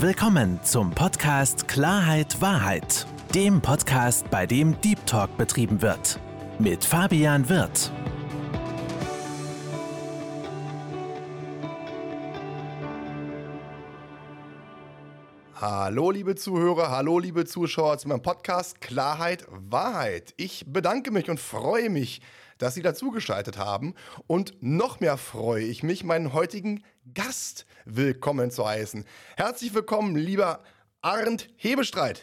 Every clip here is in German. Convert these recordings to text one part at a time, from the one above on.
Willkommen zum Podcast Klarheit Wahrheit, dem Podcast, bei dem Deep Talk betrieben wird. Mit Fabian Wirth. Hallo liebe Zuhörer, hallo liebe Zuschauer zu meinem Podcast Klarheit Wahrheit. Ich bedanke mich und freue mich, dass Sie dazugeschaltet haben und noch mehr freue ich mich, meinen heutigen Gast willkommen zu heißen. Herzlich willkommen, lieber Arndt Hebestreit.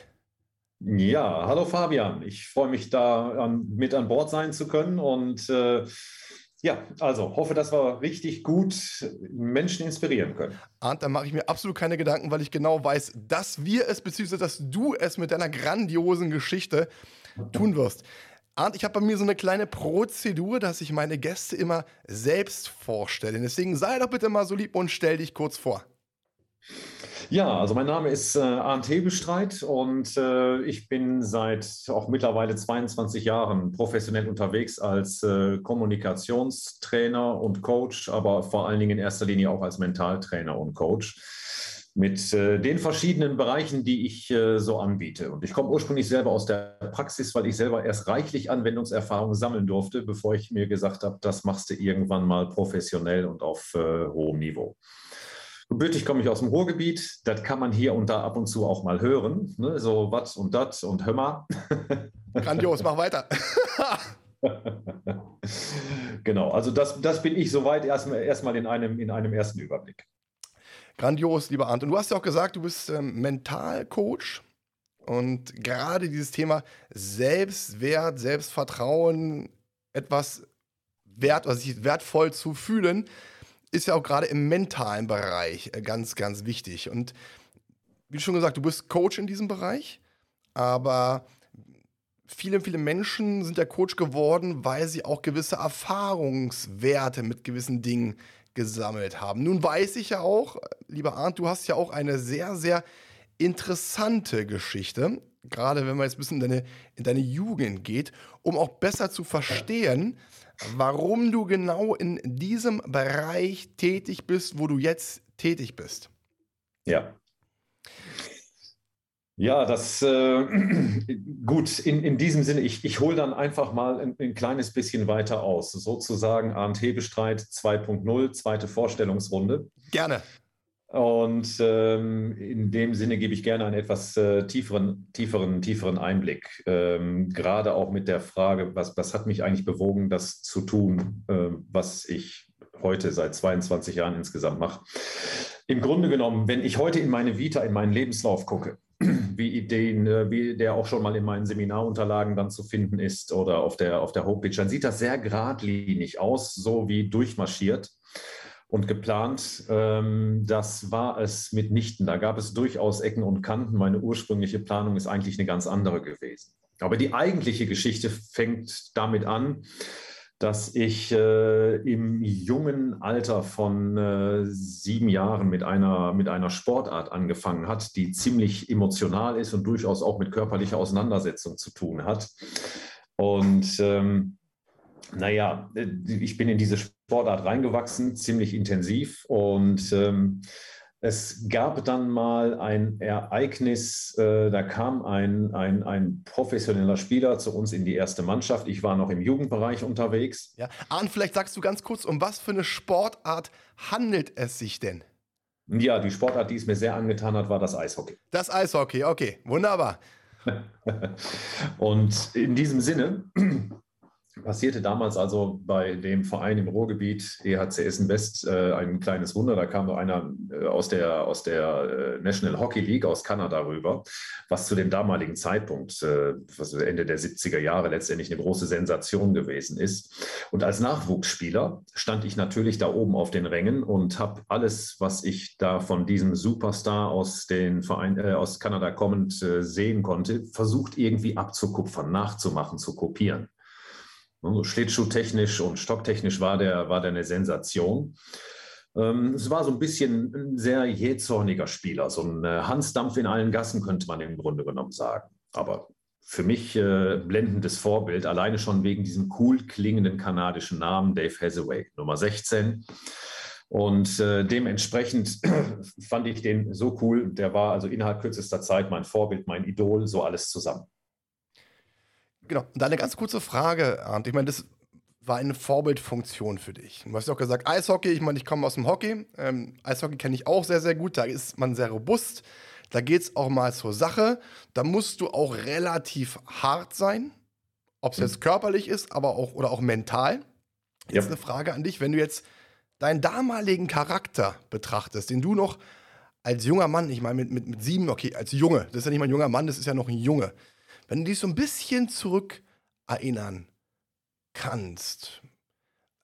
Ja, hallo Fabian. Ich freue mich da an, mit an Bord sein zu können und äh, ja, also hoffe, dass wir richtig gut Menschen inspirieren können. Arndt, da mache ich mir absolut keine Gedanken, weil ich genau weiß, dass wir es, beziehungsweise dass du es mit deiner grandiosen Geschichte tun wirst. Arndt, ich habe bei mir so eine kleine Prozedur, dass ich meine Gäste immer selbst vorstelle. Deswegen sei doch bitte mal so lieb und stell dich kurz vor. Ja, also mein Name ist äh, Arndt Hebestreit und äh, ich bin seit auch mittlerweile 22 Jahren professionell unterwegs als äh, Kommunikationstrainer und Coach, aber vor allen Dingen in erster Linie auch als Mentaltrainer und Coach mit äh, den verschiedenen Bereichen, die ich äh, so anbiete. Und ich komme ursprünglich selber aus der Praxis, weil ich selber erst reichlich Anwendungserfahrung sammeln durfte, bevor ich mir gesagt habe, das machst du irgendwann mal professionell und auf äh, hohem Niveau. Gebürtig komme ich aus dem Ruhrgebiet. Das kann man hier und da ab und zu auch mal hören. Ne? So was und das und Hömmer. Grandios, mach weiter. genau, also das, das bin ich soweit erstmal erst in, einem, in einem ersten Überblick. Grandios, lieber Arndt. Und du hast ja auch gesagt, du bist ähm, Mentalcoach. Und gerade dieses Thema Selbstwert, Selbstvertrauen, etwas wert, also sich wertvoll zu fühlen, ist ja auch gerade im mentalen Bereich äh, ganz, ganz wichtig. Und wie schon gesagt, du bist Coach in diesem Bereich, aber viele, viele Menschen sind ja Coach geworden, weil sie auch gewisse Erfahrungswerte mit gewissen Dingen gesammelt haben. Nun weiß ich ja auch, lieber Arndt, du hast ja auch eine sehr, sehr interessante Geschichte, gerade wenn man jetzt ein bisschen in deine, in deine Jugend geht, um auch besser zu verstehen, warum du genau in diesem Bereich tätig bist, wo du jetzt tätig bist. Ja. Ja, das äh, gut, in, in diesem Sinne, ich, ich hole dann einfach mal ein, ein, kleines bisschen weiter aus. Sozusagen Arndt Hebestreit 2.0, zweite Vorstellungsrunde. Gerne. Und ähm, in dem Sinne gebe ich gerne einen etwas äh, tieferen, tieferen, tieferen Einblick. Ähm, gerade auch mit der Frage, was, was hat mich eigentlich bewogen, das zu tun, äh, was ich heute seit 22 Jahren insgesamt mache. Im Grunde genommen, wenn ich heute in meine Vita, in meinen Lebenslauf gucke, wie Ideen, äh, wie der auch schon mal in meinen Seminarunterlagen dann zu finden ist oder auf der, auf der Homepage, dann sieht das sehr geradlinig aus, so wie durchmarschiert und geplant. Ähm, das war es mitnichten. Da gab es durchaus Ecken und Kanten. Meine ursprüngliche Planung ist eigentlich eine ganz andere gewesen. Aber die eigentliche Geschichte fängt damit an, dass ich äh, im jungen Alter von äh, sieben Jahren mit einer, mit einer Sportart angefangen hat, die ziemlich emotional ist und durchaus auch mit körperlicher Auseinandersetzung zu tun hat. Und ähm, naja, ich bin in diese Sportart reingewachsen, ziemlich intensiv. Und ähm, es gab dann mal ein Ereignis, äh, da kam ein, ein, ein professioneller Spieler zu uns in die erste Mannschaft. Ich war noch im Jugendbereich unterwegs. Ja, Arndt, vielleicht sagst du ganz kurz, um was für eine Sportart handelt es sich denn? Ja, die Sportart, die es mir sehr angetan hat, war das Eishockey. Das Eishockey, okay, wunderbar. Und in diesem Sinne passierte damals also bei dem Verein im Ruhrgebiet EHC Essen West äh, ein kleines Wunder. Da kam einer äh, aus der, aus der äh, National Hockey League aus Kanada rüber, was zu dem damaligen Zeitpunkt, äh, Ende der 70er Jahre letztendlich eine große Sensation gewesen ist. Und als Nachwuchsspieler stand ich natürlich da oben auf den Rängen und habe alles, was ich da von diesem Superstar aus, den Verein, äh, aus Kanada kommend äh, sehen konnte, versucht irgendwie abzukupfern, nachzumachen, zu kopieren. Ne, schlittschuhtechnisch und stocktechnisch war der, war der eine Sensation. Ähm, es war so ein bisschen ein sehr jähzorniger Spieler, so ein äh, Hansdampf in allen Gassen, könnte man im Grunde genommen sagen. Aber für mich äh, blendendes Vorbild, alleine schon wegen diesem cool klingenden kanadischen Namen Dave Hathaway, Nummer 16. Und äh, dementsprechend fand ich den so cool. Der war also innerhalb kürzester Zeit mein Vorbild, mein Idol, so alles zusammen. Genau. Und eine ganz kurze Frage, Arndt. Ich meine, das war eine Vorbildfunktion für dich. Du hast ja auch gesagt, Eishockey, ich meine, ich komme aus dem Hockey. Ähm, Eishockey kenne ich auch sehr, sehr gut. Da ist man sehr robust. Da geht es auch mal zur Sache. Da musst du auch relativ hart sein. Ob es jetzt körperlich ist, aber auch oder auch mental. Jetzt ja. eine Frage an dich, wenn du jetzt deinen damaligen Charakter betrachtest, den du noch als junger Mann, ich meine mit, mit, mit sieben, okay, als Junge, das ist ja nicht mal ein junger Mann, das ist ja noch ein Junge. Wenn du dich so ein bisschen zurück erinnern kannst,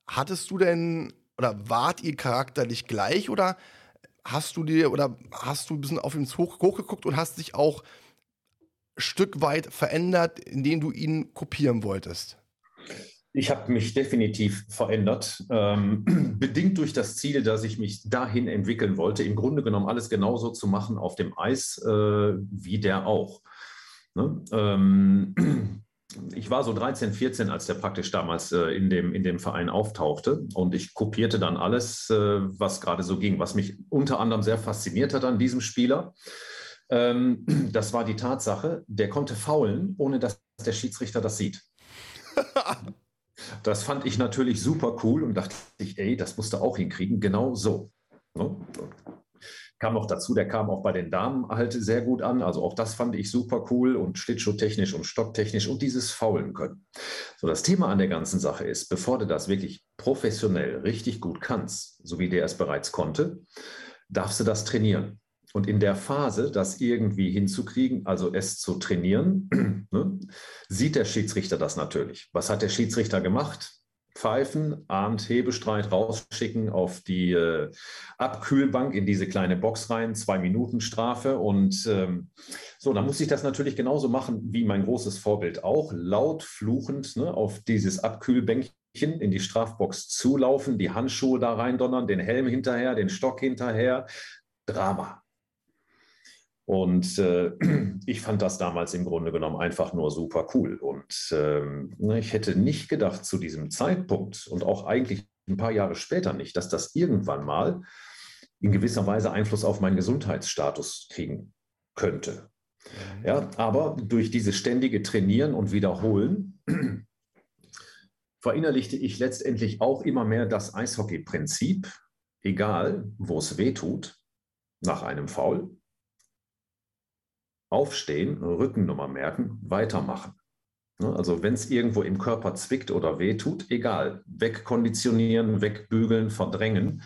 hattest du denn oder wart ihr charakterlich gleich oder hast du dir oder hast du ein bisschen auf ihn hoch, hochgeguckt und hast dich auch ein Stück weit verändert, indem du ihn kopieren wolltest? Ich habe mich definitiv verändert, ähm, bedingt durch das Ziel, dass ich mich dahin entwickeln wollte, im Grunde genommen alles genauso zu machen auf dem Eis äh, wie der auch. Ne? Ähm, ich war so 13, 14, als der praktisch damals äh, in, dem, in dem Verein auftauchte. Und ich kopierte dann alles, äh, was gerade so ging. Was mich unter anderem sehr fasziniert hat an diesem Spieler, ähm, das war die Tatsache, der konnte faulen, ohne dass der Schiedsrichter das sieht. Das fand ich natürlich super cool und dachte ich, ey, das musst du auch hinkriegen. Genau so. Ne? Kam noch dazu, der kam auch bei den Damen halt sehr gut an. Also auch das fand ich super cool und schlittschuhtechnisch und stocktechnisch und dieses Faulen können. So, das Thema an der ganzen Sache ist, bevor du das wirklich professionell richtig gut kannst, so wie der es bereits konnte, darfst du das trainieren. Und in der Phase, das irgendwie hinzukriegen, also es zu trainieren, ne, sieht der Schiedsrichter das natürlich. Was hat der Schiedsrichter gemacht? Pfeifen, Abend Hebestreit rausschicken auf die äh, Abkühlbank in diese kleine Box rein, zwei Minuten Strafe und ähm, so, dann muss ich das natürlich genauso machen wie mein großes Vorbild auch, laut fluchend ne, auf dieses Abkühlbänkchen in die Strafbox zulaufen, die Handschuhe da reindonnern, den Helm hinterher, den Stock hinterher, Drama. Und äh, ich fand das damals im Grunde genommen einfach nur super cool. Und ähm, ne, ich hätte nicht gedacht zu diesem Zeitpunkt und auch eigentlich ein paar Jahre später nicht, dass das irgendwann mal in gewisser Weise Einfluss auf meinen Gesundheitsstatus kriegen könnte. Mhm. Ja, aber durch dieses ständige Trainieren und Wiederholen verinnerlichte ich letztendlich auch immer mehr das Eishockey-Prinzip, egal wo es weh tut, nach einem Foul, aufstehen, Rückennummer merken, weitermachen. Ne, also wenn es irgendwo im Körper zwickt oder weh tut, egal, wegkonditionieren, wegbügeln, verdrängen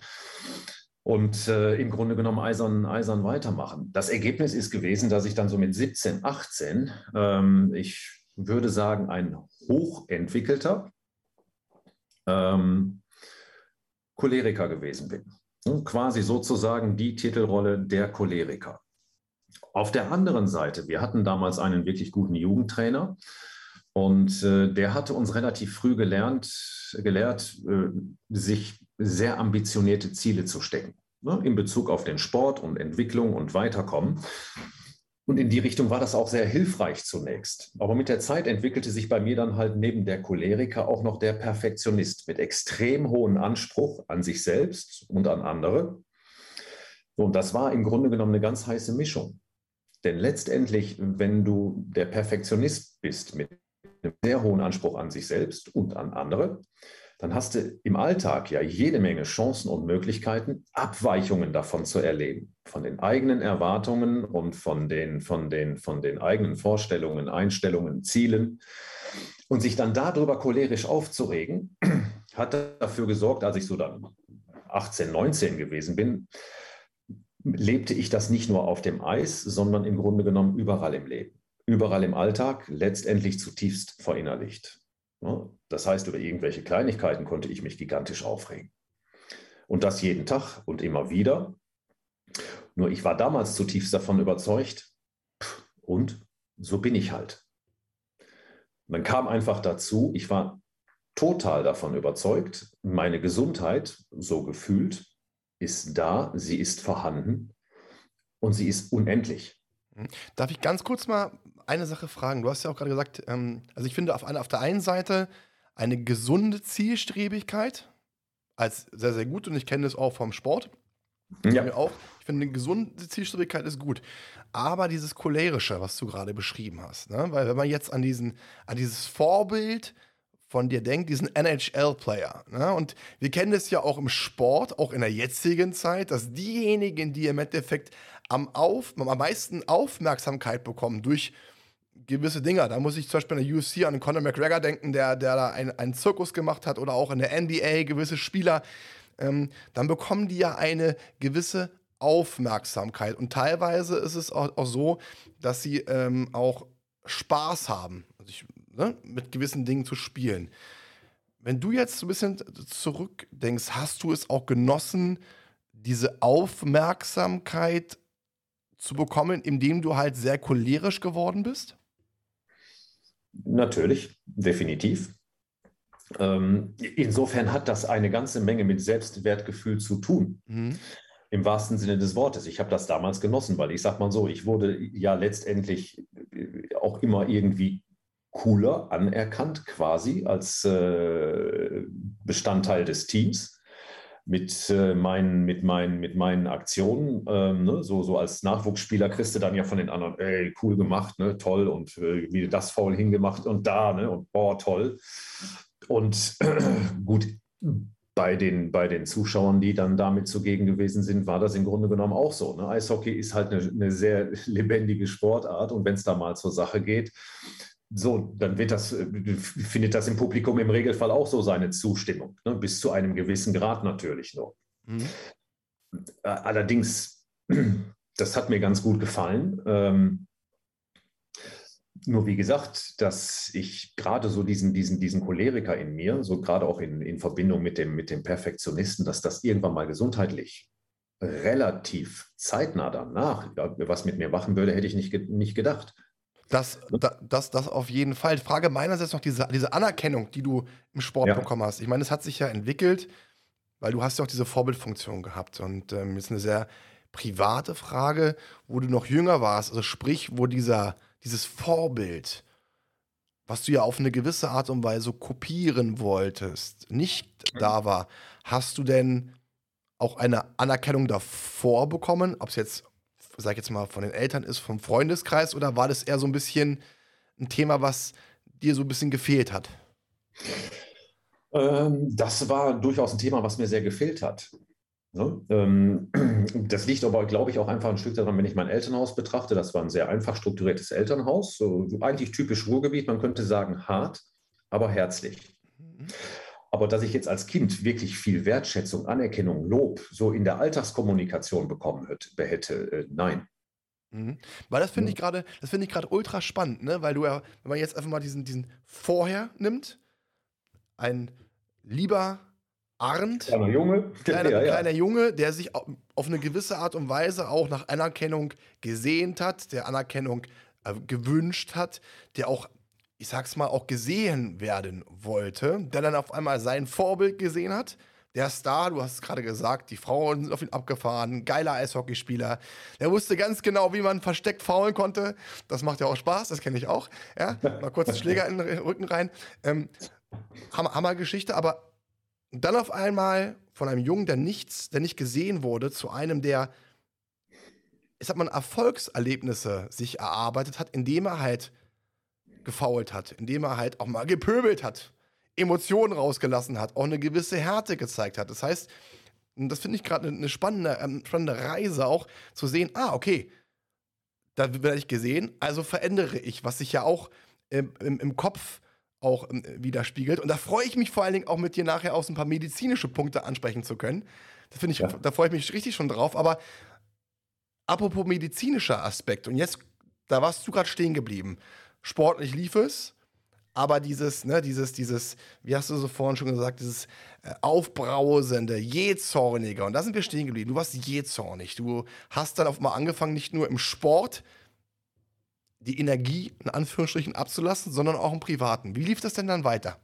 und äh, im Grunde genommen eisern, eisern weitermachen. Das Ergebnis ist gewesen, dass ich dann so mit 17, 18, ähm, ich würde sagen, ein hochentwickelter ähm, Choleriker gewesen bin. Ne, quasi sozusagen die Titelrolle der Choleriker. Auf der anderen Seite, wir hatten damals einen wirklich guten Jugendtrainer und äh, der hatte uns relativ früh gelernt, gelehrt, äh, sich sehr ambitionierte Ziele zu stecken ne, in Bezug auf den Sport und Entwicklung und Weiterkommen. Und in die Richtung war das auch sehr hilfreich zunächst. Aber mit der Zeit entwickelte sich bei mir dann halt neben der Choleriker auch noch der Perfektionist mit extrem hohem Anspruch an sich selbst und an andere. Und das war im Grunde genommen eine ganz heiße Mischung. Denn letztendlich, wenn du der Perfektionist bist mit einem sehr hohen Anspruch an sich selbst und an andere, dann hast du im Alltag ja jede Menge Chancen und Möglichkeiten, Abweichungen davon zu erleben, von den eigenen Erwartungen und von den, von den, von den eigenen Vorstellungen, Einstellungen, Zielen. Und sich dann darüber cholerisch aufzuregen, hat dafür gesorgt, als ich so dann 18, 19 gewesen bin, lebte ich das nicht nur auf dem Eis, sondern im Grunde genommen überall im Leben, überall im Alltag, letztendlich zutiefst verinnerlicht. Das heißt, über irgendwelche Kleinigkeiten konnte ich mich gigantisch aufregen. Und das jeden Tag und immer wieder. Nur ich war damals zutiefst davon überzeugt, und so bin ich halt. Dann kam einfach dazu, ich war total davon überzeugt, meine Gesundheit, so gefühlt, ist da, sie ist vorhanden und sie ist unendlich. Mhm. Darf ich ganz kurz mal eine Sache fragen? Du hast ja auch gerade gesagt, ähm, also ich finde auf, auf der einen Seite eine gesunde Zielstrebigkeit, als sehr, sehr gut und ich kenne das auch vom Sport. Ja. Mir auch. Ich finde, eine gesunde Zielstrebigkeit ist gut. Aber dieses cholerische, was du gerade beschrieben hast, ne? weil wenn man jetzt an, diesen, an dieses Vorbild von dir denkt, diesen NHL-Player. Ne? Und wir kennen das ja auch im Sport, auch in der jetzigen Zeit, dass diejenigen, die im Endeffekt am, auf, am meisten Aufmerksamkeit bekommen durch gewisse Dinge. Da muss ich zum Beispiel in der UFC an Conor McGregor denken, der, der da einen, einen Zirkus gemacht hat oder auch in der NBA gewisse Spieler. Ähm, dann bekommen die ja eine gewisse Aufmerksamkeit. Und teilweise ist es auch, auch so, dass sie ähm, auch Spaß haben, also ich, ne, mit gewissen Dingen zu spielen. Wenn du jetzt so ein bisschen zurückdenkst, hast du es auch genossen, diese Aufmerksamkeit zu bekommen, indem du halt sehr cholerisch geworden bist? Natürlich, definitiv. Ähm, insofern hat das eine ganze Menge mit Selbstwertgefühl zu tun. Mhm. Im wahrsten Sinne des Wortes. Ich habe das damals genossen, weil ich sage mal so, ich wurde ja letztendlich auch immer irgendwie cooler anerkannt, quasi als äh, Bestandteil des Teams mit, äh, meinen, mit, meinen, mit meinen Aktionen. Ähm, ne? so, so als Nachwuchsspieler kriegst du dann ja von den anderen, ey, cool gemacht, ne? toll und äh, wie das faul hingemacht und da ne? und boah, toll. Und gut, bei den, bei den Zuschauern, die dann damit zugegen gewesen sind, war das im Grunde genommen auch so. Ne? Eishockey ist halt eine, eine sehr lebendige Sportart und wenn es da mal zur Sache geht, so, dann wird das, äh, findet das im Publikum im Regelfall auch so seine Zustimmung, ne? bis zu einem gewissen Grad natürlich nur. Mhm. Allerdings, das hat mir ganz gut gefallen. Ähm, nur wie gesagt, dass ich gerade so diesen, diesen, diesen Choleriker in mir, so gerade auch in, in Verbindung mit dem, mit dem Perfektionisten, dass das irgendwann mal gesundheitlich relativ zeitnah danach, was mit mir machen würde, hätte ich nicht, nicht gedacht. Das, das, das auf jeden Fall. Frage meinerseits noch diese, diese Anerkennung, die du im Sport ja. bekommen hast. Ich meine, es hat sich ja entwickelt, weil du hast ja auch diese Vorbildfunktion gehabt. Und ähm, ist eine sehr private Frage, wo du noch jünger warst, also sprich, wo dieser, dieses Vorbild, was du ja auf eine gewisse Art und Weise kopieren wolltest, nicht mhm. da war. Hast du denn auch eine Anerkennung davor bekommen, ob es jetzt sag ich jetzt mal, von den Eltern ist, vom Freundeskreis oder war das eher so ein bisschen ein Thema, was dir so ein bisschen gefehlt hat? Ähm, das war durchaus ein Thema, was mir sehr gefehlt hat. Ne? Ähm, das liegt aber, glaube ich, auch einfach ein Stück daran, wenn ich mein Elternhaus betrachte. Das war ein sehr einfach strukturiertes Elternhaus, so eigentlich typisch Ruhrgebiet. Man könnte sagen hart, aber herzlich. Mhm. Aber dass ich jetzt als Kind wirklich viel Wertschätzung, Anerkennung, Lob so in der Alltagskommunikation bekommen hätte, äh, nein. Mhm. Weil das finde ich gerade, das finde ich gerade ultra spannend, ne? Weil du ja, wenn man jetzt einfach mal diesen, diesen Vorher nimmt, ein lieber Arndt, kleiner Junge, kleiner, ja, ja. kleiner Junge, der sich auf eine gewisse Art und Weise auch nach Anerkennung gesehnt hat, der Anerkennung äh, gewünscht hat, der auch ich sag's mal, auch gesehen werden wollte, der dann auf einmal sein Vorbild gesehen hat. Der Star, du hast es gerade gesagt, die Frauen sind auf ihn abgefahren, geiler Eishockeyspieler. Der wusste ganz genau, wie man versteckt faulen konnte. Das macht ja auch Spaß, das kenne ich auch. Ja, mal kurz einen Schläger in den Rücken rein. Ähm, Hammer, Hammergeschichte, aber dann auf einmal von einem Jungen, der nichts, der nicht gesehen wurde, zu einem, der, ich sag mal, Erfolgserlebnisse sich erarbeitet hat, indem er halt gefault hat, indem er halt auch mal gepöbelt hat, Emotionen rausgelassen hat, auch eine gewisse Härte gezeigt hat. Das heißt, das finde ich gerade eine spannende, ähm, spannende Reise auch zu sehen, ah, okay, da werde ich gesehen, also verändere ich, was sich ja auch im, im, im Kopf auch ähm, widerspiegelt. Und da freue ich mich vor allen Dingen auch mit dir nachher aus ein paar medizinische Punkte ansprechen zu können. Das finde ich, ja. da freue ich mich richtig schon drauf. Aber apropos medizinischer Aspekt, und jetzt, da warst du gerade stehen geblieben sportlich lief es, aber dieses, ne, dieses, dieses, wie hast du so vorhin schon gesagt, dieses äh, aufbrausende, jähzornige, und da sind wir stehen geblieben. Du warst jähzornig. Du hast dann auf mal angefangen, nicht nur im Sport die Energie in Anführungsstrichen abzulassen, sondern auch im Privaten. Wie lief das denn dann weiter?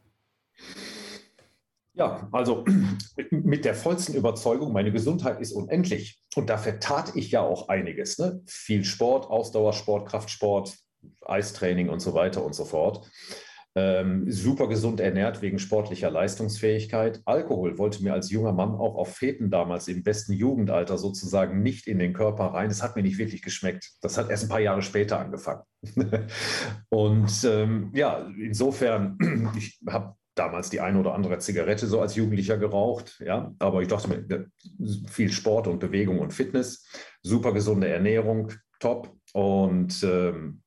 Ja, also mit der vollsten Überzeugung, meine Gesundheit ist unendlich. Und dafür tat ich ja auch einiges. Ne? Viel Sport, Ausdauersport, Kraftsport, Eistraining und so weiter und so fort. Ähm, super gesund ernährt wegen sportlicher Leistungsfähigkeit. Alkohol wollte mir als junger Mann auch auf Feten damals im besten Jugendalter sozusagen nicht in den Körper rein. Es hat mir nicht wirklich geschmeckt. Das hat erst ein paar Jahre später angefangen. und ähm, ja, insofern, ich habe damals die eine oder andere Zigarette so als Jugendlicher geraucht, ja, aber ich dachte mir, viel Sport und Bewegung und Fitness, super gesunde Ernährung, top und ähm,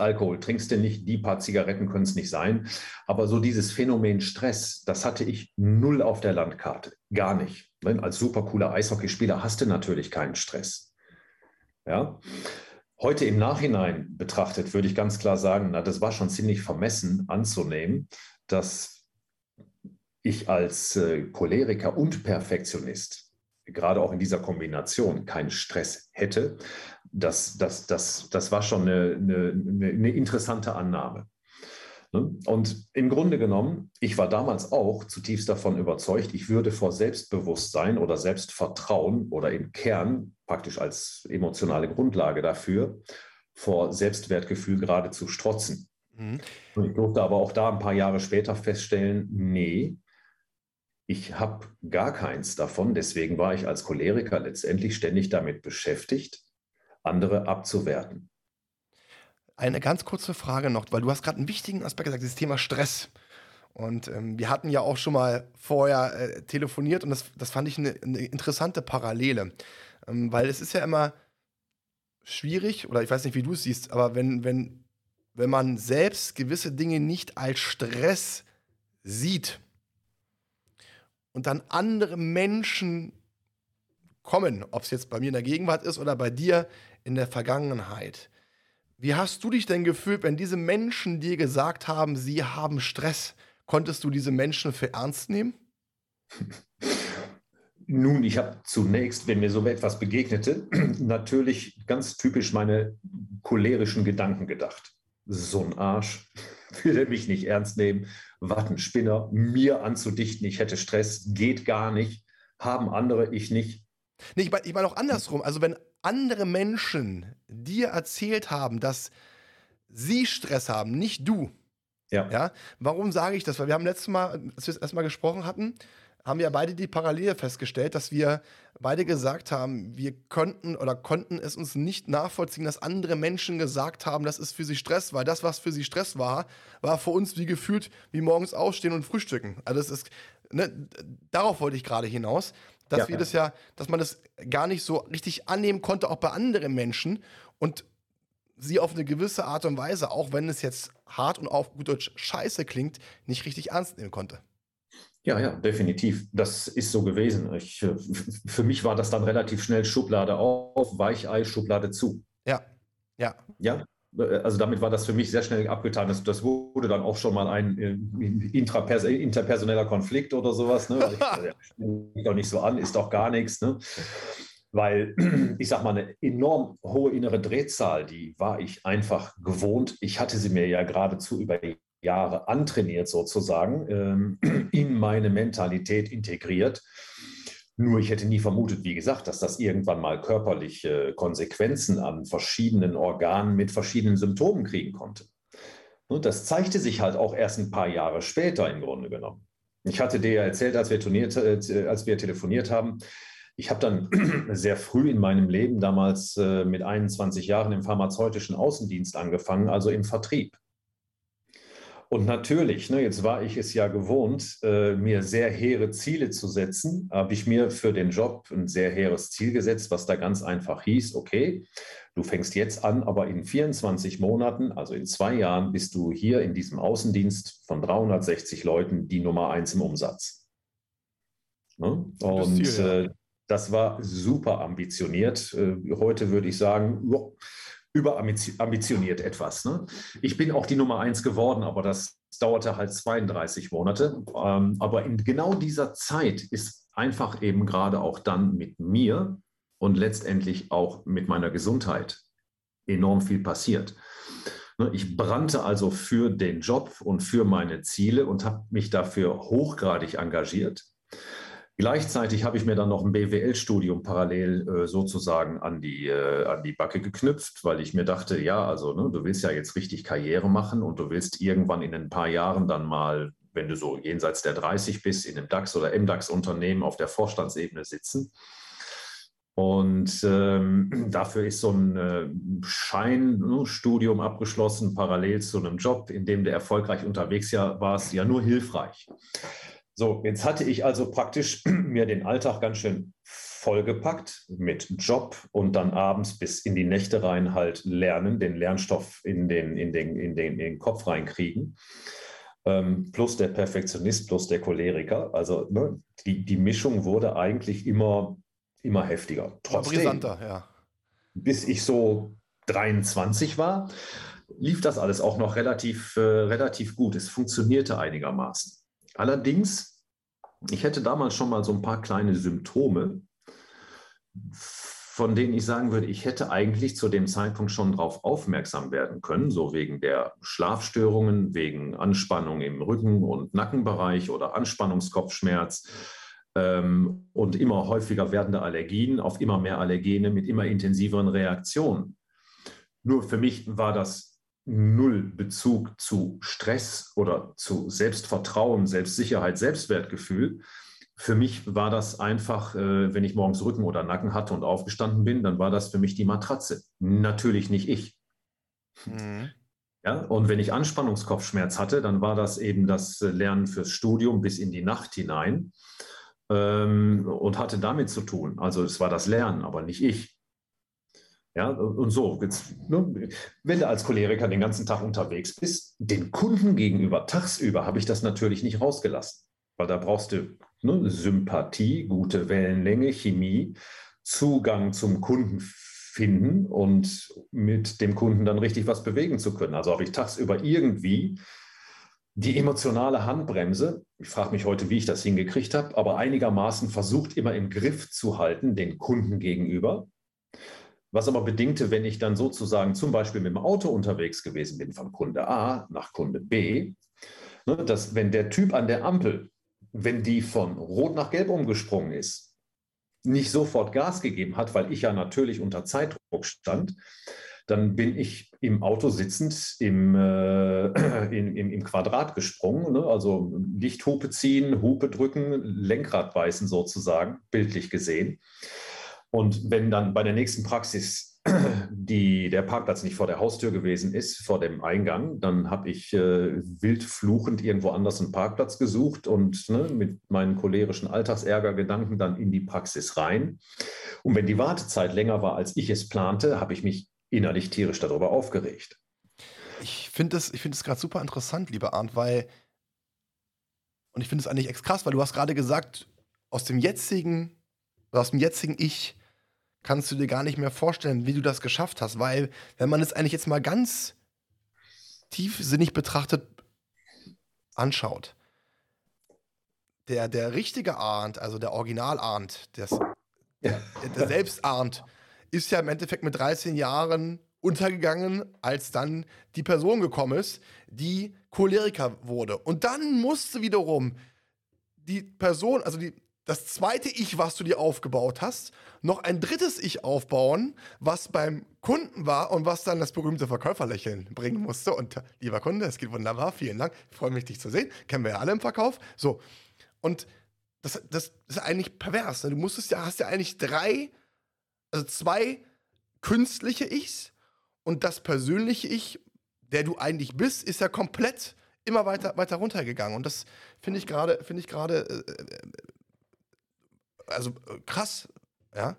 Alkohol trinkst du nicht, die paar Zigaretten können es nicht sein. Aber so dieses Phänomen Stress, das hatte ich null auf der Landkarte. Gar nicht. Als super cooler Eishockeyspieler hast du natürlich keinen Stress. Ja. Heute im Nachhinein betrachtet würde ich ganz klar sagen, na, das war schon ziemlich vermessen anzunehmen, dass ich als äh, Choleriker und Perfektionist gerade auch in dieser Kombination keinen Stress hätte, das, das, das, das war schon eine, eine, eine interessante Annahme. Ne? Und im Grunde genommen, ich war damals auch zutiefst davon überzeugt, ich würde vor Selbstbewusstsein oder Selbstvertrauen oder im Kern praktisch als emotionale Grundlage dafür vor Selbstwertgefühl geradezu strotzen. Mhm. Ich durfte aber auch da ein paar Jahre später feststellen, nee, ich habe gar keins davon. Deswegen war ich als Choleriker letztendlich ständig damit beschäftigt, andere abzuwerten. Eine ganz kurze Frage noch, weil du hast gerade einen wichtigen Aspekt gesagt, dieses Thema Stress. Und ähm, wir hatten ja auch schon mal vorher äh, telefoniert und das, das fand ich eine, eine interessante Parallele. Ähm, weil es ist ja immer schwierig, oder ich weiß nicht, wie du es siehst, aber wenn, wenn, wenn man selbst gewisse Dinge nicht als Stress sieht, und dann andere Menschen kommen, ob es jetzt bei mir in der Gegenwart ist oder bei dir in der Vergangenheit. Wie hast du dich denn gefühlt, wenn diese Menschen dir gesagt haben, sie haben Stress? Konntest du diese Menschen für ernst nehmen? Nun, ich habe zunächst, wenn mir so etwas begegnete, natürlich ganz typisch meine cholerischen Gedanken gedacht. So ein Arsch, will er mich nicht ernst nehmen, Wattenspinner, mir anzudichten, ich hätte Stress, geht gar nicht, haben andere, ich nicht. Nee, ich meine ich mein auch andersrum. Also, wenn andere Menschen dir erzählt haben, dass sie Stress haben, nicht du. Ja. ja. Warum sage ich das? Weil wir haben letztes Mal, als wir das erstmal gesprochen hatten, haben wir beide die Parallele festgestellt, dass wir beide gesagt haben, wir könnten oder konnten es uns nicht nachvollziehen, dass andere Menschen gesagt haben, das ist für sie Stress, weil das, was für sie Stress war, war für uns wie gefühlt wie morgens aufstehen und frühstücken. Also es ist, ne, darauf wollte ich gerade hinaus, dass ja, wir das ja, dass man das gar nicht so richtig annehmen konnte, auch bei anderen Menschen und sie auf eine gewisse Art und Weise, auch wenn es jetzt hart und auf gut Deutsch scheiße klingt, nicht richtig ernst nehmen konnte. Ja, ja, definitiv. Das ist so gewesen. Ich, äh, für mich war das dann relativ schnell Schublade auf, Weichei, Schublade zu. Ja, ja. Ja, also damit war das für mich sehr schnell abgetan. Das, das wurde dann auch schon mal ein äh, intrapers interpersoneller Konflikt oder sowas. Ne? ich, doch nicht so an, ist doch gar nichts. Ne? Weil ich sag mal, eine enorm hohe innere Drehzahl, die war ich einfach gewohnt. Ich hatte sie mir ja geradezu über Jahre antrainiert sozusagen, ähm, in meine Mentalität integriert. Nur ich hätte nie vermutet, wie gesagt, dass das irgendwann mal körperliche Konsequenzen an verschiedenen Organen mit verschiedenen Symptomen kriegen konnte. Und das zeigte sich halt auch erst ein paar Jahre später im Grunde genommen. Ich hatte dir ja erzählt, als wir, turniert, äh, als wir telefoniert haben, ich habe dann sehr früh in meinem Leben, damals äh, mit 21 Jahren im pharmazeutischen Außendienst angefangen, also im Vertrieb. Und natürlich, ne, jetzt war ich es ja gewohnt, äh, mir sehr hehre Ziele zu setzen, habe ich mir für den Job ein sehr hehres Ziel gesetzt, was da ganz einfach hieß, okay, du fängst jetzt an, aber in 24 Monaten, also in zwei Jahren, bist du hier in diesem Außendienst von 360 Leuten die Nummer eins im Umsatz. Ne? Und Ziel, ja. äh, das war super ambitioniert. Äh, heute würde ich sagen, jo, überambitioniert etwas. Ne? Ich bin auch die Nummer eins geworden, aber das dauerte halt 32 Monate. Ähm, aber in genau dieser Zeit ist einfach eben gerade auch dann mit mir und letztendlich auch mit meiner Gesundheit enorm viel passiert. Ne, ich brannte also für den Job und für meine Ziele und habe mich dafür hochgradig engagiert. Gleichzeitig habe ich mir dann noch ein BWL-Studium parallel äh, sozusagen an die, äh, an die Backe geknüpft, weil ich mir dachte, ja, also ne, du willst ja jetzt richtig Karriere machen und du willst irgendwann in ein paar Jahren dann mal, wenn du so jenseits der 30 bist, in einem DAX- oder MDAX-Unternehmen auf der Vorstandsebene sitzen. Und ähm, dafür ist so ein äh, Scheinstudium ne, abgeschlossen, parallel zu einem Job, in dem du erfolgreich unterwegs ja, warst, ja nur hilfreich. So, jetzt hatte ich also praktisch mir den Alltag ganz schön vollgepackt mit Job und dann abends bis in die Nächte rein halt lernen, den Lernstoff in den, in den, in den, in den Kopf reinkriegen. Ähm, plus der Perfektionist, plus der Choleriker. Also ne, die, die Mischung wurde eigentlich immer, immer heftiger. Trotzdem, brisanter, ja. Bis ich so 23 war, lief das alles auch noch relativ, äh, relativ gut. Es funktionierte einigermaßen. Allerdings, ich hätte damals schon mal so ein paar kleine Symptome, von denen ich sagen würde, ich hätte eigentlich zu dem Zeitpunkt schon darauf aufmerksam werden können, so wegen der Schlafstörungen, wegen Anspannung im Rücken- und Nackenbereich oder Anspannungskopfschmerz ähm, und immer häufiger werdende Allergien auf immer mehr Allergene mit immer intensiveren Reaktionen. Nur für mich war das null Bezug zu Stress oder zu Selbstvertrauen, Selbstsicherheit, Selbstwertgefühl. Für mich war das einfach, äh, wenn ich morgens Rücken oder Nacken hatte und aufgestanden bin, dann war das für mich die Matratze. Natürlich nicht ich. Mhm. Ja, und wenn ich Anspannungskopfschmerz hatte, dann war das eben das Lernen fürs Studium bis in die Nacht hinein ähm, und hatte damit zu tun. Also es war das Lernen, aber nicht ich. Ja, und so, jetzt, ne, wenn du als Choleriker den ganzen Tag unterwegs bist, den Kunden gegenüber, tagsüber, habe ich das natürlich nicht rausgelassen. Weil da brauchst du ne, Sympathie, gute Wellenlänge, Chemie, Zugang zum Kunden finden und mit dem Kunden dann richtig was bewegen zu können. Also habe ich tagsüber irgendwie die emotionale Handbremse, ich frage mich heute, wie ich das hingekriegt habe, aber einigermaßen versucht immer im Griff zu halten, den Kunden gegenüber was aber bedingte, wenn ich dann sozusagen zum Beispiel mit dem Auto unterwegs gewesen bin, von Kunde A nach Kunde B, ne, dass wenn der Typ an der Ampel, wenn die von Rot nach Gelb umgesprungen ist, nicht sofort Gas gegeben hat, weil ich ja natürlich unter Zeitdruck stand, dann bin ich im Auto sitzend im, äh, im, im, Quadrat gesprungen, ne? also Lichthupe ziehen, Hupe drücken, Lenkrad beißen sozusagen, bildlich gesehen. Und wenn dann bei der nächsten Praxis die, der Parkplatz nicht vor der Haustür gewesen ist, vor dem Eingang, dann habe ich äh, wild fluchend irgendwo anders einen Parkplatz gesucht und ne, mit meinen cholerischen Alltagsärgergedanken dann in die Praxis rein. Und wenn die Wartezeit länger war, als ich es plante, habe ich mich innerlich tierisch darüber aufgeregt. Ich finde es find gerade super interessant, lieber Arndt, weil, und ich finde es eigentlich echt krass, weil du hast gerade gesagt, aus dem jetzigen, aus dem jetzigen Ich kannst du dir gar nicht mehr vorstellen, wie du das geschafft hast. Weil, wenn man es eigentlich jetzt mal ganz tiefsinnig betrachtet anschaut, der, der richtige Arndt, also der Original Arndt, der, der, der selbst Arndt, ist ja im Endeffekt mit 13 Jahren untergegangen, als dann die Person gekommen ist, die Choleriker wurde. Und dann musste wiederum die Person, also die, das zweite Ich, was du dir aufgebaut hast, noch ein drittes Ich aufbauen, was beim Kunden war und was dann das berühmte Verkäuferlächeln bringen musste. Und lieber Kunde, es geht wunderbar, vielen Dank, ich freue mich, dich zu sehen. Kennen wir ja alle im Verkauf. So. Und das, das ist eigentlich pervers. Ne? Du musstest ja, hast ja eigentlich drei, also zwei künstliche Ichs und das persönliche Ich, der du eigentlich bist, ist ja komplett immer weiter, weiter runtergegangen. Und das finde ich gerade, finde ich gerade äh, äh also äh, krass, ja.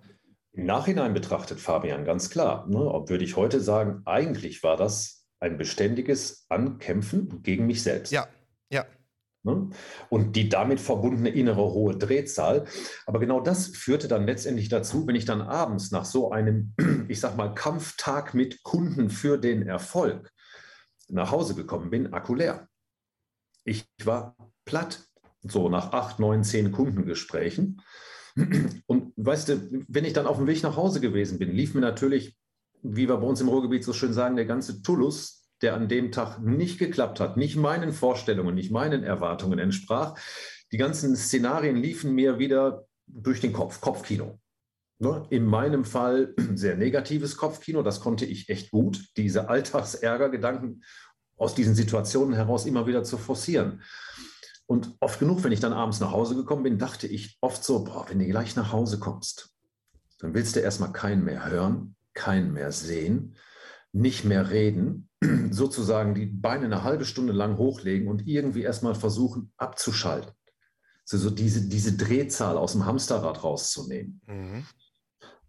Im Nachhinein betrachtet, Fabian, ganz klar. Ne, würde ich heute sagen, eigentlich war das ein beständiges Ankämpfen gegen mich selbst. Ja, ja. Ne? Und die damit verbundene innere hohe Drehzahl. Aber genau das führte dann letztendlich dazu, wenn ich dann abends nach so einem, ich sag mal, Kampftag mit Kunden für den Erfolg nach Hause gekommen bin, Akku leer. Ich war platt, so nach acht, neun, zehn Kundengesprächen. Und weißt du, wenn ich dann auf dem Weg nach Hause gewesen bin, lief mir natürlich, wie wir bei uns im Ruhrgebiet so schön sagen, der ganze Tullus, der an dem Tag nicht geklappt hat, nicht meinen Vorstellungen, nicht meinen Erwartungen entsprach, die ganzen Szenarien liefen mir wieder durch den Kopf, Kopfkino. Ne? In meinem Fall sehr negatives Kopfkino, das konnte ich echt gut, diese Alltagsärgergedanken aus diesen Situationen heraus immer wieder zu forcieren. Und oft genug, wenn ich dann abends nach Hause gekommen bin, dachte ich oft so, boah, wenn du gleich nach Hause kommst, dann willst du erstmal keinen mehr hören, keinen mehr sehen, nicht mehr reden, sozusagen die Beine eine halbe Stunde lang hochlegen und irgendwie erstmal versuchen abzuschalten. Also so diese, diese Drehzahl aus dem Hamsterrad rauszunehmen. Mhm.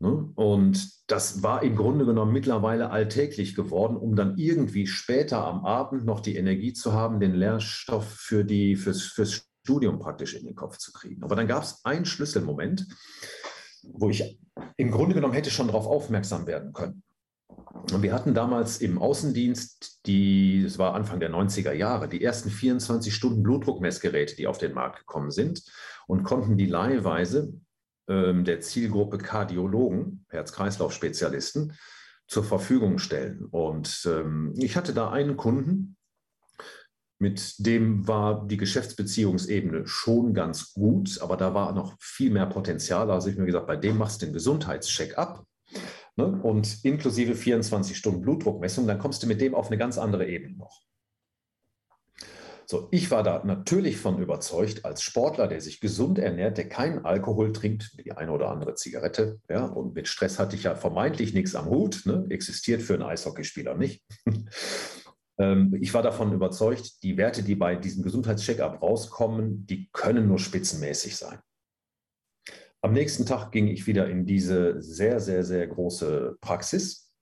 Ne? Und das war im Grunde genommen mittlerweile alltäglich geworden, um dann irgendwie später am Abend noch die Energie zu haben, den Lehrstoff für die, fürs, fürs Studium praktisch in den Kopf zu kriegen. Aber dann gab es einen Schlüsselmoment, wo ich im Grunde genommen hätte schon darauf aufmerksam werden können. Und wir hatten damals im Außendienst, die, es war Anfang der 90er Jahre, die ersten 24 Stunden Blutdruckmessgeräte, die auf den Markt gekommen sind und konnten die leihweise der Zielgruppe Kardiologen, Herz-Kreislauf-Spezialisten, zur Verfügung stellen. Und ähm, ich hatte da einen Kunden, mit dem war die Geschäftsbeziehungsebene schon ganz gut, aber da war noch viel mehr Potenzial. Also ich mir gesagt, bei dem machst du den Gesundheitscheck ab ne? und inklusive 24 Stunden Blutdruckmessung, dann kommst du mit dem auf eine ganz andere Ebene noch. So, ich war da natürlich von überzeugt, als Sportler, der sich gesund ernährt, der keinen Alkohol trinkt, die eine oder andere Zigarette, ja, und mit Stress hatte ich ja vermeintlich nichts am Hut, ne, existiert für einen Eishockeyspieler nicht. Ähm, ich war davon überzeugt, die Werte, die bei diesem Gesundheitscheckup rauskommen, die können nur spitzenmäßig sein. Am nächsten Tag ging ich wieder in diese sehr, sehr, sehr große Praxis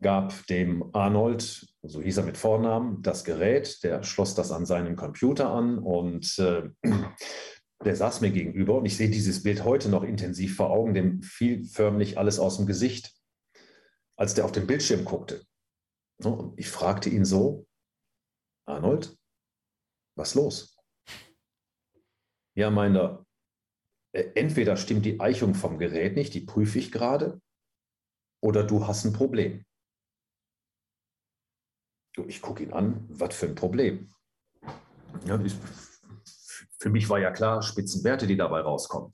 gab dem Arnold, so hieß er mit Vornamen, das Gerät, der schloss das an seinen Computer an und äh, der saß mir gegenüber und ich sehe dieses Bild heute noch intensiv vor Augen, dem fiel förmlich alles aus dem Gesicht, als der auf den Bildschirm guckte. Und ich fragte ihn so, Arnold, was los? Ja, meiner, entweder stimmt die Eichung vom Gerät nicht, die prüfe ich gerade, oder du hast ein Problem. Ich gucke ihn an, was für ein Problem. Ja, ich, für mich war ja klar, Spitzenwerte, die dabei rauskommen.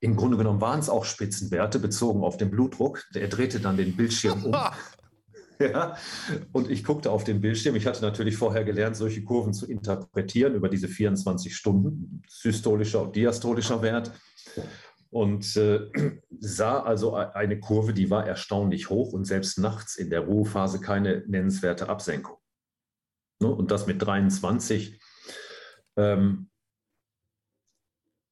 Im Grunde genommen waren es auch Spitzenwerte bezogen auf den Blutdruck. Er drehte dann den Bildschirm um. ja, und ich guckte auf den Bildschirm. Ich hatte natürlich vorher gelernt, solche Kurven zu interpretieren über diese 24 Stunden, systolischer und diastolischer Wert. Und äh, sah also eine Kurve, die war erstaunlich hoch und selbst nachts in der Ruhephase keine nennenswerte Absenkung. Ne? Und das mit 23. Ähm,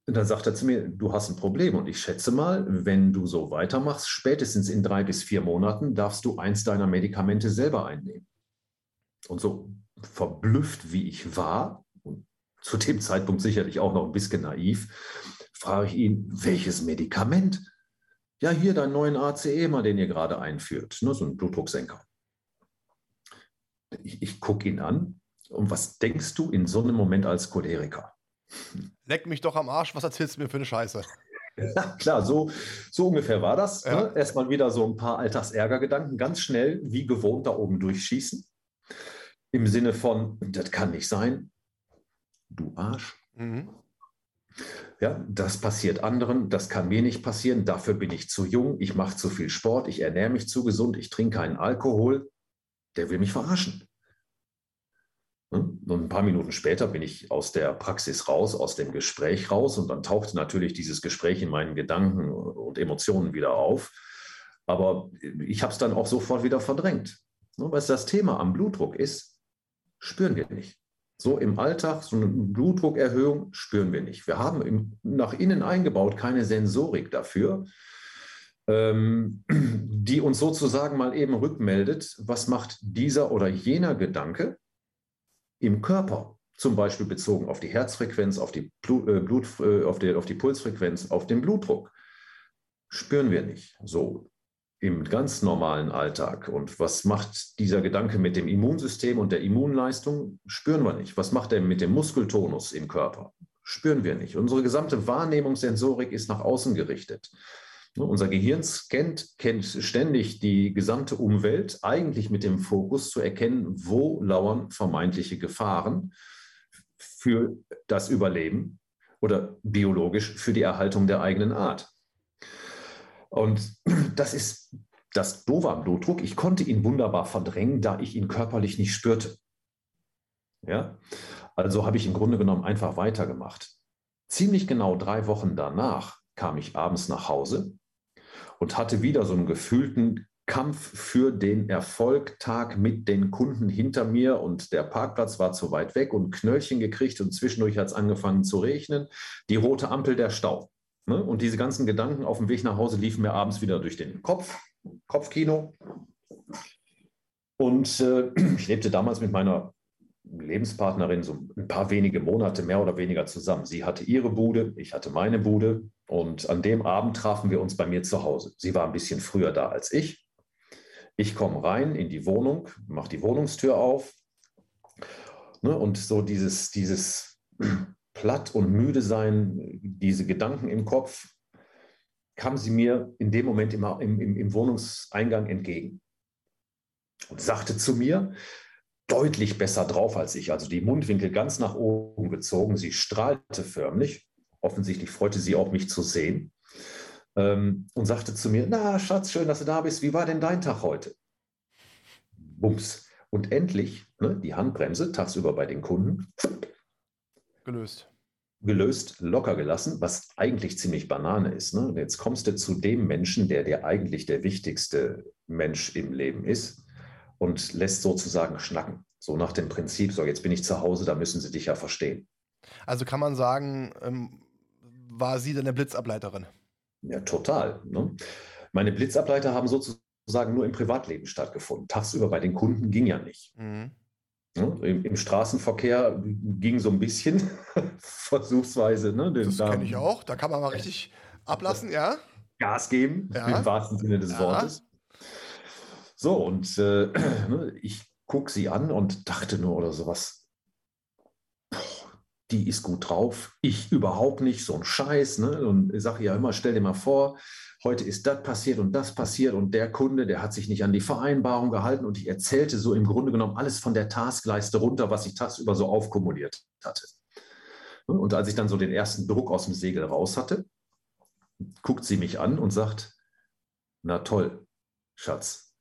dann sagt er zu mir, du hast ein Problem. Und ich schätze mal, wenn du so weitermachst, spätestens in drei bis vier Monaten darfst du eins deiner Medikamente selber einnehmen. Und so verblüfft, wie ich war, und zu dem Zeitpunkt sicherlich auch noch ein bisschen naiv, frage ich ihn, welches Medikament? Ja, hier deinen neuen ACE mal, den ihr gerade einführt, ne, so ein Blutdrucksenker. Ich, ich gucke ihn an. Und was denkst du in so einem Moment als Choleriker? Leck mich doch am Arsch, was erzählst du mir für eine Scheiße? Ja, klar, so, so ungefähr war das. Ja. Ne? Erstmal wieder so ein paar Alltagsärgergedanken, ganz schnell, wie gewohnt, da oben durchschießen. Im Sinne von, das kann nicht sein. Du Arsch. Mhm. Ja, das passiert anderen, das kann mir nicht passieren, dafür bin ich zu jung, ich mache zu viel Sport, ich ernähre mich zu gesund, ich trinke keinen Alkohol der will mich verarschen. Hm? Und ein paar Minuten später bin ich aus der Praxis raus, aus dem Gespräch raus und dann tauchte natürlich dieses Gespräch in meinen Gedanken und Emotionen wieder auf. Aber ich habe es dann auch sofort wieder verdrängt. Was das Thema am Blutdruck ist, spüren wir nicht. So im Alltag, so eine Blutdruckerhöhung spüren wir nicht. Wir haben im, nach innen eingebaut keine Sensorik dafür ähm, die uns sozusagen mal eben rückmeldet, was macht dieser oder jener Gedanke im Körper, zum Beispiel bezogen auf die Herzfrequenz, auf die, Blut, äh, Blut äh, auf, die, auf die Pulsfrequenz, auf den Blutdruck. Spüren wir nicht so im ganz normalen Alltag. Und was macht dieser Gedanke mit dem Immunsystem und der Immunleistung? Spüren wir nicht. Was macht er mit dem Muskeltonus im Körper? Spüren wir nicht. Unsere gesamte Wahrnehmungssensorik ist nach außen gerichtet. Ne, unser Gehirn scannt, kennt ständig die gesamte Umwelt, eigentlich mit dem Fokus zu erkennen, wo lauern vermeintliche Gefahren für das Überleben oder biologisch für die Erhaltung der eigenen Art. Und das ist das Doofe am Blutdruck. Ich konnte ihn wunderbar verdrängen, da ich ihn körperlich nicht spürte. Ja? Also habe ich im Grunde genommen einfach weitergemacht. Ziemlich genau drei Wochen danach kam ich abends nach Hause und hatte wieder so einen gefühlten Kampf für den Erfolgtag mit den Kunden hinter mir und der Parkplatz war zu weit weg und Knöllchen gekriegt und zwischendurch hat es angefangen zu regnen. Die rote Ampel, der Stau. Ne? Und diese ganzen Gedanken auf dem Weg nach Hause liefen mir abends wieder durch den Kopf, Kopfkino. Und äh, ich lebte damals mit meiner Lebenspartnerin so ein paar wenige Monate mehr oder weniger zusammen. Sie hatte ihre Bude, ich hatte meine Bude und an dem Abend trafen wir uns bei mir zu Hause. Sie war ein bisschen früher da als ich. Ich komme rein in die Wohnung, mache die Wohnungstür auf ne, und so dieses, dieses platt und müde sein, diese Gedanken im Kopf, kam sie mir in dem Moment immer im, im, im Wohnungseingang entgegen und sagte zu mir, deutlich besser drauf als ich, also die Mundwinkel ganz nach oben gezogen. Sie strahlte förmlich. Offensichtlich freute sie auch, mich zu sehen. Ähm, und sagte zu mir: Na, Schatz, schön, dass du da bist. Wie war denn dein Tag heute? Bums. Und endlich ne, die Handbremse tagsüber bei den Kunden. Gelöst. Gelöst, locker gelassen, was eigentlich ziemlich Banane ist. Ne? Jetzt kommst du zu dem Menschen, der dir eigentlich der wichtigste Mensch im Leben ist und lässt sozusagen schnacken. So nach dem Prinzip, so jetzt bin ich zu Hause, da müssen sie dich ja verstehen. Also kann man sagen, ähm, war sie deine Blitzableiterin? Ja, total. Ne? Meine Blitzableiter haben sozusagen nur im Privatleben stattgefunden. Tagsüber bei den Kunden ging ja nicht. Mhm. Ne? Im, Im, Straßenverkehr ging so ein bisschen, versuchsweise. Ne? Das kenne ich auch. Da kann man mal richtig ablassen, ja? Gas geben, ja. im wahrsten Sinne des ja. Wortes. So, und äh, ne, ich gucke sie an und dachte nur oder sowas, die ist gut drauf, ich überhaupt nicht, so ein Scheiß. Ne? Und ich sage ja immer, stell dir mal vor, heute ist das passiert und das passiert und der Kunde, der hat sich nicht an die Vereinbarung gehalten und ich erzählte so im Grunde genommen alles von der Taskleiste runter, was ich tagsüber so aufkumuliert hatte. Und als ich dann so den ersten Druck aus dem Segel raus hatte, guckt sie mich an und sagt, na toll, Schatz,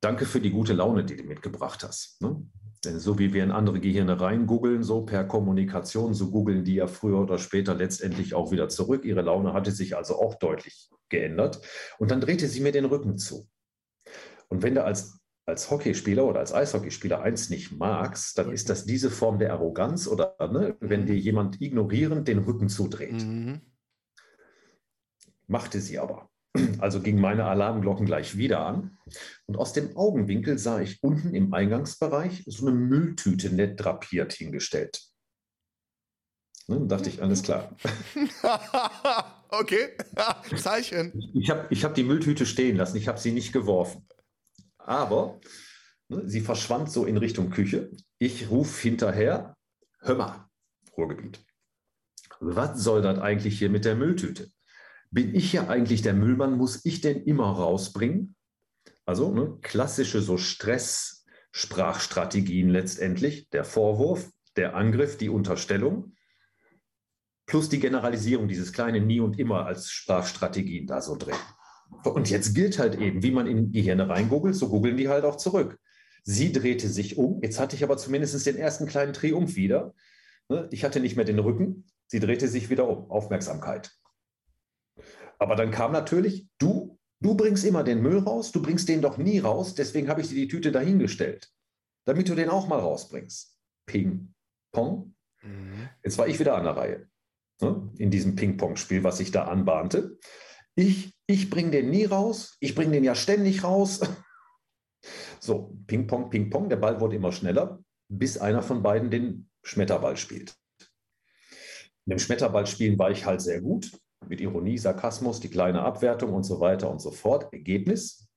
danke für die gute Laune, die du mitgebracht hast. Ne? Denn so wie wir in andere Gehirne reingoogeln, so per Kommunikation, so googeln die ja früher oder später letztendlich auch wieder zurück. Ihre Laune hatte sich also auch deutlich geändert. Und dann drehte sie mir den Rücken zu. Und wenn du als, als Hockeyspieler oder als Eishockeyspieler eins nicht magst, dann ist das diese Form der Arroganz oder ne, wenn dir jemand ignorierend den Rücken zudreht. Mhm. Machte sie aber. Also gingen meine Alarmglocken gleich wieder an. Und aus dem Augenwinkel sah ich unten im Eingangsbereich so eine Mülltüte nett drapiert hingestellt. Ne, dann dachte ich, alles klar. okay, Zeichen. Ich habe ich hab die Mülltüte stehen lassen, ich habe sie nicht geworfen. Aber ne, sie verschwand so in Richtung Küche. Ich rufe hinterher, hör mal, Ruhrgebiet. Was soll das eigentlich hier mit der Mülltüte? Bin ich ja eigentlich der Müllmann, muss ich denn immer rausbringen? Also ne, klassische so Stress-Sprachstrategien letztendlich, der Vorwurf, der Angriff, die Unterstellung, plus die Generalisierung, dieses kleine Nie und Immer als Sprachstrategien da so drin. Und jetzt gilt halt eben, wie man in Gehirne reingoogelt, so googeln die halt auch zurück. Sie drehte sich um, jetzt hatte ich aber zumindest den ersten kleinen Triumph wieder. Ne, ich hatte nicht mehr den Rücken, sie drehte sich wieder um, Aufmerksamkeit. Aber dann kam natürlich, du, du bringst immer den Müll raus, du bringst den doch nie raus, deswegen habe ich dir die Tüte dahingestellt, damit du den auch mal rausbringst. Ping, Pong. Mhm. Jetzt war ich wieder an der Reihe ne, in diesem Ping-Pong-Spiel, was sich da anbahnte. Ich, ich bringe den nie raus, ich bringe den ja ständig raus. So, Ping-Pong, Ping-Pong, der Ball wurde immer schneller, bis einer von beiden den Schmetterball spielt. In dem Schmetterballspielen war ich halt sehr gut mit Ironie, Sarkasmus, die kleine Abwertung und so weiter und so fort. Ergebnis,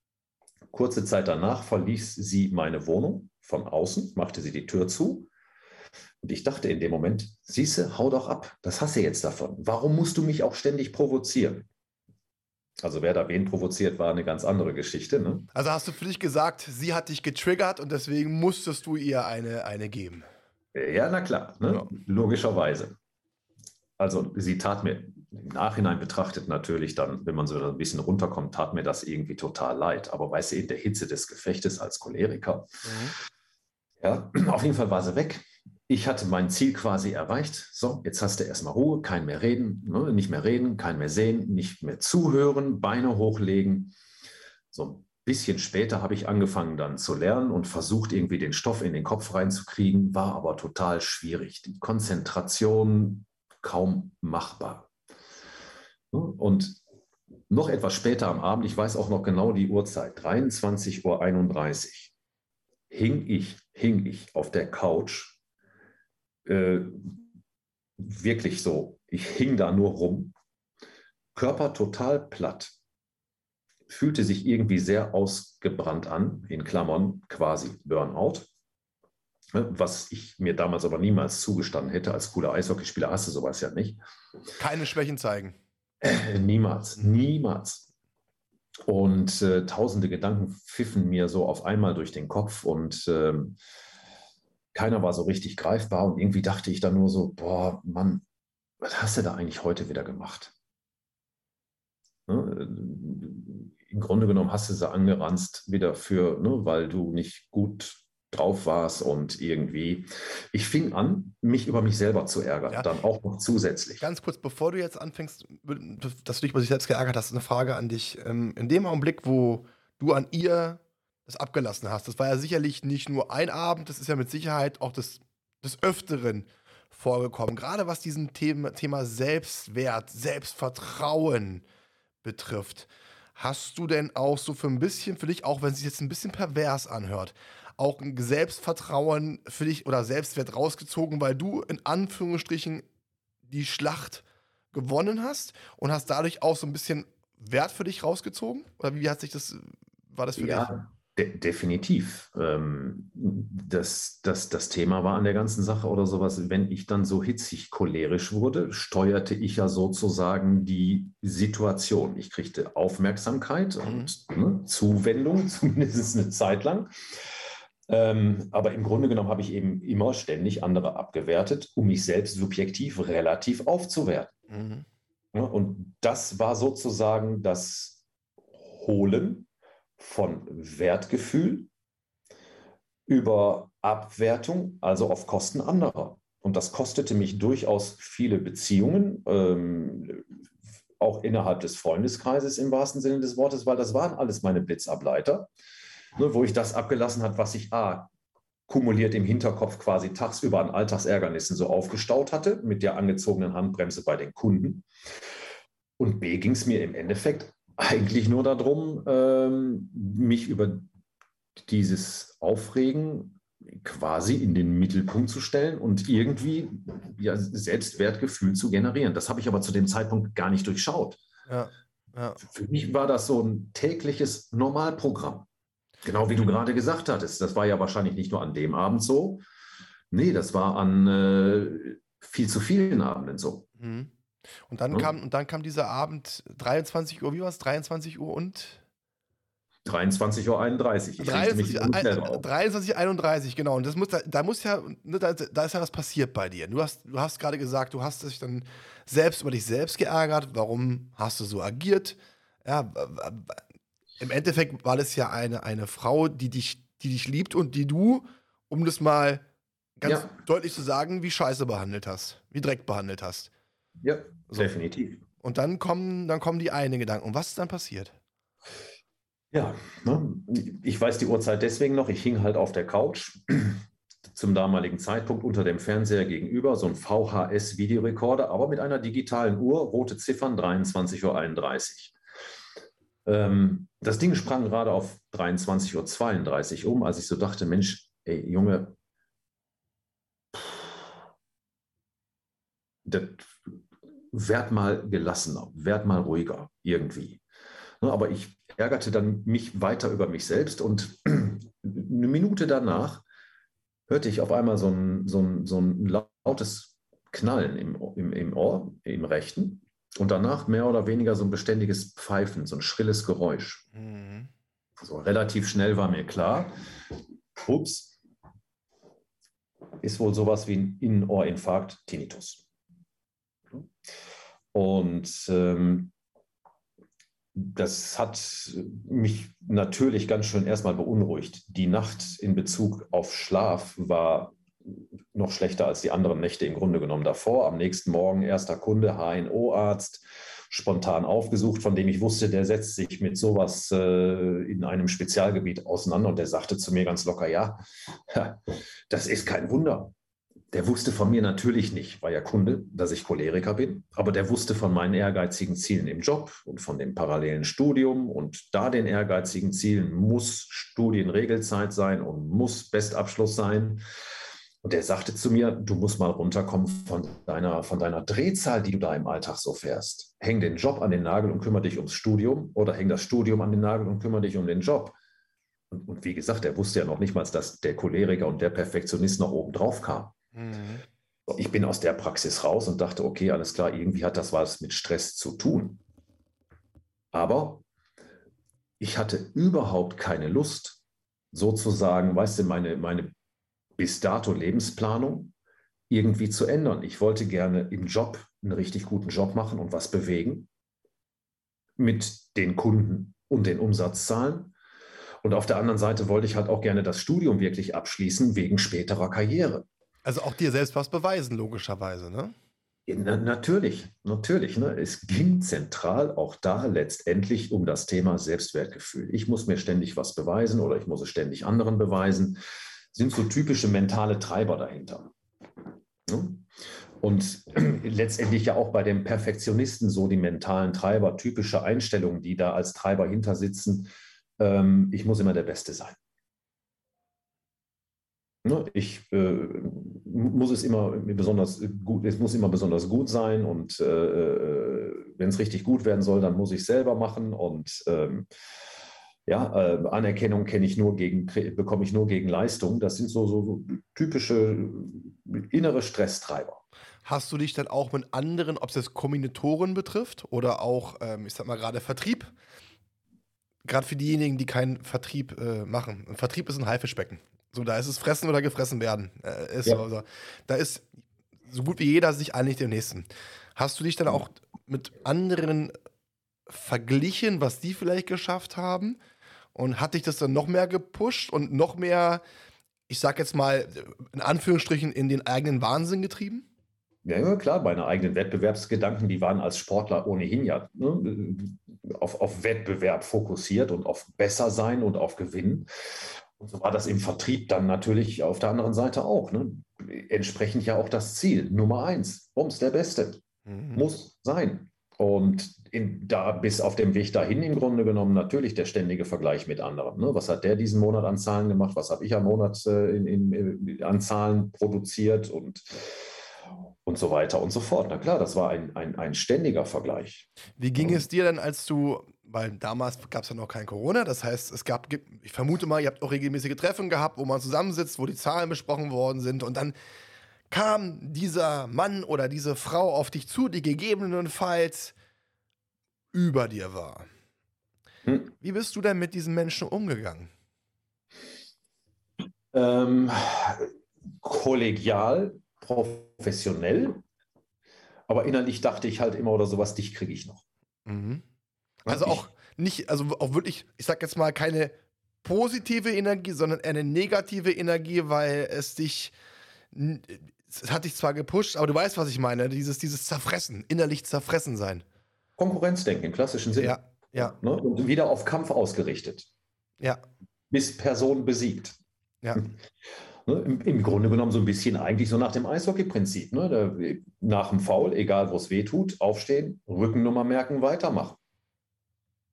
kurze Zeit danach verließ sie meine Wohnung von außen, machte sie die Tür zu. Und ich dachte in dem Moment, siehste, hau doch ab, das hast du jetzt davon. Warum musst du mich auch ständig provozieren? Also wer da wen provoziert, war eine ganz andere Geschichte. Ne? Also hast du für dich gesagt, sie hat dich getriggert und deswegen musstest du ihr eine, eine geben. Ja, na klar, ne? ja. logischerweise. Also sie tat mir im Nachhinein betrachtet natürlich dann, wenn man so ein bisschen runterkommt, tat mir das irgendwie total leid. Aber weißt du, in der Hitze des Gefechtes als Choleriker, mhm. ja, auf jeden Fall war sie weg. Ich hatte mein Ziel quasi erreicht. So, jetzt hast du erstmal Ruhe, kein mehr reden, ne? nicht mehr reden, kein mehr sehen, nicht mehr zuhören, Beine hochlegen. So ein bisschen später habe ich angefangen dann zu lernen und versucht irgendwie den Stoff in den Kopf reinzukriegen, war aber total schwierig. Die Konzentration kaum machbar. Und noch etwas später am Abend, ich weiß auch noch genau die Uhrzeit, 23.31 Uhr, hing ich, hing ich auf der Couch, äh, wirklich so, ich hing da nur rum, Körper total platt, fühlte sich irgendwie sehr ausgebrannt an, in Klammern quasi Burnout, was ich mir damals aber niemals zugestanden hätte. Als cooler Eishockeyspieler hast du sowas ja nicht. Keine Schwächen zeigen. Äh, niemals, niemals. Und äh, tausende Gedanken pfiffen mir so auf einmal durch den Kopf und äh, keiner war so richtig greifbar. Und irgendwie dachte ich dann nur so, boah, Mann, was hast du da eigentlich heute wieder gemacht? Ne? Im Grunde genommen hast du sie angeranzt wieder für, ne, weil du nicht gut drauf warst und irgendwie, ich fing an, mich über mich selber zu ärgern, ja. dann auch noch zusätzlich. Ganz kurz, bevor du jetzt anfängst, dass du dich über dich selbst geärgert hast, eine Frage an dich. Ähm, in dem Augenblick, wo du an ihr das abgelassen hast, das war ja sicherlich nicht nur ein Abend, das ist ja mit Sicherheit auch des, des Öfteren vorgekommen. Gerade was diesen Thema, Thema Selbstwert, Selbstvertrauen betrifft. Hast du denn auch so für ein bisschen, für dich, auch wenn es sich jetzt ein bisschen pervers anhört, auch ein Selbstvertrauen für dich oder Selbstwert rausgezogen, weil du in Anführungsstrichen die Schlacht gewonnen hast und hast dadurch auch so ein bisschen Wert für dich rausgezogen? Oder wie hat sich das, war das für ja, dich? De definitiv. Ähm, das, das, das Thema war an der ganzen Sache oder sowas, wenn ich dann so hitzig cholerisch wurde, steuerte ich ja sozusagen die Situation. Ich kriegte Aufmerksamkeit mhm. und ne, Zuwendung, zumindest eine Zeit lang. Ähm, aber im Grunde genommen habe ich eben immer ständig andere abgewertet, um mich selbst subjektiv relativ aufzuwerten. Mhm. Ja, und das war sozusagen das Holen von Wertgefühl über Abwertung, also auf Kosten anderer. Und das kostete mich durchaus viele Beziehungen, ähm, auch innerhalb des Freundeskreises im wahrsten Sinne des Wortes, weil das waren alles meine Blitzableiter ne, wo ich das abgelassen habe, was ich A, kumuliert im Hinterkopf quasi tagsüber an Alltagsärgernissen so aufgestaut hatte, mit der angezogenen Handbremse bei den Kunden. Und B, ging es mir im Endeffekt eigentlich nur darum, ähm, mich über dieses Aufregen quasi in den Mittelpunkt zu stellen und irgendwie ja, Selbstwertgefühl zu generieren. Das habe ich aber zu dem Zeitpunkt gar nicht durchschaut. Ja, ja. Für mich war das so ein tägliches Normalprogramm. Genau wie du gerade gesagt hattest, das war ja wahrscheinlich nicht nur an dem Abend so. Nee, das war an äh, viel zu vielen Abenden so. Mhm. Und dann, ja. kam, und dann kam dieser Abend 23 Uhr, wie war es? 23 Uhr und? 23.31 Uhr. Ich 23, 31, genau. Und das muss, da, da muss ja, ne, da, da, ist ja was passiert bei dir. Du hast, du hast gerade gesagt, du hast dich dann selbst über dich selbst geärgert. Warum hast du so agiert? Ja, im Endeffekt war das ja eine, eine Frau, die dich, die dich liebt und die du, um das mal ganz ja. deutlich zu sagen, wie scheiße behandelt hast, wie Dreck behandelt hast. Ja, so. definitiv. Und dann kommen, dann kommen die einen Gedanken. Und was ist dann passiert? Ja, ne? ich weiß die Uhrzeit deswegen noch. Ich hing halt auf der Couch zum damaligen Zeitpunkt unter dem Fernseher gegenüber, so ein VHS-Videorekorder, aber mit einer digitalen Uhr, rote Ziffern, 23.31 Uhr. Ähm, das Ding sprang gerade auf 23.32 Uhr um, als ich so dachte, Mensch, ey, Junge, das, werd mal gelassener, werd mal ruhiger irgendwie. Ne, aber ich ärgerte dann mich weiter über mich selbst und eine Minute danach hörte ich auf einmal so ein, so ein, so ein lautes Knallen im, im, im Ohr, im rechten. Und danach mehr oder weniger so ein beständiges Pfeifen, so ein schrilles Geräusch. Mhm. So relativ schnell war mir klar, ups, ist wohl sowas wie ein Innenohrinfarkt, Tinnitus. Und ähm, das hat mich natürlich ganz schön erstmal beunruhigt. Die Nacht in Bezug auf Schlaf war noch schlechter als die anderen Nächte im Grunde genommen davor. Am nächsten Morgen erster Kunde, HNO-Arzt, spontan aufgesucht, von dem ich wusste, der setzt sich mit sowas äh, in einem Spezialgebiet auseinander und der sagte zu mir ganz locker, ja, das ist kein Wunder. Der wusste von mir natürlich nicht, war ja Kunde, dass ich Choleriker bin, aber der wusste von meinen ehrgeizigen Zielen im Job und von dem parallelen Studium. Und da den ehrgeizigen Zielen muss Studienregelzeit sein und muss Bestabschluss sein. Und er sagte zu mir, du musst mal runterkommen von deiner, von deiner Drehzahl, die du da im Alltag so fährst. Häng den Job an den Nagel und kümmere dich ums Studium oder häng das Studium an den Nagel und kümmere dich um den Job. Und, und wie gesagt, er wusste ja noch nicht mal, dass der Choleriker und der Perfektionist noch oben drauf kam. Mhm. Ich bin aus der Praxis raus und dachte, okay, alles klar, irgendwie hat das was mit Stress zu tun. Aber ich hatte überhaupt keine Lust, sozusagen, weißt du, meine, meine bis dato Lebensplanung irgendwie zu ändern. Ich wollte gerne im Job einen richtig guten Job machen und was bewegen mit den Kunden und den Umsatzzahlen. Und auf der anderen Seite wollte ich halt auch gerne das Studium wirklich abschließen wegen späterer Karriere. Also auch dir selbst was beweisen, logischerweise, ne? Na, natürlich, natürlich. Ne? Es ging zentral auch da letztendlich um das Thema Selbstwertgefühl. Ich muss mir ständig was beweisen oder ich muss es ständig anderen beweisen. Sind so typische mentale Treiber dahinter. Und letztendlich ja auch bei dem Perfektionisten so die mentalen Treiber, typische Einstellungen, die da als Treiber hinter sitzen. Ähm, ich muss immer der Beste sein. Ne, ich äh, muss es immer besonders gut, es muss immer besonders gut sein und äh, äh wenn es richtig gut werden soll, dann muss ich selber machen und ähm, ja, äh, Anerkennung kenne ich nur gegen, bekomme ich nur gegen Leistung. Das sind so, so, so typische innere Stresstreiber. Hast du dich dann auch mit anderen, ob es jetzt Kombinatoren betrifft oder auch, ähm, ich sag mal gerade Vertrieb, gerade für diejenigen, die keinen Vertrieb äh, machen. Ein Vertrieb ist ein Haifischbecken. So, da ist es fressen oder gefressen werden. Äh, ist ja. so, also, da ist so gut wie jeder sich einig dem nächsten. Hast du dich dann auch mit anderen verglichen, was die vielleicht geschafft haben? Und hat dich das dann noch mehr gepusht und noch mehr, ich sag jetzt mal, in Anführungsstrichen, in den eigenen Wahnsinn getrieben? Ja, klar, meine eigenen Wettbewerbsgedanken, die waren als Sportler ohnehin ja ne, auf, auf Wettbewerb fokussiert und auf besser sein und auf Gewinnen. Und so war das im Vertrieb dann natürlich auf der anderen Seite auch. Ne? Entsprechend ja auch das Ziel. Nummer eins, Bums, der Beste. Mhm. Muss sein. Und in, da bis auf dem Weg dahin im Grunde genommen natürlich der ständige Vergleich mit anderen. Ne? Was hat der diesen Monat an Zahlen gemacht? Was habe ich am Monat äh, in, in, an Zahlen produziert? Und und so weiter und so fort. Na klar, das war ein, ein, ein ständiger Vergleich. Wie ging es dir denn, als du weil damals gab es ja noch kein Corona. Das heißt, es gab, ich vermute mal, ihr habt auch regelmäßige Treffen gehabt, wo man zusammensitzt, wo die Zahlen besprochen worden sind. Und dann kam dieser Mann oder diese Frau auf dich zu, die gegebenenfalls über dir war. Hm. Wie bist du denn mit diesen Menschen umgegangen? Ähm, kollegial, professionell, aber innerlich dachte ich halt immer oder sowas, dich kriege ich noch. Mhm. Also auch nicht, also auch wirklich, ich sag jetzt mal, keine positive Energie, sondern eine negative Energie, weil es dich, es hat dich zwar gepusht, aber du weißt, was ich meine, dieses, dieses Zerfressen, innerlich zerfressen sein. Konkurrenzdenken im klassischen Sinne. Ja, ja. Ne? Und wieder auf Kampf ausgerichtet. Ja. Bis Person besiegt. Ja. Ne, im, im, Grunde genommen so ein bisschen eigentlich so nach dem Eishockey-Prinzip. Ne? nach dem Foul, egal wo es weh tut, aufstehen, Rückennummer merken, weitermachen.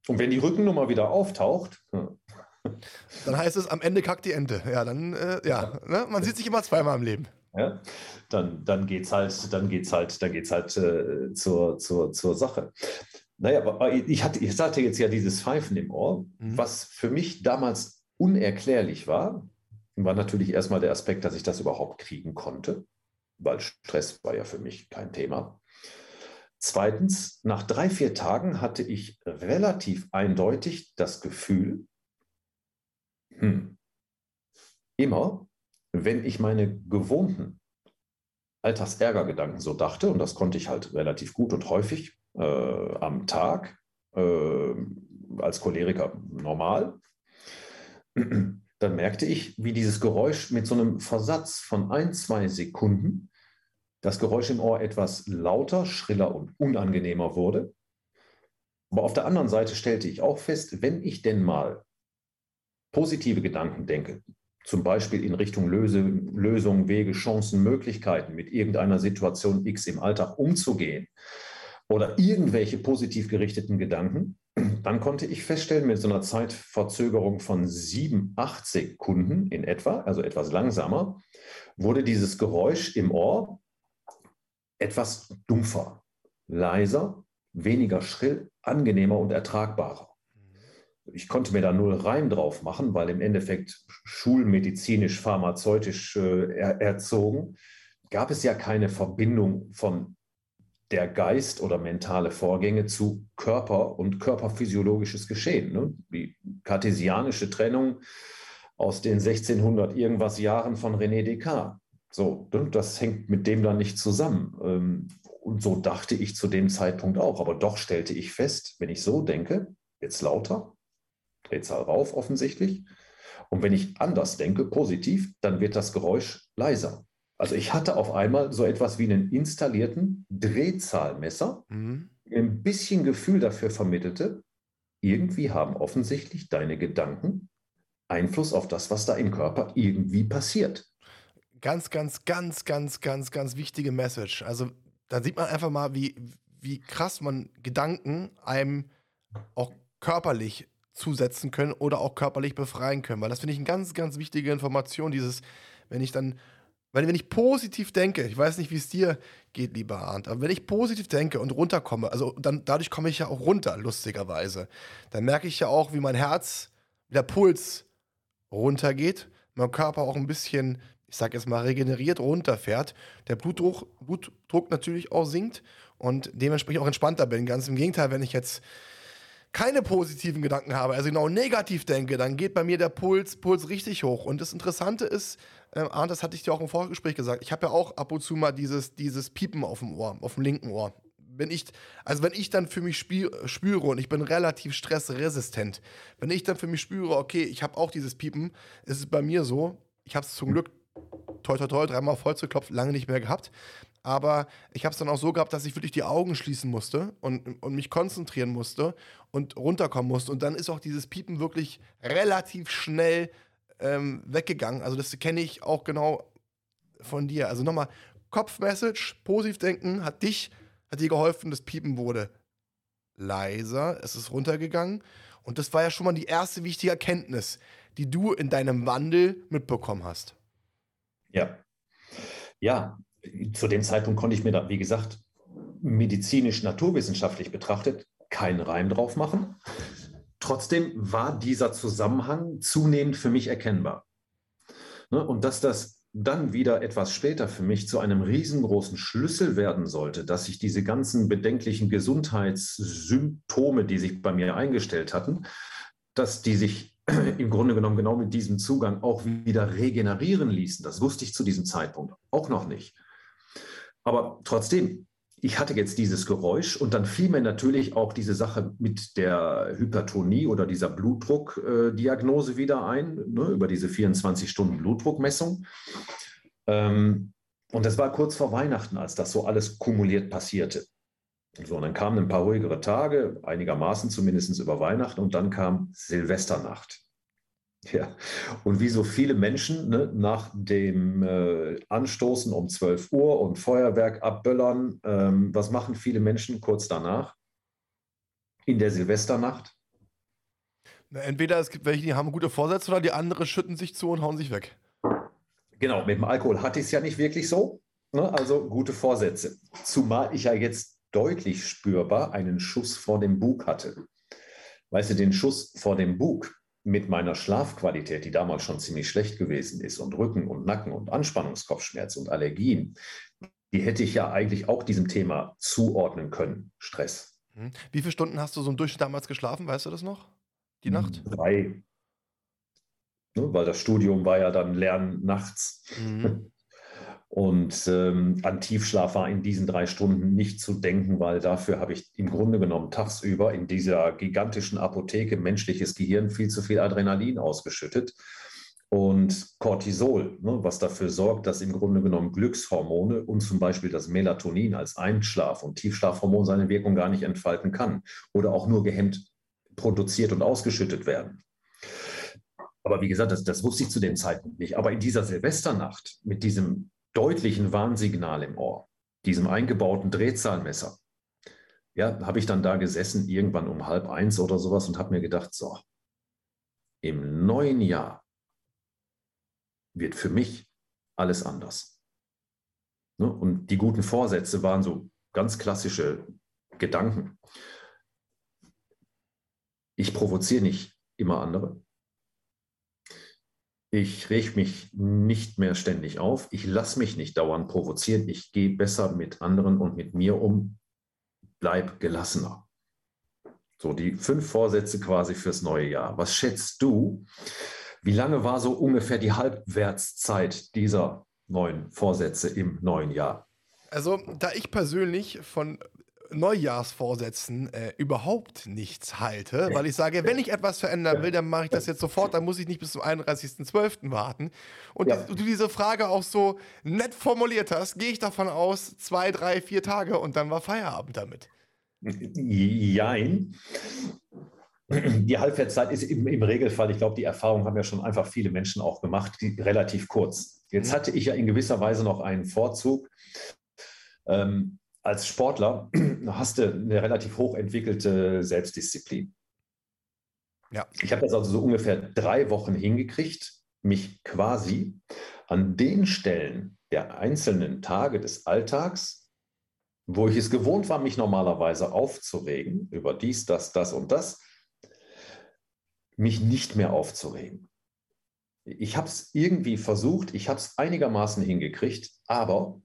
Und wenn die Rückennummer wieder auftaucht, dann heißt es, am Ende kackt die Ente. Ja, dann, äh, ja, ne? man sieht sich immer zweimal im Leben. Ja, dann, dann geht's halt, dann geht's halt, dann geht's halt äh, zur, zur, zur Sache. Naja, aber ich hatte, ich hatte jetzt ja dieses Pfeifen im Ohr, mhm. was für mich damals unerklärlich war, war natürlich erstmal der Aspekt, dass ich das überhaupt kriegen konnte, weil Stress war ja für mich kein Thema. Zweitens, nach drei, vier Tagen hatte ich relativ eindeutig das Gefühl, hm, immer, wenn ich meine gewohnten Alltagsärgergedanken so dachte, und das konnte ich halt relativ gut und häufig äh, am Tag, äh, als Choleriker normal, dann merkte ich, wie dieses Geräusch mit so einem Versatz von ein, zwei Sekunden das Geräusch im Ohr etwas lauter, schriller und unangenehmer wurde. Aber auf der anderen Seite stellte ich auch fest, wenn ich denn mal positive Gedanken denke, zum Beispiel in Richtung Löse, Lösungen, Wege, Chancen, Möglichkeiten, mit irgendeiner Situation X im Alltag umzugehen oder irgendwelche positiv gerichteten Gedanken, dann konnte ich feststellen, mit so einer Zeitverzögerung von sieben, acht Sekunden in etwa, also etwas langsamer, wurde dieses Geräusch im Ohr etwas dumpfer, leiser, weniger schrill, angenehmer und ertragbarer. Ich konnte mir da null Reim drauf machen, weil im Endeffekt schulmedizinisch, pharmazeutisch äh, er, erzogen, gab es ja keine Verbindung von der Geist oder mentale Vorgänge zu Körper und körperphysiologisches Geschehen. Ne? Die kartesianische Trennung aus den 1600 irgendwas Jahren von René Descartes. So, ne? das hängt mit dem dann nicht zusammen. Ähm, und so dachte ich zu dem Zeitpunkt auch. Aber doch stellte ich fest, wenn ich so denke, jetzt lauter, Drehzahl rauf offensichtlich. Und wenn ich anders denke, positiv, dann wird das Geräusch leiser. Also ich hatte auf einmal so etwas wie einen installierten Drehzahlmesser, mhm. ein bisschen Gefühl dafür vermittelte, irgendwie haben offensichtlich deine Gedanken Einfluss auf das, was da im Körper irgendwie passiert. Ganz, ganz, ganz, ganz, ganz, ganz wichtige Message. Also da sieht man einfach mal, wie, wie krass man Gedanken einem auch körperlich zusetzen können oder auch körperlich befreien können. Weil das finde ich eine ganz, ganz wichtige Information, dieses, wenn ich dann weil wenn ich positiv denke, ich weiß nicht, wie es dir geht, lieber Arndt, aber wenn ich positiv denke und runterkomme, also dann dadurch komme ich ja auch runter, lustigerweise, dann merke ich ja auch, wie mein Herz, wie der Puls runtergeht, mein Körper auch ein bisschen, ich sag jetzt mal, regeneriert runterfährt, der Blutdruck, Blutdruck natürlich auch sinkt und dementsprechend auch entspannter bin. Ganz im Gegenteil, wenn ich jetzt keine positiven Gedanken habe, also genau negativ denke, dann geht bei mir der Puls, Puls richtig hoch. Und das Interessante ist, äh, Arndt, das hatte ich dir auch im Vorgespräch gesagt, ich habe ja auch ab und zu mal dieses, dieses Piepen auf dem Ohr, auf dem linken Ohr. Wenn ich, also wenn ich dann für mich spüre und ich bin relativ stressresistent, wenn ich dann für mich spüre, okay, ich habe auch dieses Piepen, ist es bei mir so, ich habe es zum Glück toi toi toi dreimal voll zu klopfen, lange nicht mehr gehabt. Aber ich habe es dann auch so gehabt, dass ich wirklich die Augen schließen musste und, und mich konzentrieren musste und runterkommen musste. Und dann ist auch dieses Piepen wirklich relativ schnell ähm, weggegangen. Also das kenne ich auch genau von dir. Also nochmal, Kopfmessage, positiv denken, hat dich, hat dir geholfen, das Piepen wurde leiser, es ist runtergegangen. Und das war ja schon mal die erste wichtige Erkenntnis, die du in deinem Wandel mitbekommen hast. Ja. Ja, zu dem Zeitpunkt konnte ich mir da, wie gesagt, medizinisch, naturwissenschaftlich betrachtet, keinen Reim drauf machen. Trotzdem war dieser Zusammenhang zunehmend für mich erkennbar. Ne, und dass das dann wieder etwas später für mich zu einem riesengroßen Schlüssel werden sollte, dass sich diese ganzen bedenklichen Gesundheitssymptome, die sich bei mir eingestellt hatten, dass die sich im Grunde genommen genau mit diesem Zugang auch wieder regenerieren ließen. Das wusste ich zu diesem Zeitpunkt auch noch nicht. Aber trotzdem, ich hatte jetzt dieses Geräusch und dann fiel mir natürlich auch diese Sache mit der Hypertonie oder dieser Blutdruckdiagnose wieder ein, ne, über diese 24 Stunden Blutdruckmessung. Ähm, und das war kurz vor Weihnachten, als das so alles kumuliert passierte. So, und dann kamen ein paar ruhigere Tage, einigermaßen zumindest über Weihnachten, und dann kam Silvesternacht. Ja, und wie so viele Menschen ne, nach dem äh, Anstoßen um 12 Uhr und Feuerwerk abböllern, ähm, was machen viele Menschen kurz danach? In der Silvesternacht? Na, entweder es gibt welche, die haben gute Vorsätze oder die anderen schütten sich zu und hauen sich weg. Genau, mit dem Alkohol hatte ich es ja nicht wirklich so. Ne? Also gute Vorsätze. Zumal ich ja jetzt deutlich spürbar einen Schuss vor dem Bug hatte. Weißt du, den Schuss vor dem Bug, mit meiner Schlafqualität, die damals schon ziemlich schlecht gewesen ist, und Rücken und Nacken und Anspannungskopfschmerz und Allergien, die hätte ich ja eigentlich auch diesem Thema zuordnen können, Stress. Hm. Wie viele Stunden hast du so im Durchschnitt damals geschlafen, weißt du das noch? Die Nacht? Drei. ne, weil das Studium war ja dann Lernen nachts. Mhm. Und ähm, an Tiefschlaf war in diesen drei Stunden nicht zu denken, weil dafür habe ich im Grunde genommen tagsüber in dieser gigantischen Apotheke menschliches Gehirn viel zu viel Adrenalin ausgeschüttet und Cortisol, ne, was dafür sorgt, dass im Grunde genommen Glückshormone und zum Beispiel das Melatonin als Einschlaf- und Tiefschlafhormon seine Wirkung gar nicht entfalten kann oder auch nur gehemmt produziert und ausgeschüttet werden. Aber wie gesagt, das, das wusste ich zu dem Zeitpunkt nicht. Aber in dieser Silvesternacht mit diesem deutlichen Warnsignal im Ohr, diesem eingebauten Drehzahlmesser, ja, habe ich dann da gesessen, irgendwann um halb eins oder sowas und habe mir gedacht, so, im neuen Jahr wird für mich alles anders. Ne? Und die guten Vorsätze waren so ganz klassische Gedanken. Ich provoziere nicht immer andere. Ich reg mich nicht mehr ständig auf. Ich lasse mich nicht dauernd provozieren. Ich gehe besser mit anderen und mit mir um. Bleib gelassener. So, die fünf Vorsätze quasi fürs neue Jahr. Was schätzt du? Wie lange war so ungefähr die Halbwertszeit dieser neuen Vorsätze im neuen Jahr? Also, da ich persönlich von Neujahrsvorsätzen äh, überhaupt nichts halte, weil ich sage, wenn ich etwas verändern will, dann mache ich das jetzt sofort, dann muss ich nicht bis zum 31.12. warten. Und ja. die, du diese Frage auch so nett formuliert hast, gehe ich davon aus, zwei, drei, vier Tage und dann war Feierabend damit. Jein. Die Halbwertszeit ist im, im Regelfall, ich glaube, die Erfahrung haben ja schon einfach viele Menschen auch gemacht, die, relativ kurz. Jetzt mhm. hatte ich ja in gewisser Weise noch einen Vorzug. Ähm, als Sportler hast du eine relativ hoch entwickelte Selbstdisziplin. Ja. Ich habe das also so ungefähr drei Wochen hingekriegt, mich quasi an den Stellen der einzelnen Tage des Alltags, wo ich es gewohnt war, mich normalerweise aufzuregen über dies, das, das und das, mich nicht mehr aufzuregen. Ich habe es irgendwie versucht, ich habe es einigermaßen hingekriegt, aber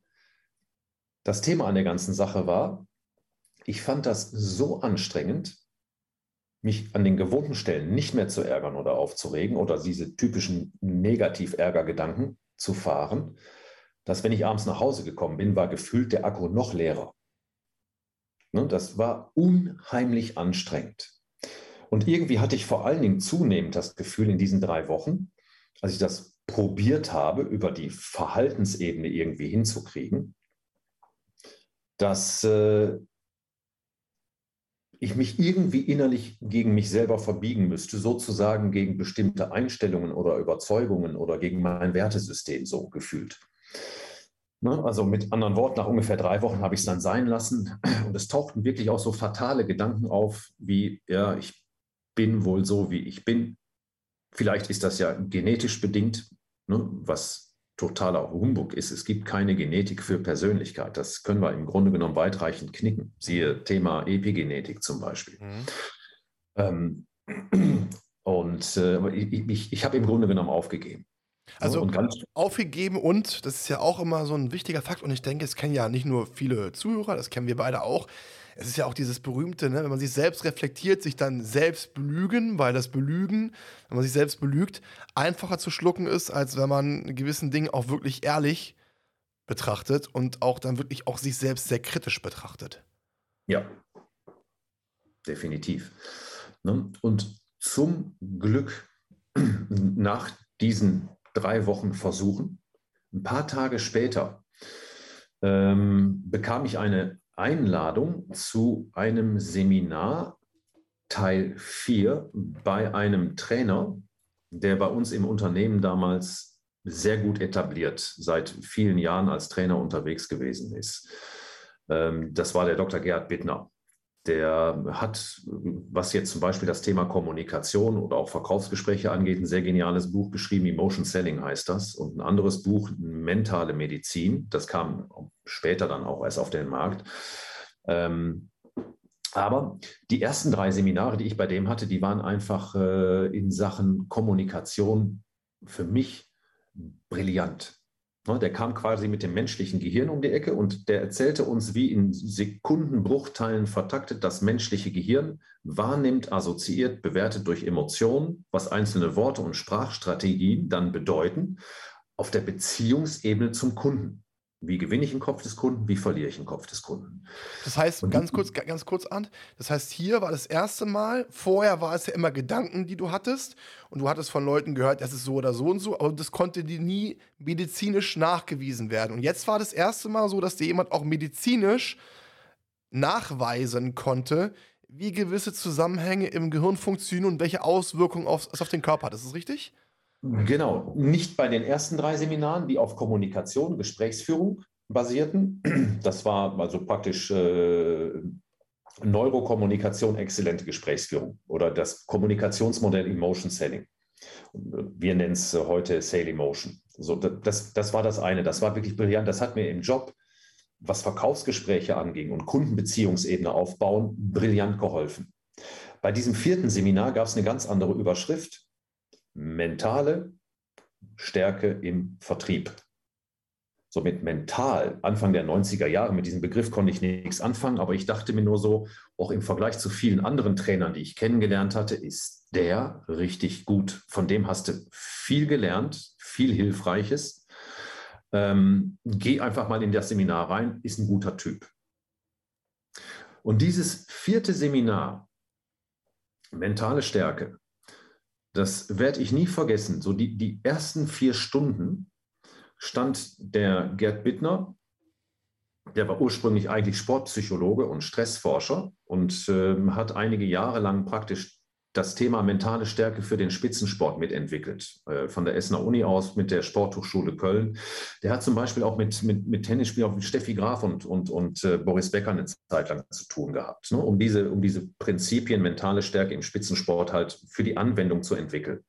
das Thema an der ganzen Sache war, ich fand das so anstrengend, mich an den gewohnten Stellen nicht mehr zu ärgern oder aufzuregen oder diese typischen Negativ-Ärger-Gedanken zu fahren, dass wenn ich abends nach Hause gekommen bin, war gefühlt der Akku noch leerer. Ne, das war unheimlich anstrengend. Und irgendwie hatte ich vor allen Dingen zunehmend das Gefühl in diesen drei Wochen, als ich das probiert habe, über die Verhaltensebene irgendwie hinzukriegen, dass äh, ich mich irgendwie innerlich gegen mich selber verbiegen müsste, sozusagen gegen bestimmte Einstellungen oder Überzeugungen oder gegen mein Wertesystem so gefühlt. Ne? Also mit anderen Worten, nach ungefähr drei Wochen habe ich es dann sein lassen und es tauchten wirklich auch so fatale Gedanken auf, wie, ja, ich bin wohl so, wie ich bin. Vielleicht ist das ja genetisch bedingt, ne? was totaler Humbug ist. Es gibt keine Genetik für Persönlichkeit. Das können wir im Grunde genommen weitreichend knicken. Siehe Thema Epigenetik zum Beispiel. Mhm. Ähm, und äh, ich, ich, ich habe im Grunde genommen aufgegeben. Also und aufgegeben und, das ist ja auch immer so ein wichtiger Fakt und ich denke, es kennen ja nicht nur viele Zuhörer, das kennen wir beide auch, es ist ja auch dieses berühmte, ne, wenn man sich selbst reflektiert, sich dann selbst belügen, weil das Belügen, wenn man sich selbst belügt, einfacher zu schlucken ist, als wenn man gewissen Dingen auch wirklich ehrlich betrachtet und auch dann wirklich auch sich selbst sehr kritisch betrachtet. Ja, definitiv. Ne? Und zum Glück nach diesen drei Wochen Versuchen, ein paar Tage später, ähm, bekam ich eine Einladung zu einem Seminar Teil 4 bei einem Trainer, der bei uns im Unternehmen damals sehr gut etabliert, seit vielen Jahren als Trainer unterwegs gewesen ist. Ähm, das war der Dr. Gerhard Bittner. Der hat, was jetzt zum Beispiel das Thema Kommunikation oder auch Verkaufsgespräche angeht, ein sehr geniales Buch geschrieben. Emotion Selling heißt das. Und ein anderes Buch, Mentale Medizin. Das kam später dann auch erst auf den Markt. Ähm, aber die ersten drei Seminare, die ich bei dem hatte, die waren einfach äh, in Sachen Kommunikation für mich brillant. Ne, der kam quasi mit dem menschlichen Gehirn um die Ecke und der erzählte uns, wie in Sekundenbruchteilen vertaktet das menschliche Gehirn wahrnimmt, assoziiert, bewertet durch Emotionen, was einzelne Worte und Sprachstrategien dann bedeuten, auf der Beziehungsebene zum Kunden. Wie gewinne ich den Kopf des Kunden? Wie verliere ich den Kopf des Kunden? Das heißt, ganz kurz, ganz kurz an, das heißt, hier war das erste Mal, vorher war es ja immer Gedanken, die du hattest und du hattest von Leuten gehört, das ist so oder so und so, aber das konnte dir nie medizinisch nachgewiesen werden. Und jetzt war das erste Mal so, dass dir jemand auch medizinisch nachweisen konnte, wie gewisse Zusammenhänge im Gehirn funktionieren und welche Auswirkungen es auf den Körper hat. Ist das richtig? Genau, nicht bei den ersten drei Seminaren, die auf Kommunikation, Gesprächsführung basierten. Das war also praktisch äh, Neurokommunikation, exzellente Gesprächsführung oder das Kommunikationsmodell Emotion Selling. Wir nennen es heute Sale Emotion. So, das, das war das eine, das war wirklich brillant. Das hat mir im Job, was Verkaufsgespräche anging und Kundenbeziehungsebene aufbauen, brillant geholfen. Bei diesem vierten Seminar gab es eine ganz andere Überschrift mentale Stärke im Vertrieb. Somit mental, Anfang der 90er Jahre, mit diesem Begriff konnte ich nichts anfangen, aber ich dachte mir nur so, auch im Vergleich zu vielen anderen Trainern, die ich kennengelernt hatte, ist der richtig gut. Von dem hast du viel gelernt, viel Hilfreiches. Ähm, geh einfach mal in das Seminar rein, ist ein guter Typ. Und dieses vierte Seminar, mentale Stärke, das werde ich nie vergessen. So die, die ersten vier Stunden stand der Gerd Bittner, der war ursprünglich eigentlich Sportpsychologe und Stressforscher und äh, hat einige Jahre lang praktisch das Thema mentale Stärke für den Spitzensport mitentwickelt. Äh, von der Essener Uni aus mit der Sporthochschule Köln. Der hat zum Beispiel auch mit, mit, mit Tennisspielern wie Steffi Graf und, und, und äh, Boris Becker eine Zeit lang zu tun gehabt, ne? um, diese, um diese Prinzipien mentale Stärke im Spitzensport halt für die Anwendung zu entwickeln.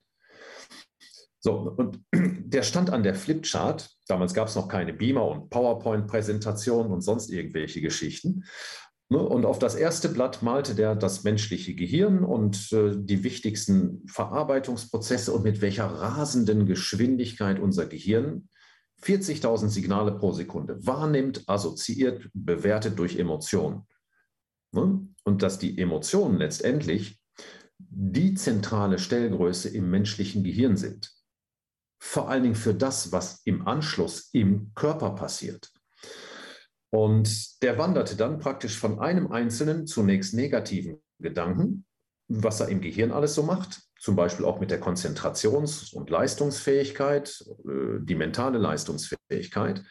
So, und der stand an der Flipchart. Damals gab es noch keine Beamer und PowerPoint-Präsentationen und sonst irgendwelche Geschichten. Ne, und auf das erste Blatt malte der das menschliche Gehirn und äh, die wichtigsten Verarbeitungsprozesse und mit welcher rasenden Geschwindigkeit unser Gehirn 40.000 Signale pro Sekunde wahrnimmt, assoziiert, bewertet durch Emotionen. Ne, und dass die Emotionen letztendlich die zentrale Stellgröße im menschlichen Gehirn sind. Vor allen Dingen für das, was im Anschluss im Körper passiert. Und der wanderte dann praktisch von einem einzelnen, zunächst negativen Gedanken, was er im Gehirn alles so macht, zum Beispiel auch mit der Konzentrations- und Leistungsfähigkeit, äh, die mentale Leistungsfähigkeit,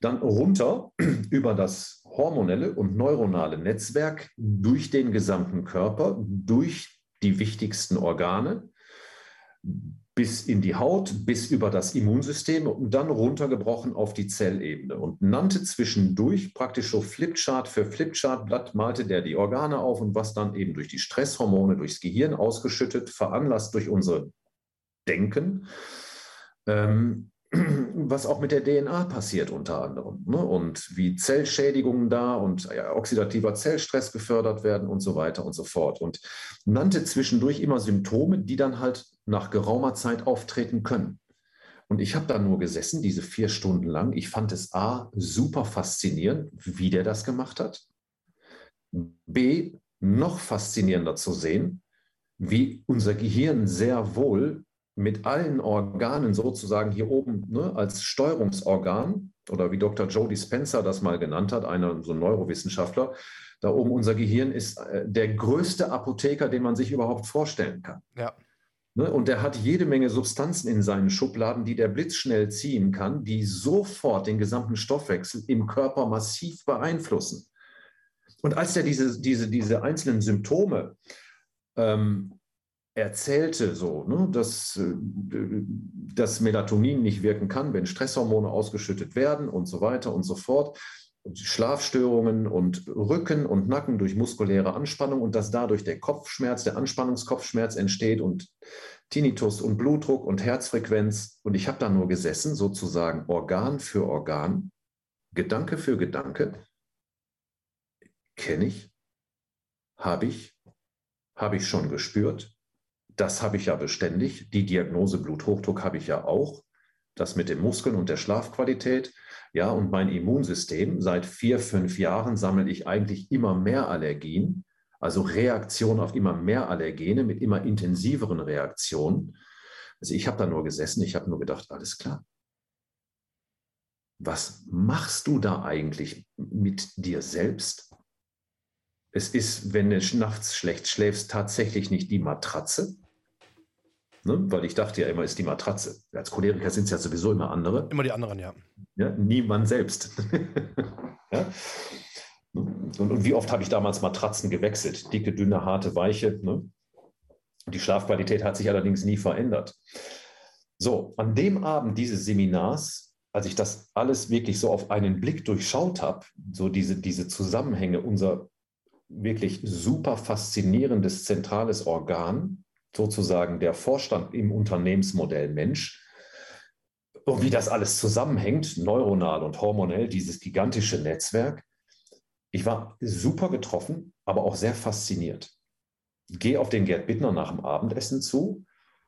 dann runter über das hormonelle und neuronale Netzwerk durch den gesamten Körper, durch die wichtigsten Organe, bis in die Haut, bis über das Immunsystem und dann runtergebrochen auf die Zellebene und nannte zwischendurch praktisch so Flipchart für Flipchart-Blatt, malte der die Organe auf und was dann eben durch die Stresshormone durchs Gehirn ausgeschüttet, veranlasst durch unser Denken, ähm, was auch mit der DNA passiert unter anderem ne? und wie Zellschädigungen da und ja, oxidativer Zellstress gefördert werden und so weiter und so fort. Und nannte zwischendurch immer Symptome, die dann halt nach geraumer Zeit auftreten können. Und ich habe da nur gesessen, diese vier Stunden lang. Ich fand es A, super faszinierend, wie der das gemacht hat. B, noch faszinierender zu sehen, wie unser Gehirn sehr wohl mit allen Organen sozusagen hier oben ne, als Steuerungsorgan oder wie Dr. Joe Dispenza das mal genannt hat, einer so ein Neurowissenschaftler, da oben unser Gehirn ist äh, der größte Apotheker, den man sich überhaupt vorstellen kann. Ja. Ne, und der hat jede Menge Substanzen in seinen Schubladen, die der blitzschnell ziehen kann, die sofort den gesamten Stoffwechsel im Körper massiv beeinflussen. Und als er diese, diese, diese einzelnen Symptome ähm, erzählte, so, ne, dass äh, das Melatonin nicht wirken kann, wenn Stresshormone ausgeschüttet werden und so weiter und so fort. Schlafstörungen und Rücken und Nacken durch muskuläre Anspannung und dass dadurch der Kopfschmerz, der Anspannungskopfschmerz entsteht und Tinnitus und Blutdruck und Herzfrequenz. Und ich habe da nur gesessen, sozusagen Organ für Organ, Gedanke für Gedanke. Kenne ich, habe ich, habe ich schon gespürt, das habe ich ja beständig. Die Diagnose Bluthochdruck habe ich ja auch. das mit den Muskeln und der Schlafqualität. Ja, und mein Immunsystem, seit vier, fünf Jahren sammle ich eigentlich immer mehr Allergien, also Reaktionen auf immer mehr Allergene mit immer intensiveren Reaktionen. Also ich habe da nur gesessen, ich habe nur gedacht, alles klar. Was machst du da eigentlich mit dir selbst? Es ist, wenn du nachts schlecht schläfst, tatsächlich nicht die Matratze, Ne? Weil ich dachte ja immer, ist die Matratze. Als Choleriker sind es ja sowieso immer andere. Immer die anderen, ja. ja niemand selbst. ja? und, und, wie oft habe ich damals Matratzen gewechselt? Dicke, dünne, harte, weiche. Ne? Die Schlafqualität hat sich allerdings nie verändert. So, an dem Abend dieses Seminars, als ich das alles wirklich so auf einen Blick durchschaut habe, so diese, diese Zusammenhänge, unser wirklich super faszinierendes zentrales Organ, sozusagen der Vorstand im Unternehmensmodell Mensch und wie das alles zusammenhängt, neuronal und hormonell, dieses gigantische Netzwerk. Ich war super getroffen, aber auch sehr fasziniert. Gehe auf den Gerd Bittner nach dem Abendessen zu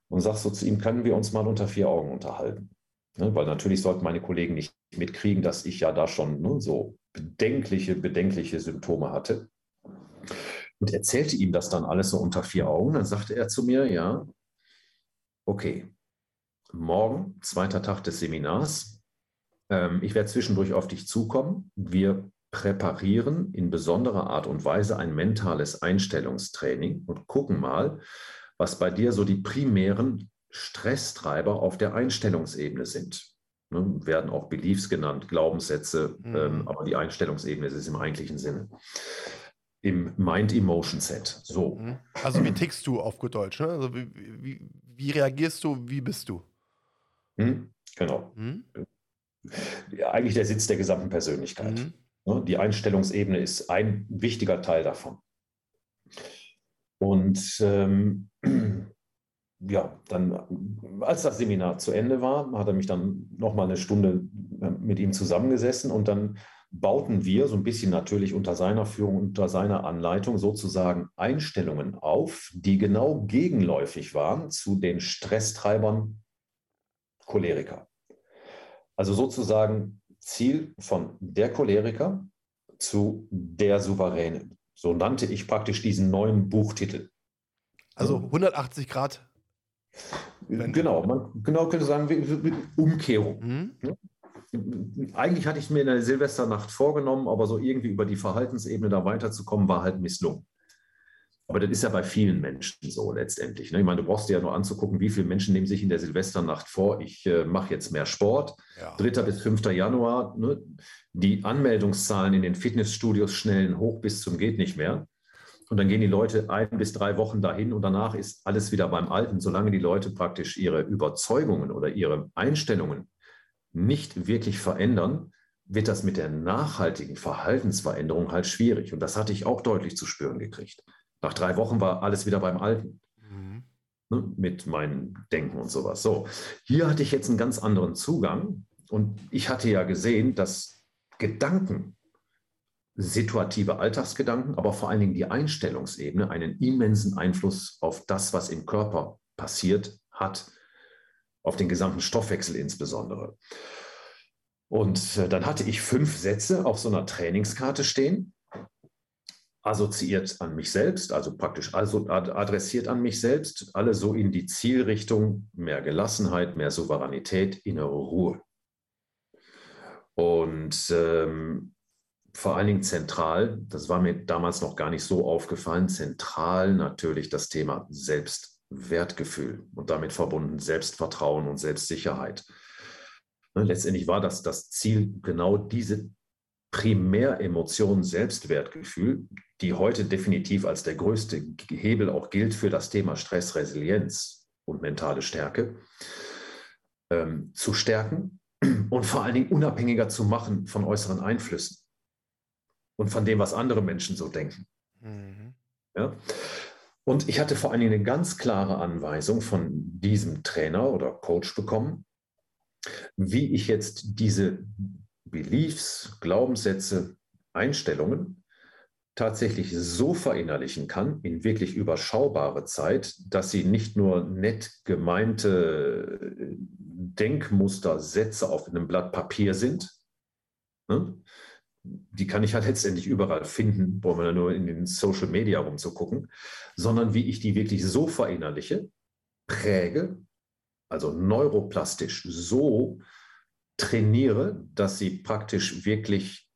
und sage so zu ihm, können wir uns mal unter vier Augen unterhalten? Ne, weil natürlich sollten meine Kollegen nicht mitkriegen, dass ich ja da schon ne, so bedenkliche, bedenkliche Symptome hatte und erzählte ihm das dann alles so unter vier Augen. Dann sagte er zu mir, ja, okay, morgen, zweiter Tag des Seminars, ähm, ich werde zwischendurch auf dich zukommen. Wir präparieren in besonderer Art und Weise ein mentales Einstellungstraining und gucken mal, was bei dir so die primären Stresstreiber auf der Einstellungsebene sind. Ne, werden auch Beliefs genannt, Glaubenssätze, mhm. ähm, aber die Einstellungsebene ist es im eigentlichen Sinne im Mind-Emotion-Set. So. Mhm. Also wie tickst du auf gut Deutsch? Ne? Also wie, wie, wie, reagierst du, wie bist du? Mhm, genau. Mhm. Ja, eigentlich der Sitz der gesamten Persönlichkeit. Ne? Die Einstellungsebene ist ein wichtiger Teil davon. Und ähm, ja, dann, als das Seminar zu Ende war, hat er mich dann nochmal eine Stunde äh, mit ihm zusammengesessen und dann bauten wir so ein bisschen natürlich unter seiner Führung, unter seiner Anleitung sozusagen Einstellungen auf, die genau gegenläufig waren zu den Stresstreibern Choleriker. Also sozusagen Ziel von der Choleriker zu der Souveräne. So nannte ich praktisch diesen neuen Buchtitel. Also 180 Grad. Genau, man genau könnte sagen, Umkehrung. Mhm eigentlich hatte ich mir in der Silvesternacht vorgenommen, aber so irgendwie über die Verhaltensebene da weiterzukommen, war halt misslungen. Aber das ist ja bei vielen Menschen so letztendlich. Ne? Ich meine, du brauchst dir ja nur anzugucken, wie viele Menschen nehmen sich in der Silvesternacht vor, ich äh, mache jetzt mehr Sport. Ja. 3. bis 5. Januar, ne? die Anmeldungszahlen in den Fitnessstudios schnellen hoch bis zum geht nicht mehr. Und dann gehen die Leute ein bis drei Wochen dahin und danach ist alles wieder beim Alten, solange die Leute praktisch ihre Überzeugungen oder ihre Einstellungen nicht wirklich verändern, wird das mit der nachhaltigen Verhaltensveränderung halt schwierig. Und das hatte ich auch deutlich zu spüren gekriegt. Nach drei Wochen war alles wieder beim Alten. Mhm. Ne, mit meinem Denken und sowas. So, hier hatte ich jetzt einen ganz anderen Zugang. Und ich hatte ja gesehen, dass Gedanken, situative Alltagsgedanken, aber vor allen Dingen die Einstellungsebene einen immensen Einfluss auf das, was im Körper passiert, hat auf den gesamten Stoffwechsel insbesondere. Und äh, dann hatte ich fünf Sätze auf so einer Trainingskarte stehen, assoziiert an mich selbst, also praktisch also adressiert an mich selbst, alle so in die Zielrichtung mehr Gelassenheit, mehr Souveränität, innere Ruhe. Und ähm, vor allen Dingen zentral, das war mir damals noch gar nicht so aufgefallen, zentral natürlich das Thema Selbst Wertgefühl und damit verbunden Selbstvertrauen und Selbstsicherheit. Ne, letztendlich war das das Ziel, genau diese Primäremotion Selbstwertgefühl, die heute definitiv als der größte Hebel auch gilt für das Thema Stressresilienz und mentale Stärke, ähm, zu stärken und vor allen Dingen unabhängiger zu machen von äußeren Einflüssen und von dem, was andere Menschen so denken. Mhm. Ja? Und ich hatte vor allen Dingen eine ganz klare Anweisung von diesem Trainer oder Coach bekommen, wie ich jetzt diese Beliefs, Glaubenssätze, Einstellungen tatsächlich so verinnerlichen kann in wirklich überschaubare Zeit, dass sie nicht nur nett gemeinte Denkmuster, Sätze auf einem Blatt Papier sind. Ne? Die kann ich halt letztendlich überall finden, brauchen wir nur in den Social Media rumzugucken, sondern wie ich die wirklich so verinnerliche, präge, also neuroplastisch so trainiere, dass sie praktisch wirklich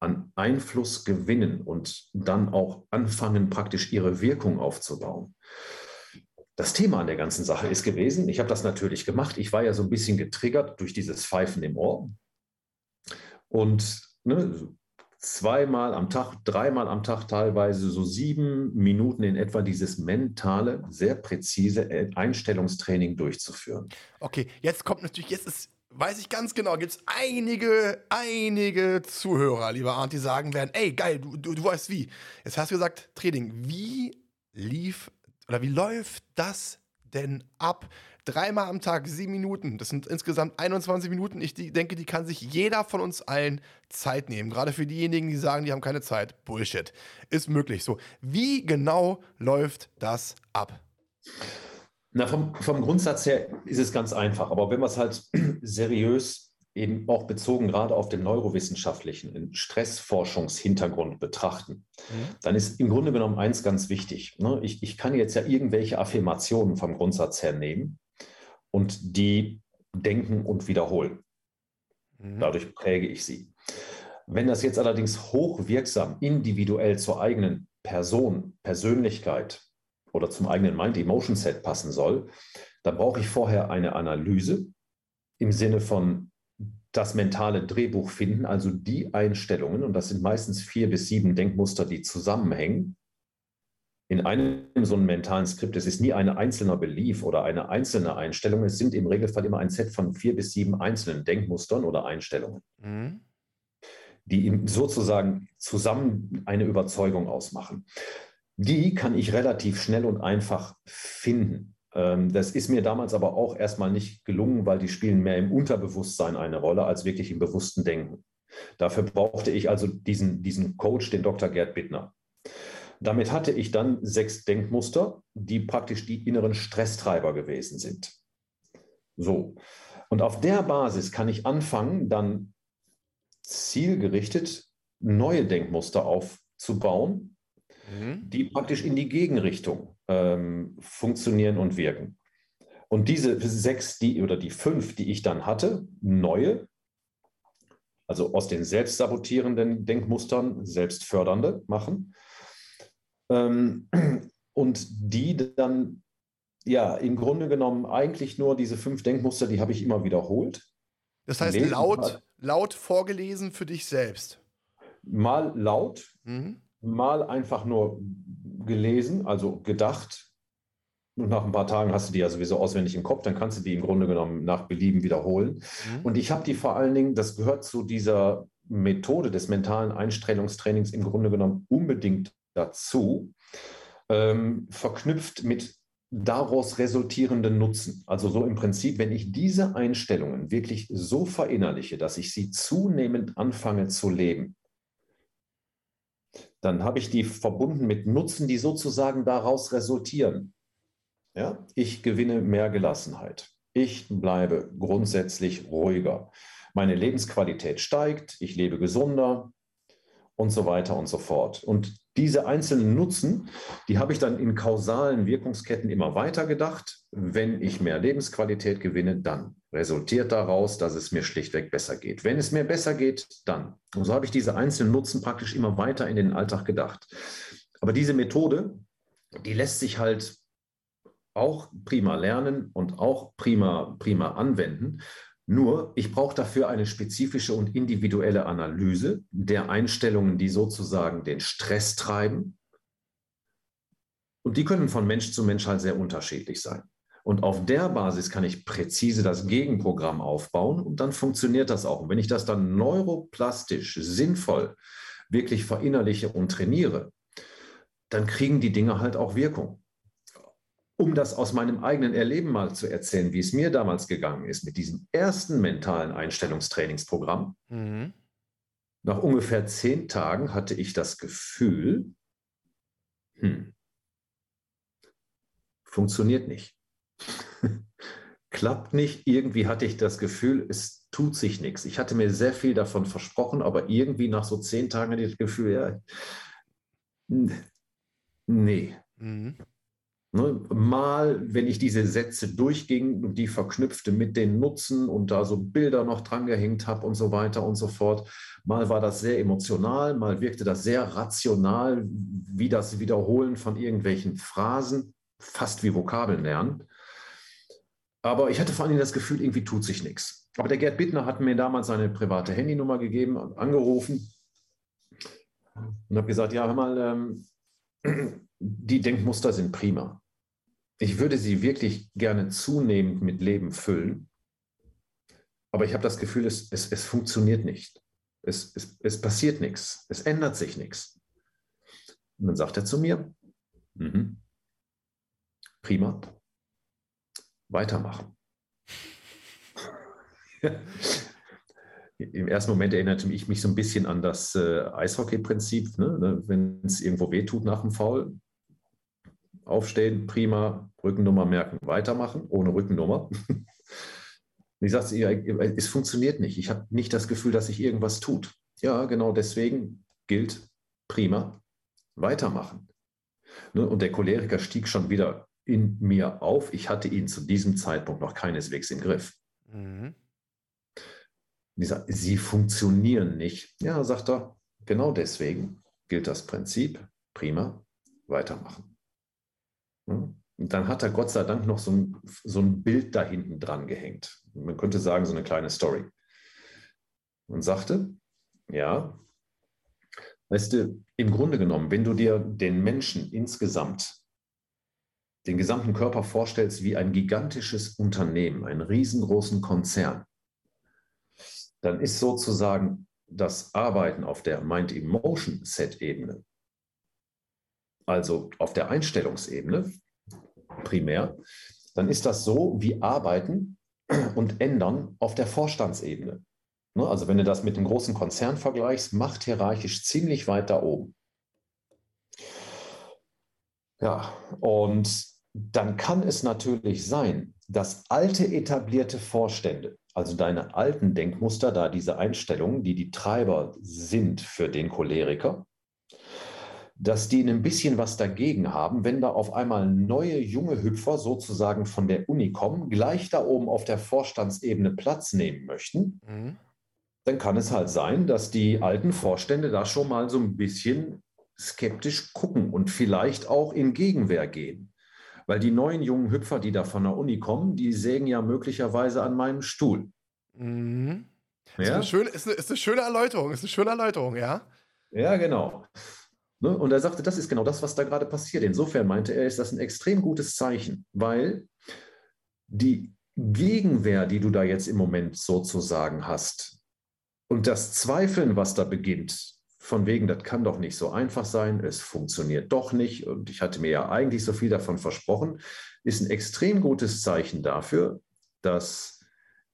an Einfluss gewinnen und dann auch anfangen, praktisch ihre Wirkung aufzubauen. Das Thema an der ganzen Sache ist gewesen, ich habe das natürlich gemacht, ich war ja so ein bisschen getriggert durch dieses Pfeifen im Ohr. Und ne, zweimal am Tag, dreimal am Tag teilweise so sieben Minuten in etwa dieses mentale, sehr präzise Einstellungstraining durchzuführen. Okay, jetzt kommt natürlich, jetzt ist weiß ich ganz genau, gibt es einige, einige Zuhörer, lieber Arndt, die sagen werden, ey, geil, du, du, du weißt wie. Jetzt hast du gesagt, Training. Wie lief oder wie läuft das denn ab? Dreimal am Tag, sieben Minuten. Das sind insgesamt 21 Minuten. Ich denke, die kann sich jeder von uns allen Zeit nehmen. Gerade für diejenigen, die sagen, die haben keine Zeit. Bullshit. Ist möglich. So, wie genau läuft das ab? Na, vom, vom Grundsatz her ist es ganz einfach. Aber wenn wir es halt seriös eben auch bezogen gerade auf den neurowissenschaftlichen Stressforschungshintergrund betrachten, mhm. dann ist im Grunde genommen eins ganz wichtig. Ne? Ich, ich kann jetzt ja irgendwelche Affirmationen vom Grundsatz her nehmen und die denken und wiederholen. Mhm. Dadurch präge ich sie. Wenn das jetzt allerdings hochwirksam individuell zur eigenen Person, Persönlichkeit, oder zum eigenen Mind-Emotion-Set passen soll, dann brauche ich vorher eine Analyse im Sinne von das mentale Drehbuch finden, also die Einstellungen, und das sind meistens vier bis sieben Denkmuster, die zusammenhängen. In einem so einem mentalen Skript, es ist nie ein einzelner Belief oder eine einzelne Einstellung, es sind im Regelfall immer ein Set von vier bis sieben einzelnen Denkmustern oder Einstellungen, mhm. die sozusagen zusammen eine Überzeugung ausmachen. Die kann ich relativ schnell und einfach finden. Ähm, das ist mir damals aber auch erstmal nicht gelungen, weil die spielen mehr im Unterbewusstsein eine Rolle als wirklich im bewussten Denken. Dafür brauchte ich also diesen, diesen Coach, den Dr. Gerd Bittner. Damit hatte ich dann sechs Denkmuster, die praktisch die inneren Stresstreiber gewesen sind. So. Und auf der Basis kann ich anfangen, dann zielgerichtet neue Denkmuster aufzubauen, mhm. die praktisch in die Gegenrichtung ähm, funktionieren und wirken. Und diese sechs, die oder die fünf, die ich dann hatte, neue, also aus den selbstsabotierenden Denkmustern selbstfördernde machen. Ähm, und die dann, ja, im Grunde genommen eigentlich nur diese fünf Denkmuster, die habe ich immer wiederholt. Das heißt, laut, laut vorgelesen für dich selbst. Mal laut, mhm mal einfach nur gelesen, also gedacht. Und nach ein paar Tagen hast du die ja sowieso auswendig im Kopf, dann kannst du die im Grunde genommen nach Belieben wiederholen. Mhm. Und ich habe die vor allen Dingen, das gehört zu dieser Methode des mentalen Einstellungstrainings im Grunde genommen unbedingt dazu, ähm, verknüpft mit daraus resultierenden Nutzen. Also so im Prinzip, wenn ich diese Einstellungen wirklich so verinnerliche, dass ich sie zunehmend anfange zu leben, dann habe ich die verbunden mit Nutzen, die sozusagen daraus resultieren. Ja, ich gewinne mehr Gelassenheit. Ich bleibe grundsätzlich ruhiger. Meine Lebensqualität steigt, ich lebe gesunder und so weiter und so fort. Und diese einzelnen Nutzen, die habe ich dann in kausalen Wirkungsketten immer weiter gedacht. Wenn ich mehr Lebensqualität gewinne, dann resultiert daraus, dass es mir schlichtweg besser geht. Wenn es mir besser geht, dann. Und so habe ich diese einzelnen Nutzen praktisch immer weiter in den Alltag gedacht. Aber diese Methode, die lässt sich halt auch prima lernen und auch prima, prima anwenden. Nur, ich brauche dafür eine spezifische und individuelle Analyse der Einstellungen, die sozusagen den Stress treiben. Und die können von Mensch zu Mensch halt sehr unterschiedlich sein. Und auf der Basis kann ich präzise das Gegenprogramm aufbauen und dann funktioniert das auch. Und wenn ich das dann neuroplastisch sinnvoll wirklich verinnerliche und trainiere, dann kriegen die Dinge halt auch Wirkung um das aus meinem eigenen Erleben mal zu erzählen, wie es mir damals gegangen ist mit diesem ersten mentalen Einstellungstrainingsprogramm. Mhm. Nach ungefähr zehn Tagen hatte ich das Gefühl, hm, funktioniert nicht. klappt nicht. Irgendwie hatte ich das Gefühl, es tut sich nichts. Ich hatte mir sehr viel davon versprochen, aber irgendwie nach so zehn Tagen hatte ich das Gefühl, ja, nee. Mhm. Ne, mal, wenn ich diese Sätze durchging und die verknüpfte mit den Nutzen und da so Bilder noch dran gehängt habe und so weiter und so fort, mal war das sehr emotional, mal wirkte das sehr rational, wie das Wiederholen von irgendwelchen Phrasen, fast wie Vokabeln lernen. Aber ich hatte vor allem das Gefühl, irgendwie tut sich nichts. Aber der Gerd Bittner hat mir damals seine private Handynummer gegeben, angerufen und habe gesagt, ja, hör mal, ähm, die Denkmuster sind prima ich würde sie wirklich gerne zunehmend mit Leben füllen, aber ich habe das Gefühl, es, es, es funktioniert nicht. Es, es, es passiert nichts. Es ändert sich nichts. Und dann sagt er zu mir, mhm, prima, weitermachen. Im ersten Moment erinnerte ich mich so ein bisschen an das äh, Eishockey-Prinzip. Ne? ne wenn es irgendwo wehtut nach dem Foul, aufstehen, prima, Rückennummer merken, weitermachen, ohne Rückennummer. ich sagte, ja, es funktioniert nicht. Ich habe nicht das Gefühl, dass sich irgendwas tut. Ja, genau deswegen gilt prima, weitermachen. Ne, und der Choleriker stieg schon wieder in mir auf. Ich hatte ihn zu diesem Zeitpunkt noch keineswegs im Griff. Mhm. Ich sage, sie funktionieren nicht. Ja, sagt er, genau deswegen gilt das Prinzip, prima, weitermachen. Und dann hat er Gott sei Dank noch so ein, so ein Bild da hinten dran gehängt. Man könnte sagen, so eine kleine Story. Und sagte, ja, weißt du, im Grunde genommen, wenn du dir den Menschen insgesamt, den gesamten Körper vorstellst wie ein gigantisches Unternehmen, einen riesengroßen Konzern, dann ist sozusagen das Arbeiten auf der Mind-Emotion-Set-Ebene also auf der Einstellungsebene primär, dann ist das so wie Arbeiten und Ändern auf der Vorstandsebene. Ne, also wenn du das mit dem großen Konzern vergleichst, macht hierarchisch ziemlich weit da oben. Ja, und dann kann es natürlich sein, dass alte etablierte Vorstände, also deine alten Denkmuster, da diese Einstellungen, die die Treiber sind für den Choleriker, dass die ein bisschen was dagegen haben, wenn da auf einmal neue junge Hüpfer sozusagen von der Uni kommen, gleich da oben auf der Vorstandsebene Platz nehmen möchten. Mhm. Dann kann es halt sein, dass die alten Vorstände da schon mal so ein bisschen skeptisch gucken und vielleicht auch in Gegenwehr gehen. Weil die neuen jungen Hüpfer, die da von der Uni kommen, die sägen ja möglicherweise an meinem Stuhl. Mhm. Ja? Ist, eine schöne, ist, eine, ist eine schöne Erläuterung, ist eine schöne Erläuterung, ja? Ja, genau. Ne? Und er sagte, das ist genau das, was da gerade passiert. Insofern meinte er, ist das ein extrem gutes Zeichen, weil die Gegenwehr, die du da jetzt im Moment sozusagen hast und das Zweifeln, was da beginnt, von wegen, das kann doch nicht so einfach sein, es funktioniert doch nicht und ich hatte mir ja eigentlich so viel davon versprochen, ist ein extrem gutes Zeichen dafür, dass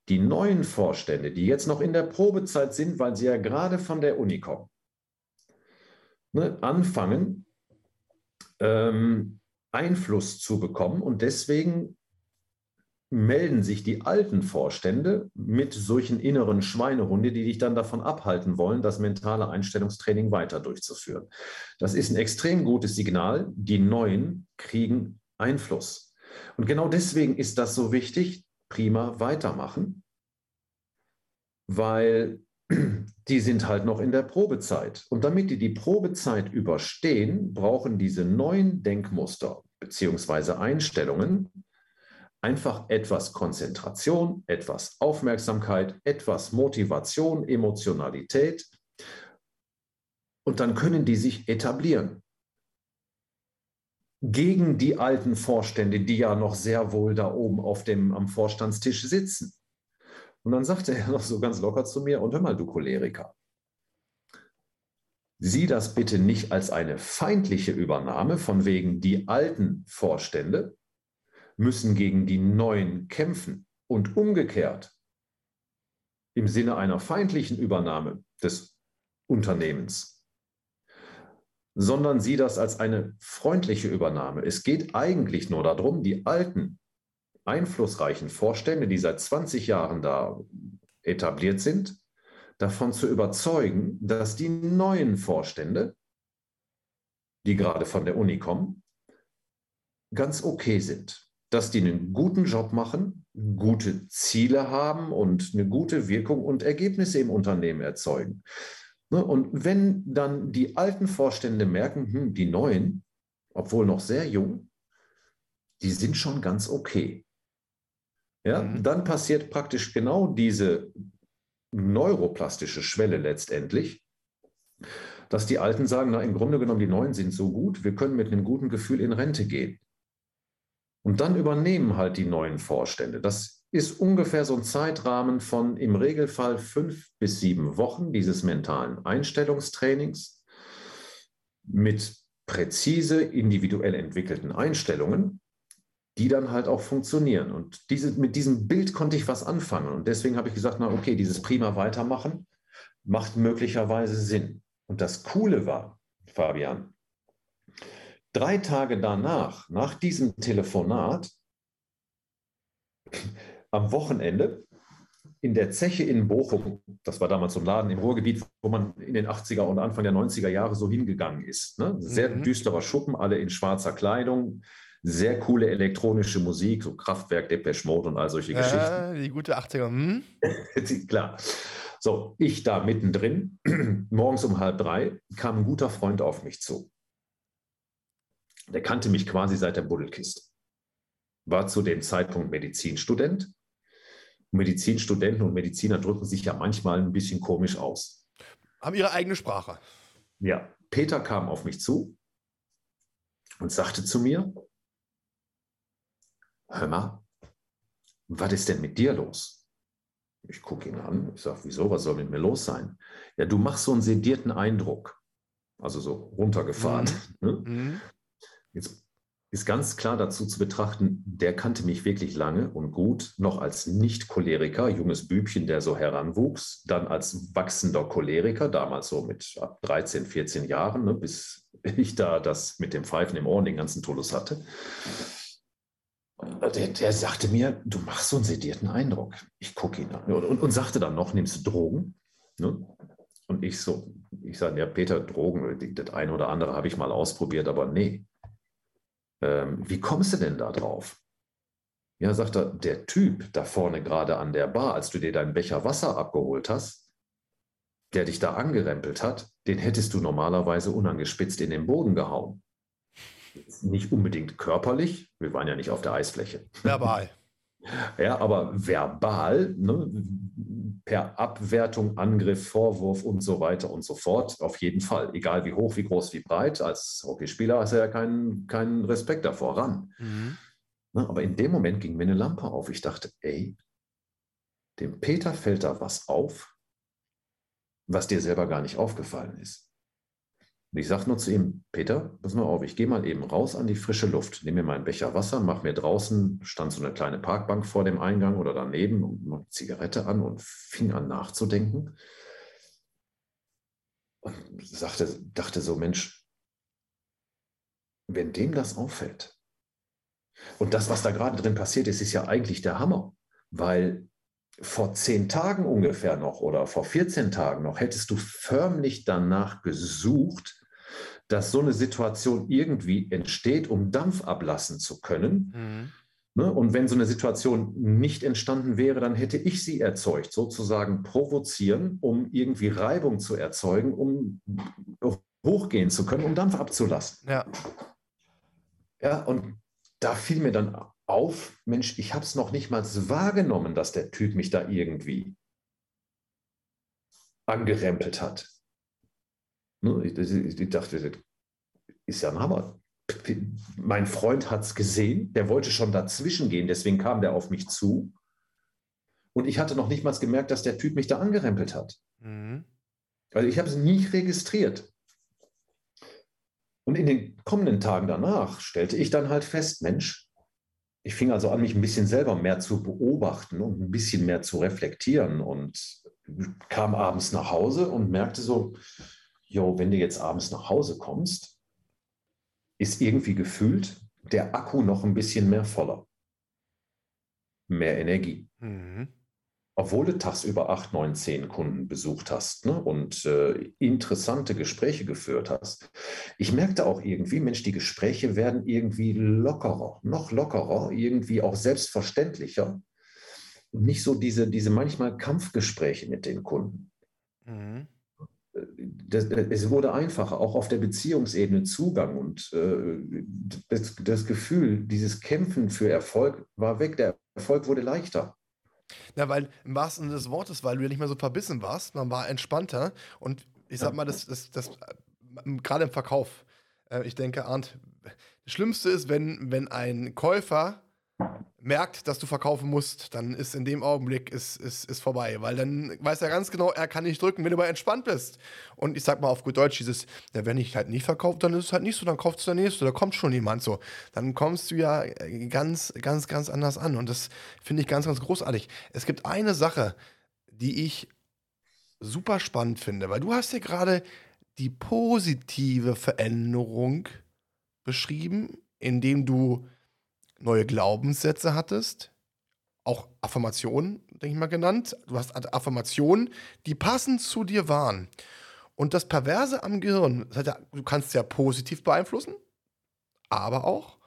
die neuen Vorstände, die jetzt noch in der Probezeit sind, weil sie ja gerade von der Uni kommen, ne, anfangen, ähm, Einfluss zu bekommen. Und deswegen melden sich die alten Vorstände mit solchen inneren Schweinehunde, die dich dann davon abhalten wollen, das mentale Einstellungstraining weiter durchzuführen. Das ist ein extrem gutes Signal. Die Neuen kriegen Einfluss. Und genau deswegen ist das so wichtig, prima weitermachen, weil die sind halt noch in der Probezeit. Und damit die die Probezeit überstehen, brauchen diese neuen Denkmuster bzw. Einstellungen einfach etwas Konzentration, etwas Aufmerksamkeit, etwas Motivation, Emotionalität. Und dann können die sich etablieren. Gegen die alten Vorstände, die ja noch sehr wohl da oben auf dem, am Vorstandstisch sitzen. Und dann sagte er noch so ganz locker zu mir, und hör mal, du Choleriker, sieh das bitte nicht als eine feindliche Übernahme, von wegen die alten Vorstände müssen gegen die neuen kämpfen. Und umgekehrt im Sinne einer feindlichen Übernahme des Unternehmens, sondern sieh das als eine freundliche Übernahme. Es geht eigentlich nur darum, die alten einflussreichen Vorstände, die seit 20 Jahren da etabliert sind, davon zu überzeugen, dass die neuen Vorstände, die gerade von der Uni kommen, ganz okay sind. Dass die einen guten Job machen, gute Ziele haben und eine gute Wirkung und Ergebnisse im Unternehmen erzeugen. Ne, und wenn dann die alten Vorstände merken, hm, die neuen, obwohl noch sehr jung, die sind schon ganz okay. Ja, mhm. dann passiert praktisch genau diese neuroplastische Schwelle letztendlich, dass die Alten sagen, na im Grunde genommen, die Neuen sind so gut, wir können mit einem guten Gefühl in Rente gehen. Und dann übernehmen halt die neuen Vorstände. Das ist ungefähr so ein Zeitrahmen von im Regelfall fünf bis sieben Wochen dieses mentalen Einstellungstrainings mit präzise individuell entwickelten Einstellungen, die dann halt auch funktionieren. Und diese, mit diesem Bild konnte ich was anfangen. Und deswegen habe ich gesagt, na okay, dieses prima Weitermachen macht möglicherweise Sinn. Und das Coole war, Fabian, drei Tage danach, nach diesem Telefonat, am Wochenende in der Zeche in Bochum, das war damals so ein Laden im Ruhrgebiet, wo man in den 80er und Anfang der 90er Jahre so hingegangen ist. Ne? Sehr mhm. düsterer Schuppen, alle in schwarzer Kleidung, sehr coole elektronische Musik, so Kraftwerk, Depeche Mode und all solche ja, Geschichten. Die gute 80er. Hm? Klar. So, ich da mittendrin, morgens um halb drei, kam ein guter Freund auf mich zu. Der kannte mich quasi seit der Buddelkiste. War zu dem Zeitpunkt Medizinstudent. Medizinstudenten und Mediziner drücken sich ja manchmal ein bisschen komisch aus. Haben ihre eigene Sprache. Ja, Peter kam auf mich zu und sagte zu mir, hör mal, was ist denn mit dir los? Ich gucke ihn an, ich sage, wieso, was soll mit mir los sein? Ja, du machst so einen sedierten Eindruck, also so runtergefahren. Mhm. Ne? Mhm. Jetzt ist ganz klar dazu zu betrachten, der kannte mich wirklich lange und gut, noch als Nicht-Choleriker, junges Bübchen, der so heranwuchs, dann als wachsender Choleriker, damals so mit 13, 14 Jahren, ne, bis ich da das mit dem Pfeifen im Ohr und den ganzen Tullus hatte. Der, der, sagte mir, du machst so einen sedierten Eindruck. Ich gucke ihn an und, und, und, sagte dann noch, nimmst du Drogen? Ne? Und ich so, ich sage, ja, Peter, Drogen, das eine oder andere habe ich mal ausprobiert, aber nee. Ähm, wie kommst du denn da drauf? Ja, sagt er, der Typ da vorne gerade an der Bar, als du dir deinen Becher Wasser abgeholt hast, der dich da angerempelt hat, den hättest du normalerweise unangespitzt in den Boden gehauen nicht unbedingt körperlich, wir waren ja nicht auf der Eisfläche. Verbal. Ja, aber verbal, ne, per Abwertung, Angriff, Vorwurf und so weiter und so fort, auf jeden Fall. Egal wie hoch, wie groß, wie breit. Als Hockeyspieler hast du ja keinen, keinen Respekt davor ran. Mhm. Ne, aber in dem Moment ging mir eine Lampe auf. Ich dachte, ey, dem Peter fällt da was auf, was dir selber gar nicht aufgefallen ist. Und ich sage nur zu ihm, Peter, pass mal auf, ich gehe mal eben raus an die frische Luft, nehme mir meinen Becher Wasser, mache mir draußen, stand so eine kleine Parkbank vor dem Eingang oder daneben und mache eine Zigarette an und fing an nachzudenken. Und sagte, dachte so, Mensch, wenn dem das auffällt, und das, was da gerade drin passiert ist, ist ja eigentlich der Hammer, weil vor zehn Tagen ungefähr noch oder vor 14 Tagen noch hättest du förmlich danach gesucht, dass so eine Situation irgendwie entsteht, um Dampf ablassen zu können. Mhm. Ne? Und wenn so eine Situation nicht entstanden wäre, dann hätte ich sie erzeugt, sozusagen provozieren, um irgendwie Reibung zu erzeugen, um hochgehen zu können, um Dampf abzulassen. Ja. Ja, und da fiel mir dann auf, Mensch, ich habe es noch nicht mal wahrgenommen, dass der Typ mich da irgendwie angerempelt hat. Ne, ich, ich, dachte, ist ja ein Hammer. Mein Freund hat es gesehen, der wollte schon dazwischen gehen, deswegen kam der auf mich zu. Und ich hatte noch nicht mal gemerkt, dass der Typ mich da angerempelt hat. Mhm. Also ich habe es nie registriert. Und in den kommenden Tagen danach stellte ich dann halt fest, Mensch, ich fing also an, mich ein bisschen selber mehr zu beobachten und ein bisschen mehr zu reflektieren und kam abends nach Hause und merkte so, jo, wenn du jetzt abends nach Hause kommst, ist irgendwie gefühlt der Akku noch ein bisschen mehr voller. mehr Energie. Mhm obwohl du tagsüber acht, neun, zehn Kunden besucht hast ne, und äh, interessante Gespräche geführt hast. Ich merkte auch irgendwie, Mensch, die Gespräche werden irgendwie lockerer, noch lockerer, irgendwie auch selbstverständlicher. Und nicht so diese, diese manchmal Kampfgespräche mit den Kunden. Mhm. Das, es wurde einfacher, auch auf der Beziehungsebene Zugang und äh, das, das Gefühl, dieses Kämpfen für Erfolg war weg. Der Erfolg wurde leichter. Na, weil im wahrsten Sinne des Wortes, weil du ja nicht mehr so verbissen warst, man war entspannter und ich sag mal, das, das, das, äh, gerade im Verkauf, äh, ich denke, Arndt, das Schlimmste ist, wenn, wenn ein Käufer merkt, dass du verkaufen musst, dann ist in dem Augenblick ist, ist, ist vorbei. Weil dann weiß er ganz genau, er kann nicht drücken, wenn du mal entspannt bist. Und ich sag mal auf gut Deutsch, dieses, ja, wenn ich halt nicht verkaufe, dann ist es halt nicht so, dann kaufst du der nächste, da kommt schon jemand so. Dann kommst du ja äh, ganz, ganz, ganz anders an. Und das finde ich ganz, ganz großartig. Es gibt eine Sache, die ich super spannend finde, weil du hast ja gerade die positive Veränderung beschrieben, indem du neue Glaubenssätze hattest, auch Affirmationen, denke ich mal genannt. Du hast Affirmationen, die passend zu dir waren. Und das Perverse am Gehirn, das ja, du kannst es ja positiv beeinflussen, aber auch,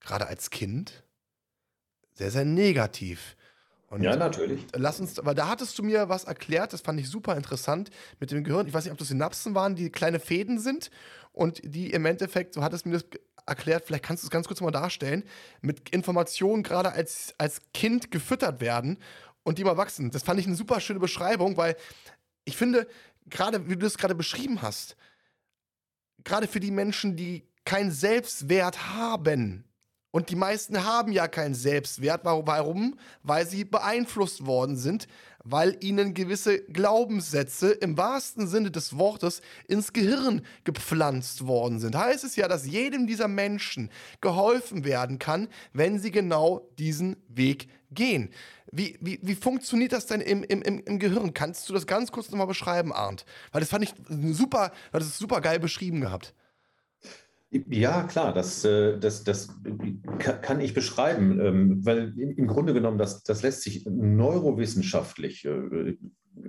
gerade als Kind, sehr, sehr negativ. Und ja, natürlich. Lass uns, weil da hattest du mir was erklärt, das fand ich super interessant mit dem Gehirn. Ich weiß nicht, ob das Synapsen waren, die kleine Fäden sind und die im Endeffekt, so hattest du mir das erklärt, vielleicht kannst du es ganz kurz mal darstellen, mit Informationen gerade als, als Kind gefüttert werden und die mal wachsen. Das fand ich eine super schöne Beschreibung, weil ich finde, gerade wie du das gerade beschrieben hast, gerade für die Menschen, die keinen Selbstwert haben, und die meisten haben ja keinen Selbstwert. Warum? Weil sie beeinflusst worden sind, weil ihnen gewisse Glaubenssätze im wahrsten Sinne des Wortes ins Gehirn gepflanzt worden sind. Heißt es ja, dass jedem dieser Menschen geholfen werden kann, wenn sie genau diesen Weg gehen. Wie, wie, wie funktioniert das denn im, im, im Gehirn? Kannst du das ganz kurz nochmal beschreiben, Arndt? Weil das fand ich super, das ist super geil beschrieben gehabt. Ja, klar, das, äh, das, das kann ich beschreiben, ähm, weil im Grunde genommen, das, das lässt sich neurowissenschaftlich, äh,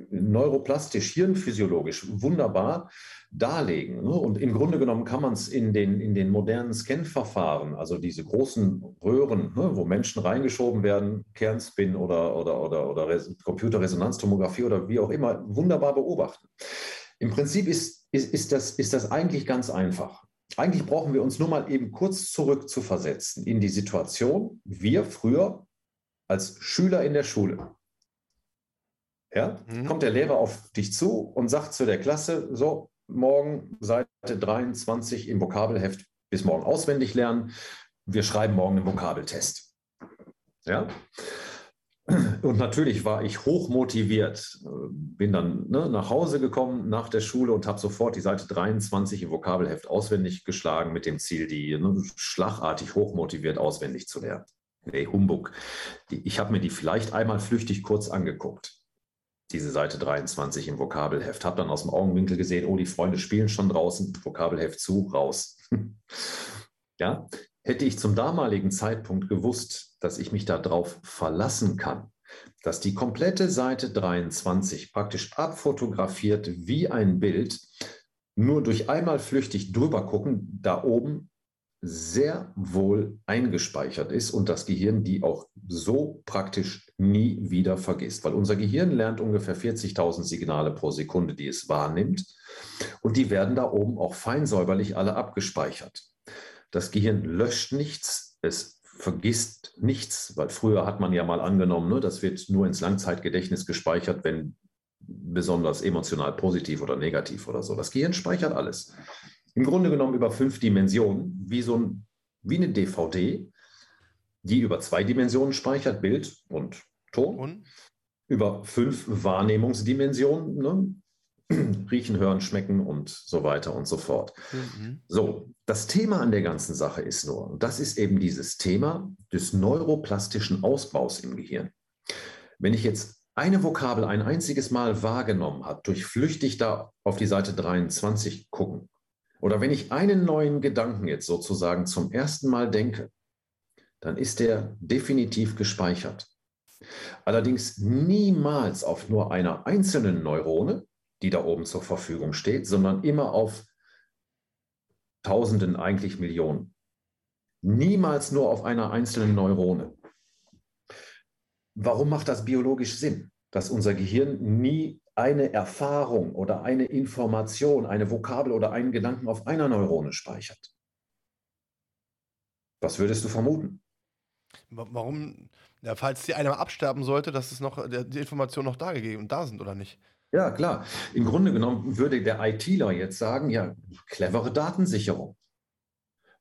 neuroplastisch, hirnphysiologisch wunderbar darlegen. Ne? Und im Grunde genommen kann man es in den, in den modernen Scan-Verfahren, also diese großen Röhren, ne, wo Menschen reingeschoben werden, Kernspin oder, oder, oder, oder Computerresonanztomographie oder wie auch immer, wunderbar beobachten. Im Prinzip ist, ist, ist, das, ist das eigentlich ganz einfach eigentlich brauchen wir uns nur mal eben kurz zurück zu versetzen in die Situation, wir früher als Schüler in der Schule. Ja, mhm. kommt der Lehrer auf dich zu und sagt zu der Klasse, so, morgen Seite 23 im Vokabelheft bis morgen auswendig lernen. Wir schreiben morgen einen Vokabeltest. Ja, und natürlich war ich hoch motiviert, bin dann ne, nach Hause gekommen nach der Schule und habe sofort die Seite 23 im Vokabelheft auswendig geschlagen mit dem Ziel, die ne, schlagartig hochmotiviert auswendig zu lernen. Nee, Humbug. Ich habe mir die vielleicht einmal flüchtig kurz angeguckt, diese Seite 23 im Vokabelheft. Habe dann aus dem Augenwinkel gesehen, oh, die Freunde spielen schon draußen, Vokabelheft zu, raus. ja, hätte ich zum damaligen Zeitpunkt gewusst, dass ich mich darauf verlassen kann, dass die komplette Seite 23 praktisch abfotografiert wie ein Bild, nur durch einmal flüchtig drüber gucken, da oben sehr wohl eingespeichert ist und das Gehirn die auch so praktisch nie wieder vergisst, weil unser Gehirn lernt ungefähr 40.000 Signale pro Sekunde, die es wahrnimmt und die werden da oben auch feinsäuberlich alle abgespeichert. Das Gehirn löscht nichts, es vergisst nichts, weil früher hat man ja mal angenommen, ne, das wird nur ins Langzeitgedächtnis gespeichert, wenn besonders emotional positiv oder negativ oder so. Das Gehirn speichert alles. Im Grunde genommen über fünf Dimensionen, wie so ein, wie eine DVD, die über zwei Dimensionen speichert, Bild und Ton. Und? Über fünf Wahrnehmungsdimensionen, ne? riechen, hören, schmecken und so weiter und so fort. Mhm. So, das Thema an der ganzen Sache ist nur, und das ist eben dieses Thema des neuroplastischen Ausbaus im Gehirn. Wenn ich jetzt eine Vokabel ein einziges Mal wahrgenommen habe, durch flüchtig da auf die Seite 23 gucken, oder wenn ich einen neuen Gedanken jetzt sozusagen zum ersten Mal denke, dann ist der definitiv gespeichert. Allerdings niemals auf nur einer einzelnen Neurone, die da oben zur Verfügung steht, sondern immer auf Tausenden, eigentlich Millionen. Niemals nur auf einer einzelnen Neurone. Warum macht das biologisch Sinn, dass unser Gehirn nie eine Erfahrung oder eine Information, eine Vokabel oder einen Gedanken auf einer Neurone speichert? Was würdest du vermuten? Warum, ja, falls die einmal absterben sollte, dass es noch, die Informationen noch da gegeben und da sind, oder nicht? Ja, klar. Im Grunde genommen würde der ITler jetzt sagen, ja, clevere Datensicherung.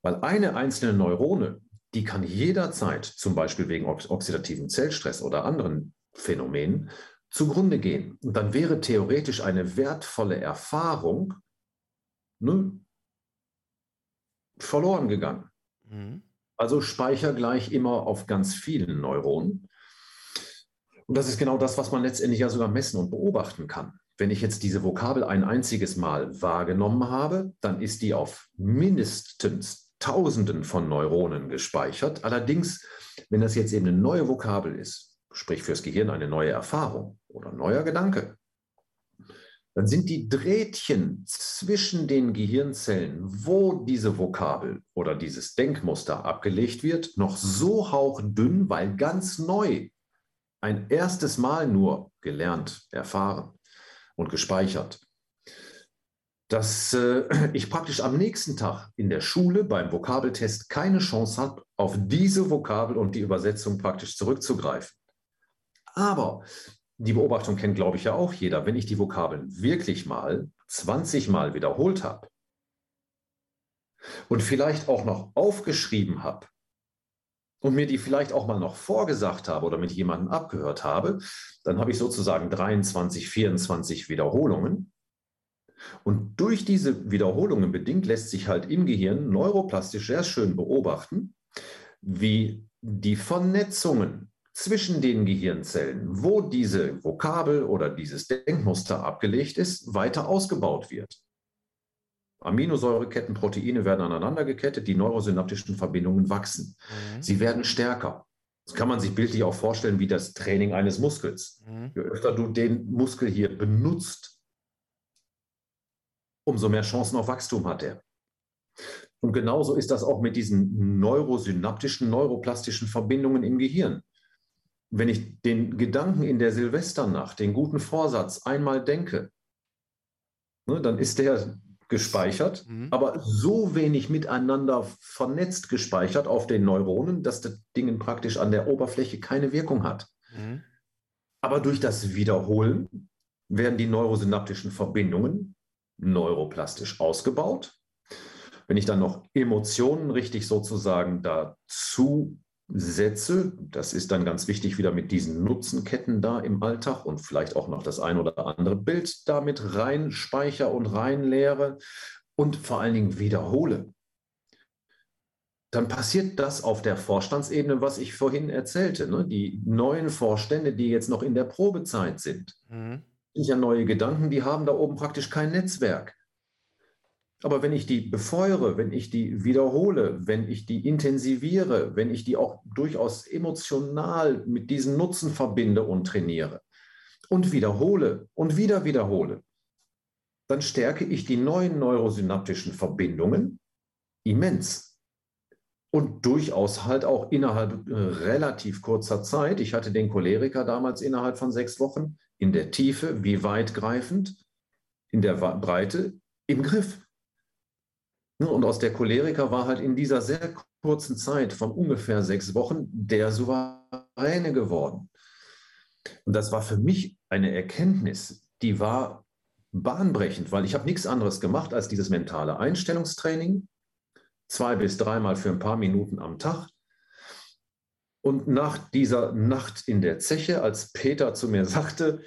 Weil eine einzelne Neurone, die kann jederzeit, zum Beispiel wegen oxidativen Zellstress oder anderen Phänomenen, zugrunde gehen. Und dann wäre theoretisch eine wertvolle Erfahrung ne, verloren gegangen. Mhm. Also Speicher gleich immer auf ganz vielen Neuronen. Und das ist genau das, was man letztendlich ja sogar messen und beobachten kann. Wenn ich jetzt diese Vokabel ein einziges Mal wahrgenommen habe, dann ist die auf mindestens Tausenden von Neuronen gespeichert. Allerdings, wenn das jetzt eben eine neue Vokabel ist, sprich fürs Gehirn eine neue Erfahrung oder neuer Gedanke, dann sind die Drähtchen zwischen den Gehirnzellen, wo diese Vokabel oder dieses Denkmuster abgelegt wird, noch so hauchdünn, weil ganz neu, ein erstes Mal nur gelernt, erfahren und gespeichert, dass äh, ich praktisch am nächsten Tag in der Schule beim Vokabeltest keine Chance habe, auf diese Vokabel und die Übersetzung praktisch zurückzugreifen. Aber die Beobachtung kennt, glaube ich, ja auch jeder. Wenn ich die Vokabeln wirklich mal 20 Mal wiederholt habe und vielleicht auch noch aufgeschrieben habe und mir die vielleicht auch mal noch vorgesagt habe oder mit jemandem abgehört habe, dann habe ich sozusagen 23, 24 Wiederholungen. Und durch diese Wiederholungen bedingt lässt sich halt im Gehirn neuroplastisch sehr schön beobachten, wie die Vernetzungen zwischen den Gehirnzellen, wo diese Vokabel oder dieses Denkmuster abgelegt ist, weiter ausgebaut wird. Aminosäureketten, Proteine werden aneinander gekettet, die neurosynaptischen Verbindungen wachsen. Mhm. Sie werden stärker. Das kann man sich bildlich auch vorstellen wie das Training eines Muskels. Mhm. Je öfter du den Muskel hier benutzt, umso mehr Chancen auf Wachstum hat er. Und genauso ist das auch mit diesen neurosynaptischen, neuroplastischen Verbindungen im Gehirn wenn ich den Gedanken in der Silvesternacht, den guten Vorsatz einmal denke, ne, dann ist der gespeichert, mhm. aber so wenig miteinander vernetzt gespeichert auf den Neuronen, dass das Ding praktisch an der Oberfläche keine Wirkung hat. Mhm. Aber durch das Wiederholen werden die neurosynaptischen Verbindungen neuroplastisch ausgebaut. Wenn ich dann noch Emotionen richtig sozusagen dazu setze. Das ist dann ganz wichtig wieder mit diesen Nutzenketten da im Alltag und vielleicht auch noch das ein oder andere Bild damit rein speicher und reinleere und vor allen Dingen wiederhole. Dann passiert das auf der Vorstandsebene, was ich vorhin erzählte. Ne? Die neuen Vorstände, die jetzt noch in der Probezeit sind, mhm. sind ja neue Gedanken, die haben da oben praktisch kein Netzwerk. Aber wenn ich die befeuere, wenn ich die wiederhole, wenn ich die intensiviere, wenn ich die auch durchaus emotional mit diesen Nutzen verbinde und trainiere und wiederhole und wieder wiederhole, dann stärke ich die neuen neurosynaptischen Verbindungen immens. Und durchaus halt auch innerhalb äh, relativ kurzer Zeit. Ich hatte den Choleriker damals innerhalb von sechs Wochen in der Tiefe, wie weitgreifend, in der Breite im Griff. Ne, und aus der Choleriker war halt in dieser sehr kurzen Zeit von ungefähr sechs Wochen der Souveräne geworden. Und das war für mich eine Erkenntnis, die war bahnbrechend, weil ich habe nichts anderes gemacht als dieses mentale Einstellungstraining, zwei bis dreimal für ein paar Minuten am Tag. Und nach dieser Nacht in der Zeche, als Peter zu mir sagte,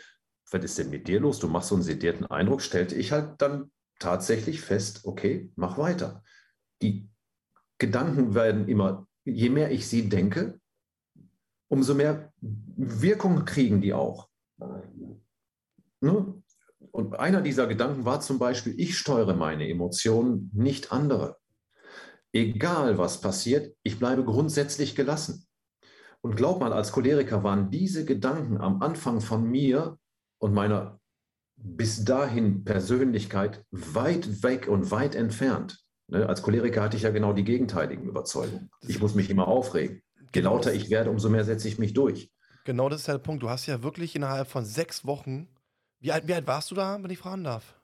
was ist denn mit dir los? Du machst so einen sedierten Eindruck, stellte ich halt dann tatsächlich fest, okay, mach weiter. Die Gedanken werden immer, je mehr ich sie denke, umso mehr Wirkung kriegen die auch. Ne? Und einer dieser Gedanken war zum Beispiel, ich steuere meine Emotionen, nicht andere. egal was passiert, ich bleibe grundsätzlich gelassen. Und glaub mal, als Choleriker waren diese Gedanken am Anfang von mir und meiner bis dahin Persönlichkeit weit weg und weit entfernt. Ne? Als Choleriker hatte ich ja genau die gegenteiligen Überzeugungen. Ich muss mich immer aufregen. Je genau lauter ich werde, umso mehr setze ich mich durch. Genau das ist der Punkt. Du hast ja wirklich innerhalb von sechs Wochen, wie alt, wie alt warst du da, wenn ich fragen darf?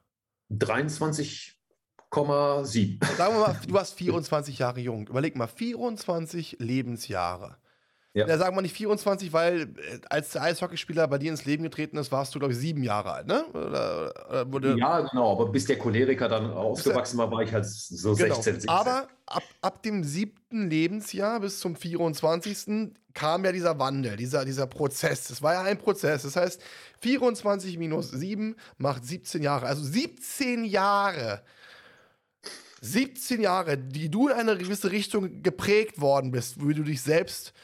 23,7. Sagen wir mal, du warst 24 Jahre jung. Überleg mal, 24 Lebensjahre. Ja. ja, sagen wir nicht 24, weil äh, als der Eishockeyspieler bei dir ins Leben getreten ist, warst du, glaube ich, sieben Jahre alt, ne? Oder, oder ja, genau, aber bis der Choleriker dann aufgewachsen war, war ich halt so genau. 16, 17. Aber ab, ab dem siebten Lebensjahr bis zum 24. kam ja dieser Wandel, dieser, dieser Prozess. Das war ja ein Prozess. Das heißt, 24 minus 7 macht 17 Jahre. Also 17 Jahre 17 Jahre, die du in eine gewisse Richtung geprägt worden bist, wie du dich selbst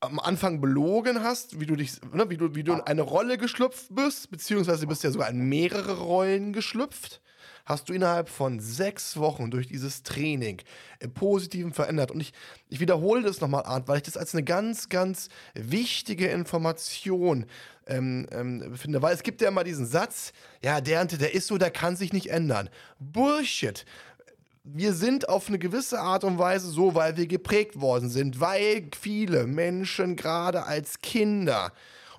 am Anfang belogen hast, wie du dich, ne, wie du, wie du in eine Rolle geschlüpft bist, beziehungsweise bist ja sogar in mehrere Rollen geschlüpft, hast du innerhalb von sechs Wochen durch dieses Training im Positiven verändert. Und ich, ich wiederhole das nochmal, Arndt, weil ich das als eine ganz, ganz wichtige Information ähm, ähm, finde. Weil es gibt ja immer diesen Satz, ja, der, der ist so, der kann sich nicht ändern. Bullshit wir sind auf eine gewisse Art und Weise so, weil wir geprägt worden sind, weil viele Menschen gerade als Kinder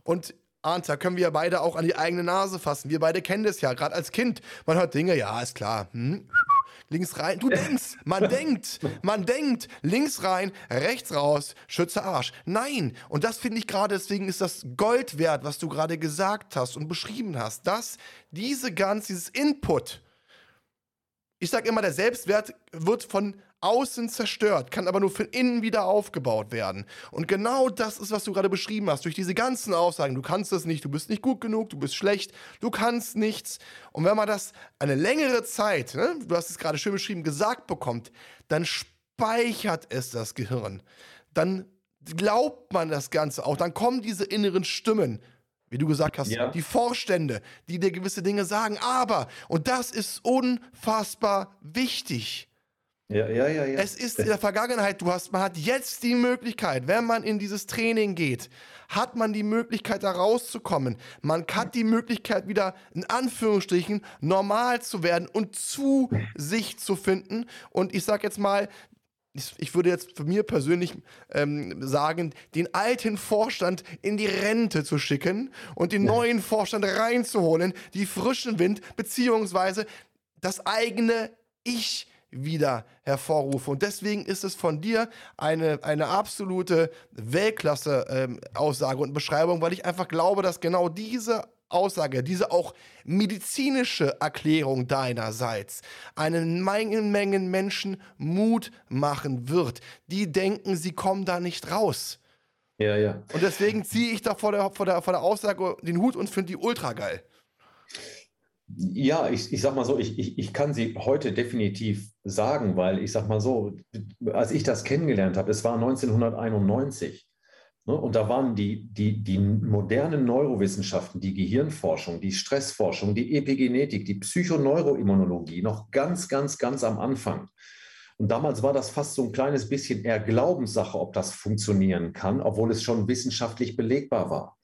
und Arndt, da können wir beide auch an die eigene Nase fassen. Wir beide kennen das ja, gerade als Kind. Man hört Dinge, ja, ist klar. Hm? Links rein. Du denkst, man denkt, man denkt, links rein, rechts raus, schütze Arsch. Nein. Und das finde ich gerade, deswegen ist das Gold wert, was du gerade gesagt hast und beschrieben hast, dass diese ganz, dieses Input, ich sage immer, der Selbstwert wird von außen zerstört, kann aber nur von innen wieder aufgebaut werden. Und genau das ist, was du gerade beschrieben hast. Durch diese ganzen Aussagen, du kannst das nicht, du bist nicht gut genug, du bist schlecht, du kannst nichts. Und wenn man das eine längere Zeit, ne, du hast es gerade schön beschrieben, gesagt bekommt, dann speichert es das Gehirn. Dann glaubt man das Ganze auch. Dann kommen diese inneren Stimmen wie du gesagt hast, ja. die Vorstände, die dir gewisse Dinge sagen. Aber, und das ist unfassbar wichtig. Ja, ja, ja, ja. Es ist in der Vergangenheit, du hast, man hat jetzt die Möglichkeit, wenn man in dieses Training geht, hat man die Möglichkeit, da rauszukommen. Man hat die Möglichkeit, wieder in Anführungsstrichen normal zu werden und zu sich zu finden. Und ich sag jetzt mal, ich, ich würde jetzt für mir persönlich ähm, sagen, den alten Vorstand in die Rente zu schicken und den ja. neuen Vorstand reinzuholen, die frischen Wind, beziehungsweise das eigene Ich wieder hervorrufe. Und deswegen ist es von dir eine, eine absolute Weltklasse-Aussage ähm, und Beschreibung, weil ich einfach glaube, dass genau diese Aussage, diese auch medizinische Erklärung deinerseits einen Mengen, Mengen Menschen Mut machen wird. Die denken, sie kommen da nicht raus. Ja, ja. Und deswegen ziehe ich da vor der, vor, der, vor der Aussage den Hut und finde die ultra geil. Ja, ich, ich sag mal so, ich, ich, ich kann sie heute definitiv sagen, weil ich sag mal so, als ich das kennengelernt habe, es war 1991. Ne? Und da waren die, die, die modernen Neurowissenschaften, die Gehirnforschung, die Stressforschung, die Epigenetik, die Psychoneuroimmunologie noch ganz, ganz, ganz am Anfang. Und damals war das fast so ein kleines bisschen eher Glaubenssache, ob das funktionieren kann, obwohl es schon wissenschaftlich belegbar war.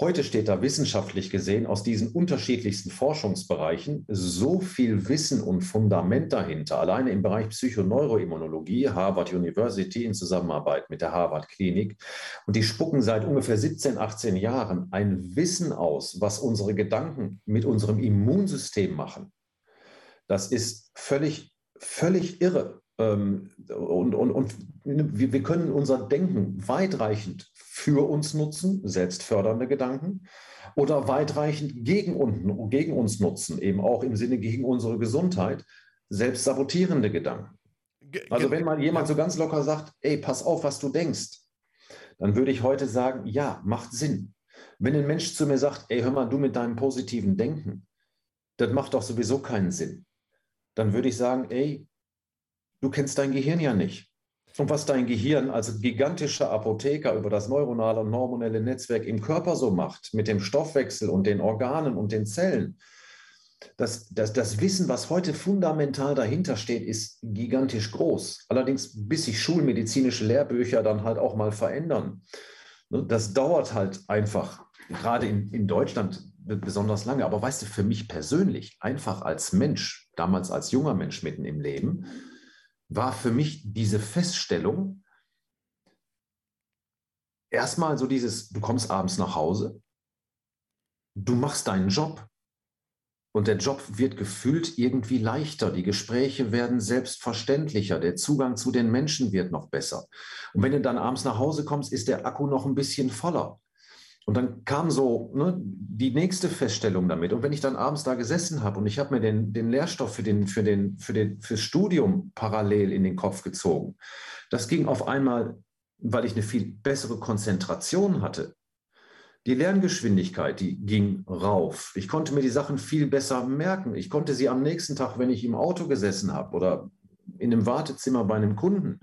Heute steht da wissenschaftlich gesehen aus diesen unterschiedlichsten Forschungsbereichen so viel Wissen und Fundament dahinter. Alleine im Bereich Psychoneuroimmunologie, Harvard University in Zusammenarbeit mit der Harvard Klinik. Und die spucken seit ungefähr 17, 18 Jahren ein Wissen aus, was unsere Gedanken mit unserem Immunsystem machen. Das ist völlig, völlig irre. Ähm, und, und, und wir können unser Denken weitreichend für uns nutzen, selbstfördernde Gedanken, oder weitreichend gegen, uns, gegen uns nutzen, eben auch im Sinne gegen unsere Gesundheit, selbstsabotierende Gedanken. Also wenn mal jemand so ganz locker sagt, ey, pass auf, was du denkst, dann würde ich heute sagen, ja, macht Sinn. Wenn ein Mensch zu mir sagt, ey, hör mal, du mit deinem positiven Denken, das macht doch sowieso keinen Sinn, dann würde ich sagen, ey, du kennst dein Gehirn ja nicht. Und was dein Gehirn als gigantischer Apotheker über das neuronale und hormonelle Netzwerk im Körper so macht, mit dem Stoffwechsel und den Organen und den Zellen, das, das, das Wissen, was heute fundamental dahinter steht, ist gigantisch groß. Allerdings, bis sich schulmedizinische Lehrbücher dann halt auch mal verändern. Ne, das dauert halt einfach, gerade in, in Deutschland besonders lange. Aber weißt du, für mich persönlich, einfach als Mensch, damals als junger Mensch mitten im Leben, war für mich diese Feststellung erstmal so dieses, du kommst abends nach Hause, du machst deinen Job, und der Job wird gefühlt irgendwie leichter. Die Gespräche werden selbstverständlicher. Der Zugang zu den Menschen wird noch besser. Und wenn du dann abends nach Hause kommst, ist der Akku noch ein bisschen voller. Und dann kam so ne, die nächste Feststellung damit. Und wenn ich dann abends da gesessen habe und ich habe mir den, den Lehrstoff für den, für den, für den, fürs Studium parallel in den Kopf gezogen, das ging auf einmal, weil ich eine viel bessere Konzentration hatte, die Lerngeschwindigkeit, die ging rauf. Ich konnte mir die Sachen viel besser merken. Ich konnte sie am nächsten Tag, wenn ich im Auto gesessen habe oder in einem Wartezimmer bei einem Kunden,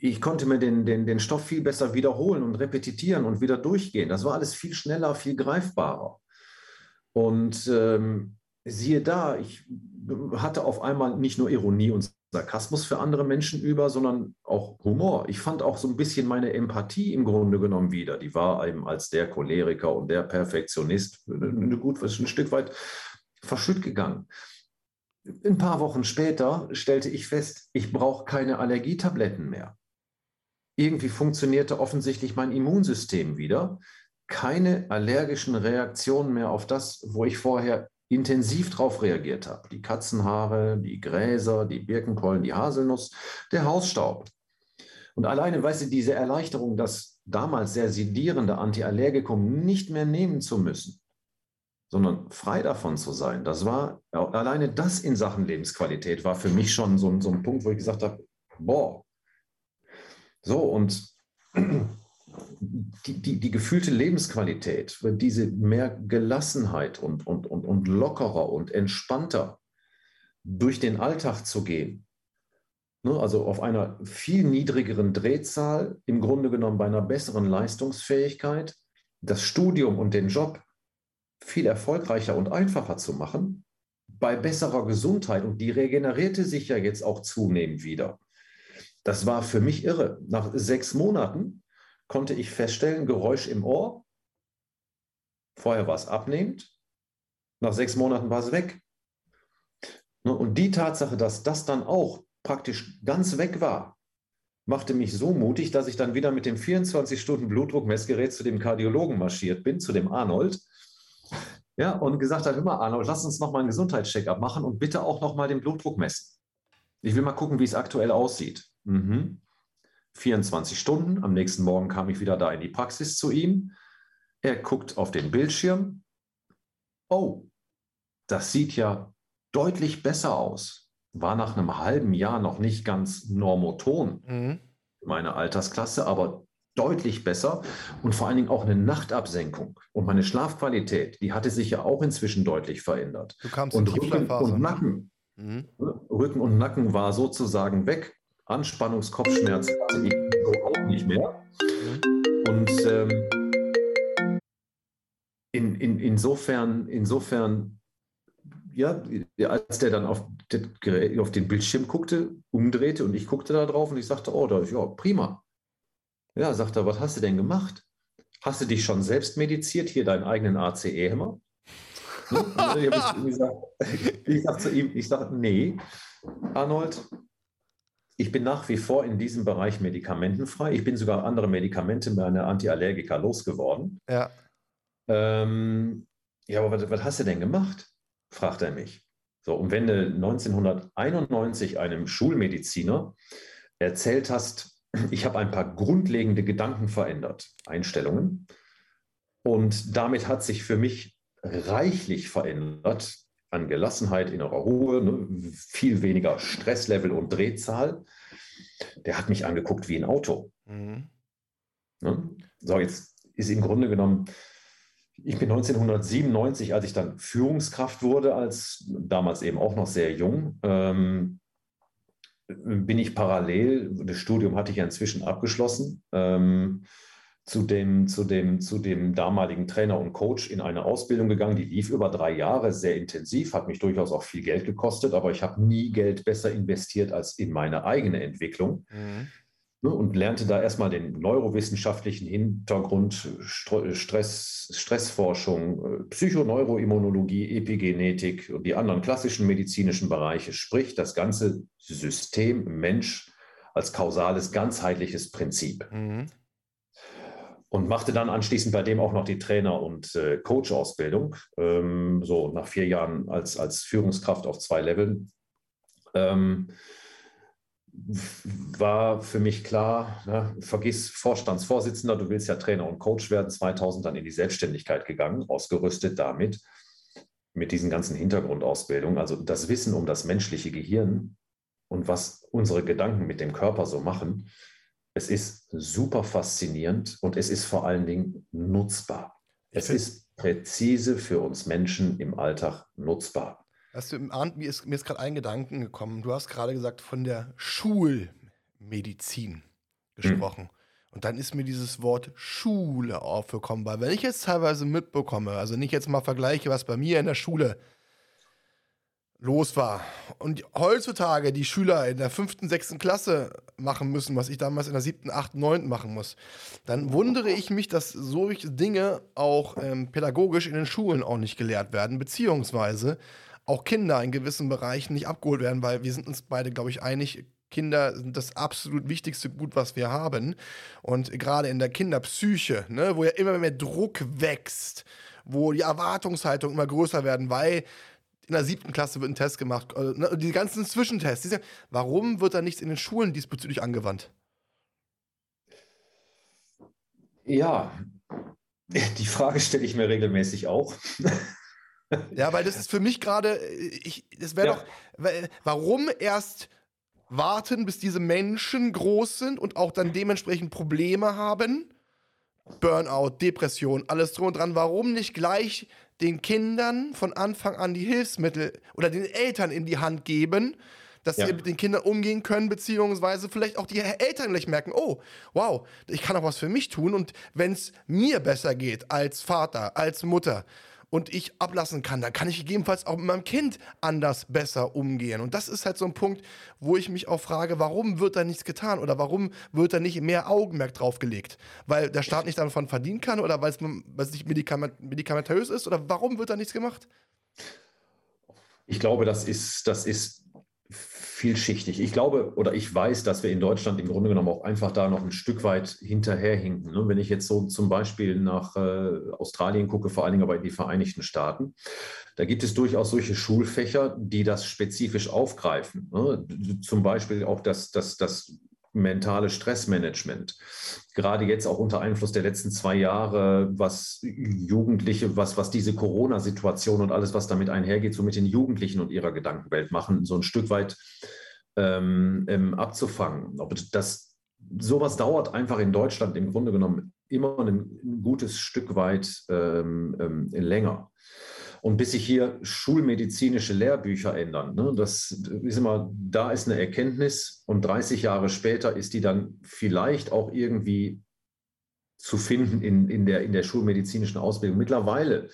ich konnte mir den, den, den Stoff viel besser wiederholen und repetitieren und wieder durchgehen. Das war alles viel schneller, viel greifbarer. Und ähm, siehe da, ich hatte auf einmal nicht nur Ironie und Sarkasmus für andere Menschen über, sondern auch Humor. Ich fand auch so ein bisschen meine Empathie im Grunde genommen wieder. Die war eben als der Choleriker und der Perfektionist gut ein Stück weit verschütt gegangen. Ein paar Wochen später stellte ich fest, ich brauche keine Allergietabletten mehr. Irgendwie funktionierte offensichtlich mein Immunsystem wieder. Keine allergischen Reaktionen mehr auf das, wo ich vorher intensiv darauf reagiert habe. Die Katzenhaare, die Gräser, die Birkenpollen, die Haselnuss, der Hausstaub. Und alleine, weißt du, diese Erleichterung, das damals sehr sedierende Antiallergikum nicht mehr nehmen zu müssen, sondern frei davon zu sein, das war, alleine das in Sachen Lebensqualität war für mich schon so, so ein Punkt, wo ich gesagt habe, boah, so und die, die, die gefühlte Lebensqualität, diese mehr Gelassenheit und, und, und, und lockerer und entspannter durch den Alltag zu gehen, ne, also auf einer viel niedrigeren Drehzahl, im Grunde genommen bei einer besseren Leistungsfähigkeit, das Studium und den Job viel erfolgreicher und einfacher zu machen, bei besserer Gesundheit und die regenerierte sich ja jetzt auch zunehmend wieder. Das war für mich irre. Nach sechs Monaten konnte ich feststellen, Geräusch im Ohr. Vorher war es abnehmend. Nach sechs Monaten war es weg. Ne, und die Tatsache, dass das dann auch praktisch ganz weg war, machte mich so mutig, dass ich dann wieder mit dem 24-Stunden-Blutdruckmessgerät zu dem Kardiologen marschiert bin, zu dem Arnold. Ja, und gesagt hat, immer Arnold, lass uns noch mal einen Gesundheitscheck-up machen und bitte auch noch mal den Blutdruck messen. Ich will mal gucken, wie es aktuell aussieht. Mhm. 24 Stunden. Am nächsten Morgen kam ich wieder da in die Praxis zu ihm. Er guckt auf den Bildschirm. Oh, das sieht ja deutlich besser aus. War nach einem halben Jahr noch nicht ganz normoton, mhm. meine Altersklasse, aber deutlich besser und vor allen Dingen auch eine Nachtabsenkung. Und meine Schlafqualität, die hatte sich ja auch inzwischen deutlich verändert. Du kamst und in Rücken und Nacken. Mhm. Rücken und Nacken war sozusagen weg. Anspannungskopfschmerzen hatte ich so auch nicht mehr. Und ähm, in, in, insofern, insofern, ja, als der dann auf, auf den Bildschirm guckte, umdrehte und ich guckte da drauf und ich sagte, oh, da, ja, prima. Ja, sagt er, was hast du denn gemacht? Hast du dich schon selbst mediziert, hier deinen eigenen ACE-Hämmer? Ne? ich, ich sage zu ihm, ich sage, nee, Arnold, ich bin nach wie vor in diesem Bereich medikamentenfrei. Ich bin sogar andere Medikamente bei einer Antiallergika losgeworden. Ja. Ähm, ja, aber was, was, hast du denn gemacht? fragt er mich. So, und wenn du 1991 einem Schulmediziner erzählt hast, ich habe ein paar grundlegende Gedanken verändert, Einstellungen, und damit hat sich für mich reichlich verändert, an Gelassenheit, innerer Ruhe, ne, viel weniger Stresslevel und Drehzahl. Der hat mich angeguckt wie ein Auto. Mhm. Ne? So, jetzt ist im Grunde genommen, ich bin 1997, als ich dann Führungskraft wurde, als damals eben auch noch sehr jung, ähm, bin ich parallel, das Studium hatte ich ja inzwischen abgeschlossen, ähm, zu dem, zu, dem, zu dem damaligen Trainer und Coach in eine Ausbildung gegangen, die lief über drei Jahre, sehr intensiv, hat mich durchaus auch viel Geld gekostet, aber ich habe nie Geld besser investiert als in meine eigene Entwicklung. Mhm. Ne, und lernte da erstmal den neurowissenschaftlichen Hintergrund, Stress, Stressforschung, äh, Psychoneuroimmunologie, Epigenetik und die anderen klassischen medizinischen Bereiche, sprich das ganze System Mensch als kausales, ganzheitliches Prinzip. Mhm. Und machte dann anschließend bei dem auch noch die Trainer- und äh, Coach-Ausbildung, ähm, so nach vier Jahren als, als Führungskraft auf zwei Leveln. Ähm, war für mich klar, ne, vergiss Vorstandsvorsitzender, du willst ja Trainer und Coach werden, 2000 dann in die Selbstständigkeit gegangen, ausgerüstet damit, mit diesen ganzen Hintergrundausbildungen, also das Wissen um das menschliche Gehirn und was unsere Gedanken mit dem Körper so machen. Es ist super faszinierend und es ist vor allen Dingen nutzbar. Es ist präzise für uns Menschen im Alltag nutzbar. Hast du, Arndt, mir ist, mir ist gerade ein Gedanken gekommen. Du hast gerade gesagt, von der Schulmedizin gesprochen. Mhm. Und dann ist mir dieses Wort Schule aufgekommen, weil wenn ich jetzt teilweise mitbekomme, also nicht jetzt mal vergleiche, was bei mir in der Schule los war und heutzutage die Schüler in der fünften, sechsten Klasse machen müssen, was ich damals in der siebten, achten, neunten machen muss, dann wundere ich mich, dass solche Dinge auch ähm, pädagogisch in den Schulen auch nicht gelehrt werden, beziehungsweise auch Kinder in gewissen Bereichen nicht abgeholt werden, weil wir sind uns beide, glaube ich, einig, Kinder sind das absolut wichtigste Gut, was wir haben. Und gerade in der Kinderpsyche, ne, wo ja immer mehr Druck wächst, wo die Erwartungshaltung immer größer werden, weil in der siebten Klasse wird ein Test gemacht, äh, ne, die ganzen Zwischentests. Diese, warum wird da nichts in den Schulen diesbezüglich angewandt? Ja, die Frage stelle ich mir regelmäßig auch. Ja, weil das ist für mich gerade, das wäre ja. doch, warum erst warten, bis diese Menschen groß sind und auch dann dementsprechend Probleme haben? Burnout, Depression, alles drum und dran. Warum nicht gleich den Kindern von Anfang an die Hilfsmittel oder den Eltern in die Hand geben, dass ja. sie mit den Kindern umgehen können, beziehungsweise vielleicht auch die Eltern gleich merken, oh, wow, ich kann auch was für mich tun und wenn es mir besser geht als Vater, als Mutter, und ich ablassen kann, dann kann ich gegebenenfalls auch mit meinem Kind anders besser umgehen. Und das ist halt so ein Punkt, wo ich mich auch frage, warum wird da nichts getan oder warum wird da nicht mehr Augenmerk drauf gelegt? Weil der Staat nicht davon verdienen kann oder weil es, nicht medikament, medikamentös ist oder warum wird da nichts gemacht? Ich glaube, das ist, das ist vielschichtig. Ich glaube oder ich weiß, dass wir in Deutschland im Grunde genommen auch einfach da noch ein Stück weit hinterherhinken. Ne? Wenn ich jetzt so zum Beispiel nach äh, Australien gucke, vor allen Dingen aber in die Vereinigten Staaten, da gibt es durchaus solche Schulfächer, die das spezifisch aufgreifen. Ne? Zum Beispiel auch das, das, das mentale Stressmanagement. Gerade jetzt auch unter Einfluss der letzten zwei Jahre, was Jugendliche, was, was diese Corona-Situation und alles, was damit einhergeht, so mit den Jugendlichen und ihrer Gedankenwelt machen, so ein Stück weit ähm, ähm, abzufangen. Ob das sowas dauert einfach in Deutschland im Grunde genommen immer ein, gutes Stück weit ähm, ähm länger. Und bis sich hier schulmedizinische Lehrbücher ändern, ne, das ist immer, da ist eine Erkenntnis und 30 Jahre später ist die dann vielleicht auch irgendwie zu finden in, in, der, in der schulmedizinischen Ausbildung. Mittlerweile,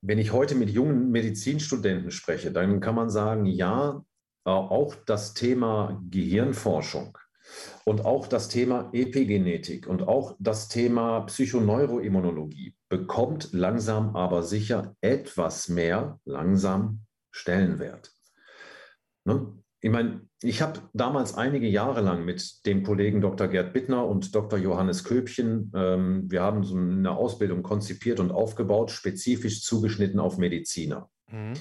wenn ich heute mit jungen Medizinstudenten spreche, dann kann man sagen, ja, auch das Thema Gehirnforschung und auch das Thema Epigenetik und auch das Thema Psychoneuroimmunologie bekommt langsam aber sicher etwas mehr langsam Stellenwert. Ne? Ich meine, ich habe damals einige Jahre lang mit dem Kollegen Dr. Gerd Bittner und Dr. Johannes Köbchen, ähm, wir haben so eine Ausbildung konzipiert und aufgebaut, spezifisch zugeschnitten auf Mediziner. Mhm.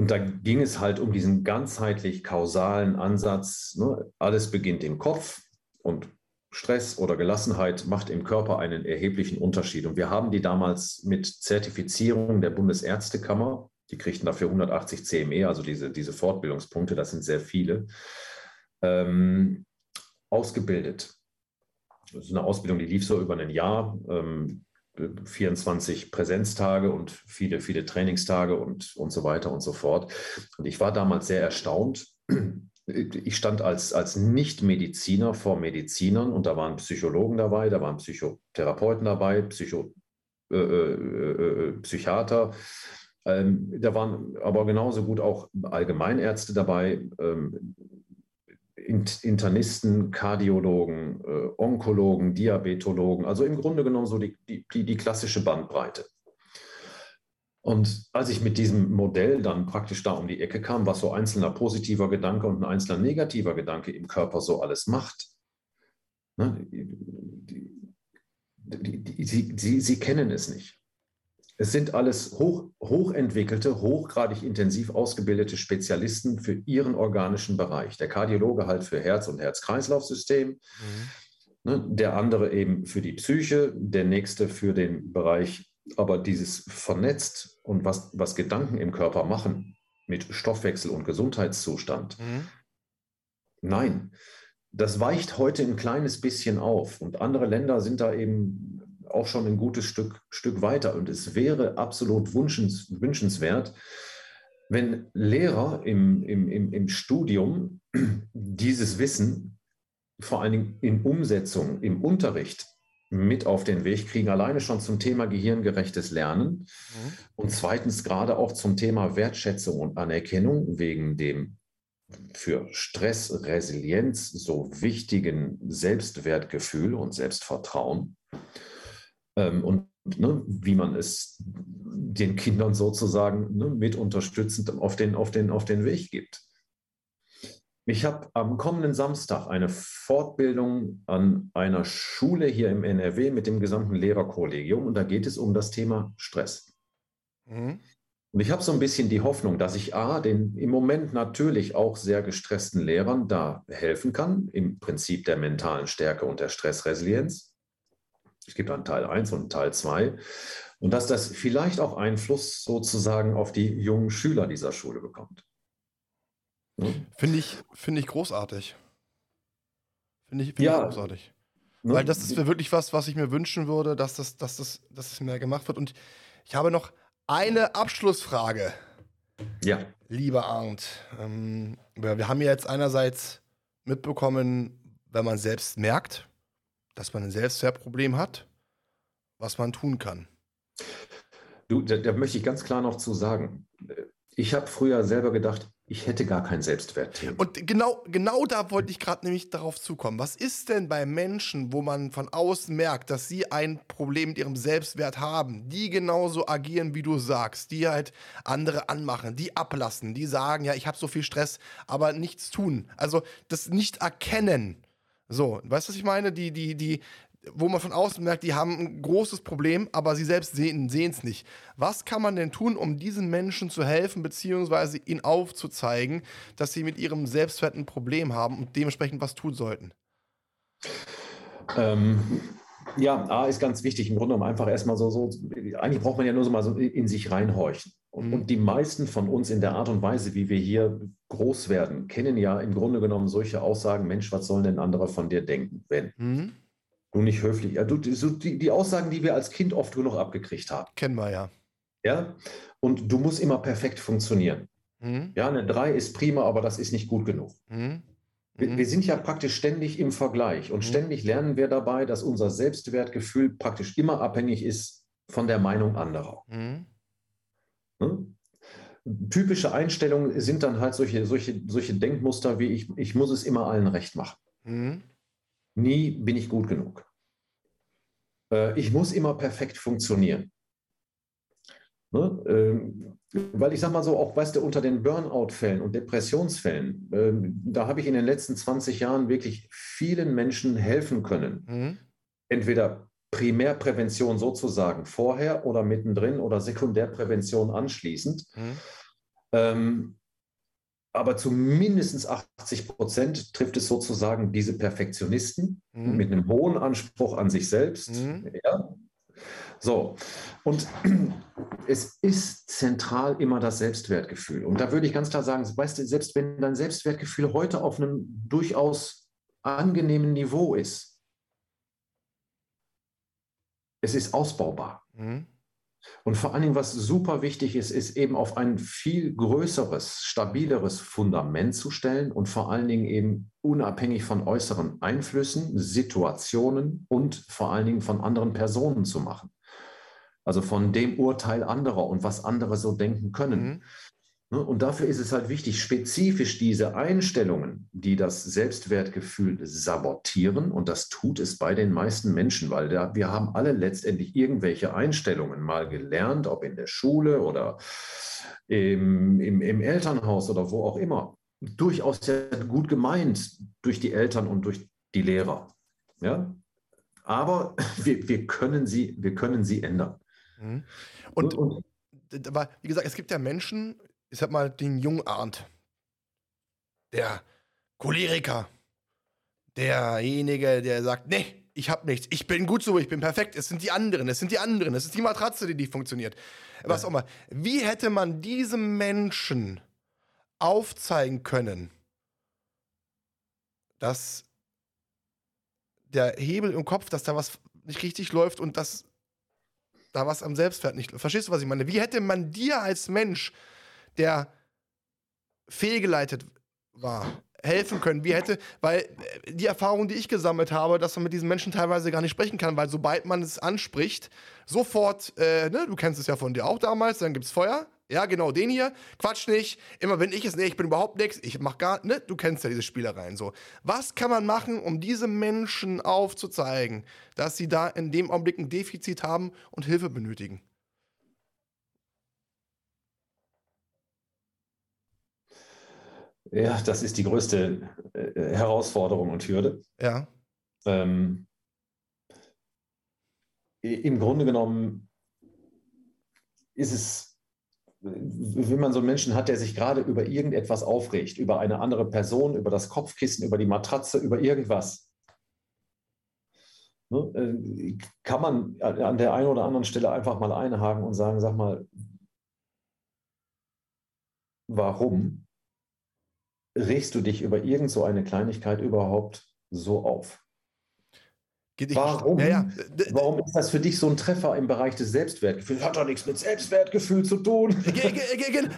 Und da ging es halt um diesen ganzheitlich kausalen Ansatz. Ne? Alles beginnt im Kopf und Stress oder Gelassenheit macht im Körper einen erheblichen Unterschied. Und wir haben die damals mit Zertifizierung der Bundesärztekammer, die kriegten dafür 180 CME, also diese, diese Fortbildungspunkte, das sind sehr viele, ähm, ausgebildet. Das ist eine Ausbildung, die lief so über ein Jahr. Ähm, 24 Präsenztage und viele, viele Trainingstage und, und so weiter und so fort. Und ich war damals sehr erstaunt. ich stand als, als Nicht-Mediziner vor Medizinern und da waren Psychologen dabei, da waren Psychotherapeuten dabei, Psycho, äh, äh, äh, Psychiater. Ähm, da waren aber genauso gut auch Allgemeinärzte dabei, ähm, Internisten, Kardiologen, äh, Onkologen, Diabetologen, also im Grunde genommen so die, die, die klassische Bandbreite. Und als ich mit diesem Modell dann praktisch da um die Ecke kam, was so einzelner positiver Gedanke und ein einzelner negativer Gedanke im Körper so alles macht, ne, die, die, sie, sie, sie kennen es nicht. Es sind alles hoch, hochentwickelte, hochgradig intensiv ausgebildete Spezialisten für ihren organischen Bereich. Der Kardiologe halt für Herz- und Herz-Kreislauf-System, mhm. ne, der andere eben für die Psyche, der nächste für den Bereich aber dieses vernetzt und was, was Gedanken im Körper machen mit Stoffwechsel und Gesundheitszustand, mhm. nein, das weicht heute ein kleines bisschen auf. Und andere Länder sind da eben auch schon ein gutes Stück, Stück weiter. Und es wäre absolut wünschens, wünschenswert, wenn Lehrer im, im, im, im Studium dieses Wissen vor allen Dingen in Umsetzung, im Unterricht mit auf den Weg kriegen, alleine schon zum Thema gehirngerechtes Lernen mhm. und zweitens gerade auch zum Thema Wertschätzung und Anerkennung wegen dem für Stressresilienz so wichtigen Selbstwertgefühl und Selbstvertrauen ähm, und ne, wie man es den Kindern sozusagen ne, mit unterstützend auf den, auf, den, auf den Weg gibt. Ich habe am kommenden Samstag eine Fortbildung an einer Schule hier im NRW mit dem gesamten Lehrerkollegium und da geht es um das Thema Stress. Mhm. Und ich habe so ein bisschen die Hoffnung, dass ich A, den im Moment natürlich auch sehr gestressten Lehrern da helfen kann, im Prinzip der mentalen Stärke und der Stressresilienz. Es gibt dann Teil 1 und Teil 2. Und dass das vielleicht auch Einfluss sozusagen auf die jungen Schüler dieser Schule bekommt. Ne? Finde ich, find ich großartig. Finde ich, find ja. ich großartig. Ne? Weil das ist wirklich was, was ich mir wünschen würde, dass das, dass, das, dass das mehr gemacht wird. Und ich habe noch eine Abschlussfrage. Ja. Lieber Arndt, ähm, wir haben ja jetzt einerseits mitbekommen, wenn man selbst merkt, dass man ein Selbstwertproblem hat, was man tun kann. Du, da, da möchte ich ganz klar noch zu sagen. Ich habe früher selber gedacht, ich hätte gar kein Selbstwertthema. Und genau, genau da wollte ich gerade nämlich darauf zukommen. Was ist denn bei Menschen, wo man von außen merkt, dass sie ein Problem mit ihrem Selbstwert haben, die genauso agieren, wie du sagst, die halt andere anmachen, die ablassen, die sagen, ja, ich habe so viel Stress, aber nichts tun. Also das nicht erkennen. So, weißt du, was ich meine? Die, die, die, wo man von außen merkt, die haben ein großes Problem, aber sie selbst sehen es nicht. Was kann man denn tun, um diesen Menschen zu helfen, beziehungsweise ihnen aufzuzeigen, dass sie mit ihrem Selbstwert ein Problem haben und dementsprechend was tun sollten? Ähm, ja, A ist ganz wichtig, im Grunde genommen einfach erstmal so, so, eigentlich braucht man ja nur so mal so in sich reinhorchen. Und, mhm. und die meisten von uns in der Art und Weise, wie wir hier groß werden, kennen ja im Grunde genommen solche Aussagen, Mensch, was sollen denn andere von dir denken, wenn? Mhm du nicht höflich. Ja, du, so die, die Aussagen, die wir als Kind oft genug abgekriegt haben. Kennen wir ja. Ja, und du musst immer perfekt funktionieren. Mhm. Ja, eine 3 ist prima, aber das ist nicht gut genug. Mhm. Wir, mhm. wir, sind ja praktisch ständig im Vergleich und mhm. ständig lernen wir dabei, dass unser Selbstwertgefühl praktisch immer abhängig ist von der Meinung anderer. Mhm. Hm? Typische Einstellungen sind dann halt solche, solche, solche Denkmuster wie ich, ich muss es immer allen recht machen. Mhm. Nie bin ich gut genug. Äh, ich muss immer perfekt funktionieren. Ne? Ähm, weil ich sage mal so, auch weißt du, unter den Burnout-Fällen und Depressionsfällen, ähm, da habe ich in den letzten 20 Jahren wirklich vielen Menschen helfen können. Mhm. Entweder Primärprävention sozusagen vorher oder mittendrin oder Sekundärprävention anschließend. Mhm. Ähm, aber zu mindestens 80 Prozent trifft es sozusagen diese Perfektionisten mhm. mit einem hohen Anspruch an sich selbst. Mhm. Ja. So, und es ist zentral immer das Selbstwertgefühl. Und da würde ich ganz klar sagen, weißt du, selbst wenn dein Selbstwertgefühl heute auf einem durchaus angenehmen Niveau ist, es ist ausbaubar. Mhm. Und vor allen Dingen, was super wichtig ist, ist eben auf ein viel größeres, stabileres Fundament zu stellen und vor allen Dingen eben unabhängig von äußeren Einflüssen, Situationen und vor allen Dingen von anderen Personen zu machen. Also von dem Urteil anderer und was andere so denken können. Mhm. Ne, und dafür ist es halt wichtig, spezifisch diese Einstellungen, die das Selbstwertgefühl sabotieren, und das tut es bei den meisten Menschen, weil da, wir haben alle letztendlich irgendwelche Einstellungen mal gelernt, ob in der Schule oder im, im, im Elternhaus oder wo auch immer. Durchaus sehr gut gemeint durch die Eltern und durch die Lehrer. Ja? Aber wir, wir, können, sie, wir können sie ändern. Mhm. Und, und, aber wie gesagt, es gibt ja Menschen, ich sag mal, den Jung Arndt. Der Choleriker. Derjenige, der sagt, nee, ich hab nichts, ich bin gut so, ich bin perfekt, es sind die anderen, es sind die anderen, es ist die Matratze, die nicht funktioniert. Was ja. auch immer. Wie hätte man diesem Menschen aufzeigen können, dass der Hebel im Kopf, dass da was nicht richtig läuft und dass da was am Selbstwert nicht. Verstehst du, was ich meine? Wie hätte man dir als Mensch der fehlgeleitet war, helfen können. Wie hätte, weil äh, die Erfahrung, die ich gesammelt habe, dass man mit diesen Menschen teilweise gar nicht sprechen kann, weil sobald man es anspricht, sofort, äh, ne, du kennst es ja von dir auch damals, dann gibt es Feuer. Ja, genau, den hier. Quatsch nicht. Immer wenn ich es, nee, ich bin überhaupt nichts, ich mach gar, ne, du kennst ja diese Spielereien so. Was kann man machen, um diese Menschen aufzuzeigen, dass sie da in dem Augenblick ein Defizit haben und Hilfe benötigen? Ja, das ist die größte äh, Herausforderung und Hürde. Ja. Ähm, Im Grunde genommen ist es, wenn man so einen Menschen hat, der sich gerade über irgendetwas aufregt, über eine andere Person, über das Kopfkissen, über die Matratze, über irgendwas, ne, äh, kann man an der einen oder anderen Stelle einfach mal einhaken und sagen, sag mal, warum regst du dich über irgend so eine Kleinigkeit überhaupt so auf? Warum, ja, ja. warum ist das für dich so ein Treffer im Bereich des Selbstwertgefühls? Hat doch nichts mit Selbstwertgefühl zu tun.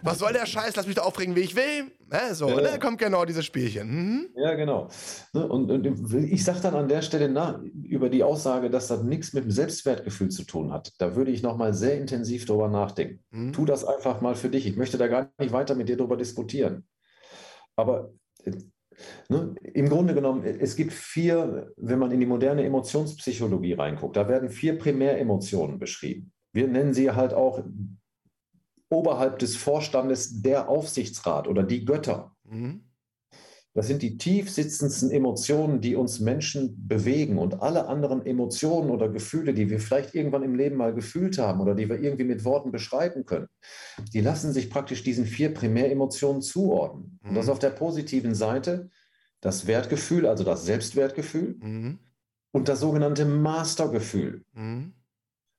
Was soll der Scheiß? Lass mich da aufregen, wie ich will. So, ja. ne? kommt genau dieses Spielchen. Mhm. Ja, genau. Ne, und, und ich sage dann an der Stelle nach, über die Aussage, dass das nichts mit dem Selbstwertgefühl zu tun hat. Da würde ich nochmal sehr intensiv drüber nachdenken. Mhm. Tu das einfach mal für dich. Ich möchte da gar nicht weiter mit dir drüber diskutieren. Aber ne, im Grunde genommen, es gibt vier, wenn man in die moderne Emotionspsychologie reinguckt, da werden vier Primäremotionen beschrieben. Wir nennen sie halt auch oberhalb des Vorstandes der Aufsichtsrat oder die Götter. Mhm. Das sind die tief sitzendsten Emotionen, die uns Menschen bewegen. Und alle anderen Emotionen oder Gefühle, die wir vielleicht irgendwann im Leben mal gefühlt haben oder die wir irgendwie mit Worten beschreiben können, die lassen sich praktisch diesen vier Primäremotionen zuordnen. Mhm. Und das mhm. auf der positiven Seite das Wertgefühl, also das Selbstwertgefühl mhm. und das sogenannte Mastergefühl. Mhm.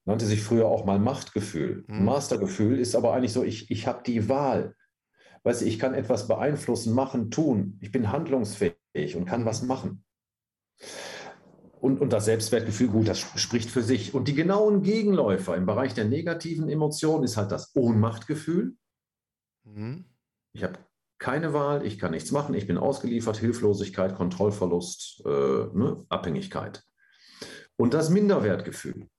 Nannte sich früher auch mal Machtgefühl. Mhm. Mastergefühl ist aber eigentlich so, ich, ich habe die Wahl Weißt du, ich kann etwas beeinflussen, machen, tun. Ich bin handlungsfähig und kann was machen. Und, und das Selbstwertgefühl, gut, das spricht für sich. Und die genauen Gegenläufer im Bereich der negativen Emotionen ist halt das Ohnmachtgefühl. Mhm. Ich habe keine Wahl, ich kann nichts machen, ich bin ausgeliefert, Hilflosigkeit, Kontrollverlust, äh, ne, Abhängigkeit. Und das Minderwertgefühl.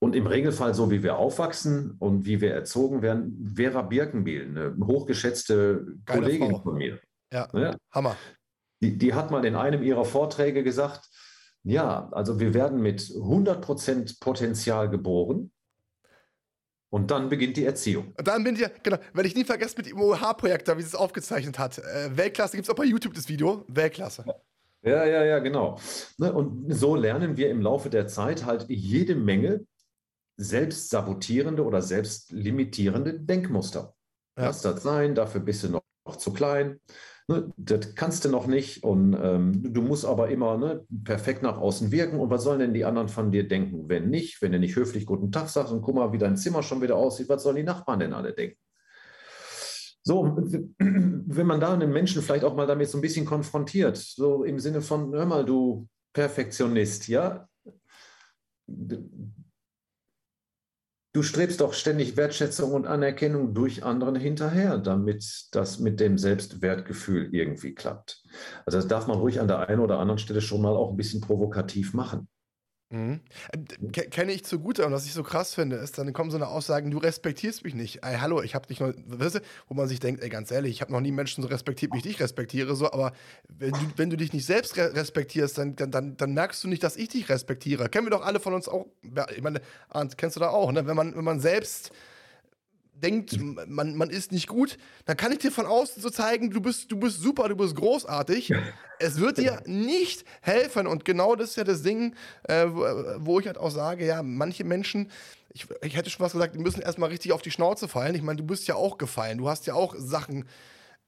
Und im Regelfall, so wie wir aufwachsen und wie wir erzogen werden, Vera Birkenbiel, eine hochgeschätzte Geile Kollegin Frau. von mir. Ja, ja, Hammer. Die, die hat mal in einem ihrer Vorträge gesagt, ja, also wir werden mit 100% Potenzial geboren. Und dann beginnt die Erziehung. Und dann bin ich, genau, weil ich nie vergessen mit dem OH-Projekt, wie sie es aufgezeichnet hat. Äh, Weltklasse, gibt es auch bei YouTube das Video. Weltklasse. Ja, ja, ja, genau. Ne, und so lernen wir im Laufe der Zeit halt jede Menge selbstsabotierende oder selbstlimitierende Denkmuster. Ja. Lass das sein, dafür bist du noch, noch zu klein. Ne, das kannst du noch nicht und ähm, du musst aber immer ne, perfekt nach außen wirken. Und was sollen denn die anderen von dir denken, wenn nicht? Wenn du nicht höflich guten Tag sagst und guck mal, wie dein Zimmer schon wieder aussieht, was sollen die Nachbarn denn alle denken? So, wenn man da einen Menschen vielleicht auch mal damit so ein bisschen konfrontiert, so im Sinne von, hör mal, du Perfektionist, ja, du strebst doch ständig Wertschätzung und Anerkennung durch anderen hinterher, damit das mit dem Selbstwertgefühl irgendwie klappt. Also das darf man ruhig an der einen oder anderen Stelle schon mal auch ein bisschen provokativ machen. Mhm. Äh, kenne ich zugute und was ich so krass finde, ist, dann kommen so eine Aussagen, du respektierst mich nicht. Ey, hallo, ich habe dich noch, weißt du, wo man sich denkt, ey, ganz ehrlich, ich habe noch nie Menschen so respektiert, wie ich dich respektiere, so, aber wenn du, wenn du dich nicht selbst re respektierst, dann, dann, dann merkst du nicht, dass ich dich respektiere. Kennen wir doch alle von uns auch, ich meine, Arndt, kennst du da auch, ne? Wenn man, wenn man selbst denkt, man, man ist nicht gut, dann kann ich dir von außen so zeigen, du bist, du bist super, du bist großartig. Es wird dir nicht helfen. Und genau das ist ja das Ding, äh, wo ich halt auch sage, ja, manche Menschen, ich, ich hätte schon was gesagt, die müssen erstmal richtig auf die Schnauze fallen. Ich meine, du bist ja auch gefallen. Du hast ja auch Sachen,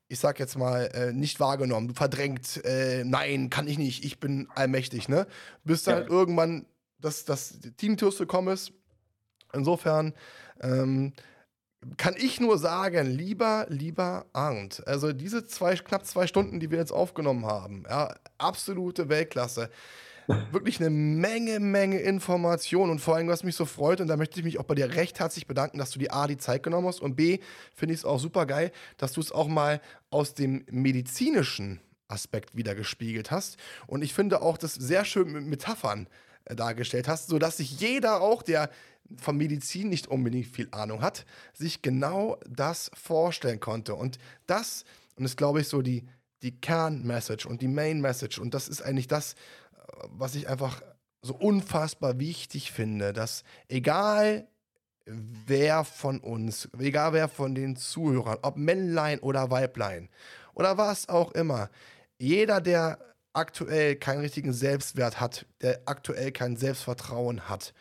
ich sag jetzt mal, äh, nicht wahrgenommen. Du verdrängt, äh, nein, kann ich nicht, ich bin allmächtig, ne? Bis dann ja. halt irgendwann das, das Tinnitus gekommen ist. Insofern, ähm, kann ich nur sagen, lieber, lieber Arndt. Also diese zwei, knapp zwei Stunden, die wir jetzt aufgenommen haben, ja, absolute Weltklasse. Wirklich eine Menge, Menge Informationen und vor allem, was mich so freut, und da möchte ich mich auch bei dir recht herzlich bedanken, dass du die A, die Zeit genommen hast und B, finde ich es auch super geil, dass du es auch mal aus dem medizinischen Aspekt wieder gespiegelt hast. Und ich finde auch das sehr schön mit Metaphern äh, dargestellt hast, sodass sich jeder auch, der von Medizin nicht unbedingt viel Ahnung hat, sich genau das vorstellen konnte. Und das, und das glaube ich so die, die Kernmessage und die Main Message, und das ist eigentlich das, was ich einfach so unfassbar wichtig finde, dass egal wer von uns, egal wer von den Zuhörern, ob Männlein oder Weiblein oder was auch immer, jeder, der aktuell keinen richtigen Selbstwert hat, der aktuell kein Selbstvertrauen hat,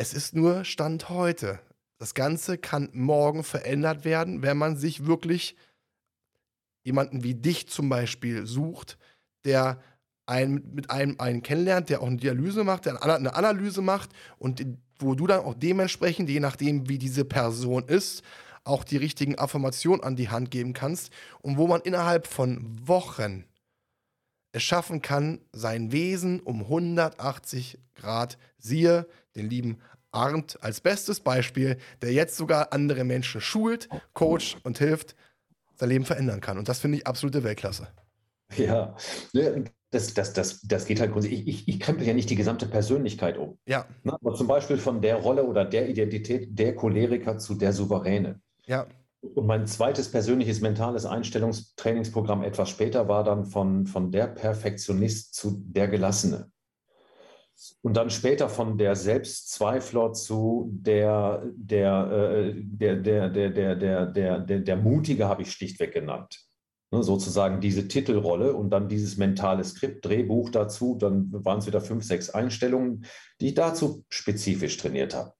es ist nur Stand heute. Das Ganze kann morgen verändert werden, wenn man sich wirklich jemanden wie dich zum Beispiel sucht, der einen, mit einem einen kennenlernt, der auch eine Dialyse macht, der eine Analyse macht und wo du dann auch dementsprechend, je nachdem, wie diese Person ist, auch die richtigen Affirmationen an die Hand geben kannst und wo man innerhalb von Wochen es schaffen kann, sein Wesen um 180 Grad, siehe den lieben Arndt als bestes Beispiel, der jetzt sogar andere Menschen schult, coacht und hilft, sein Leben verändern kann. Und das finde ich absolute Weltklasse. Ja, ne, das, das, das, das geht halt grundsätzlich. Ich, ich krempel ja nicht die gesamte Persönlichkeit um. Ja. Ne, aber zum Beispiel von der Rolle oder der Identität der Choleriker zu der Souveräne. Ja. Und mein zweites persönliches mentales Einstellungstrainingsprogramm etwas später war dann von, von der Perfektionist zu der Gelassene. Und dann später von der Selbstzweifler zu der, der, der, der, der, der, der, der, der, der Mutige habe ich schlichtweg genannt. Ne, sozusagen diese Titelrolle und dann dieses mentale Skript, Drehbuch dazu, dann waren es wieder fünf, sechs Einstellungen, die ich dazu spezifisch trainiert habe.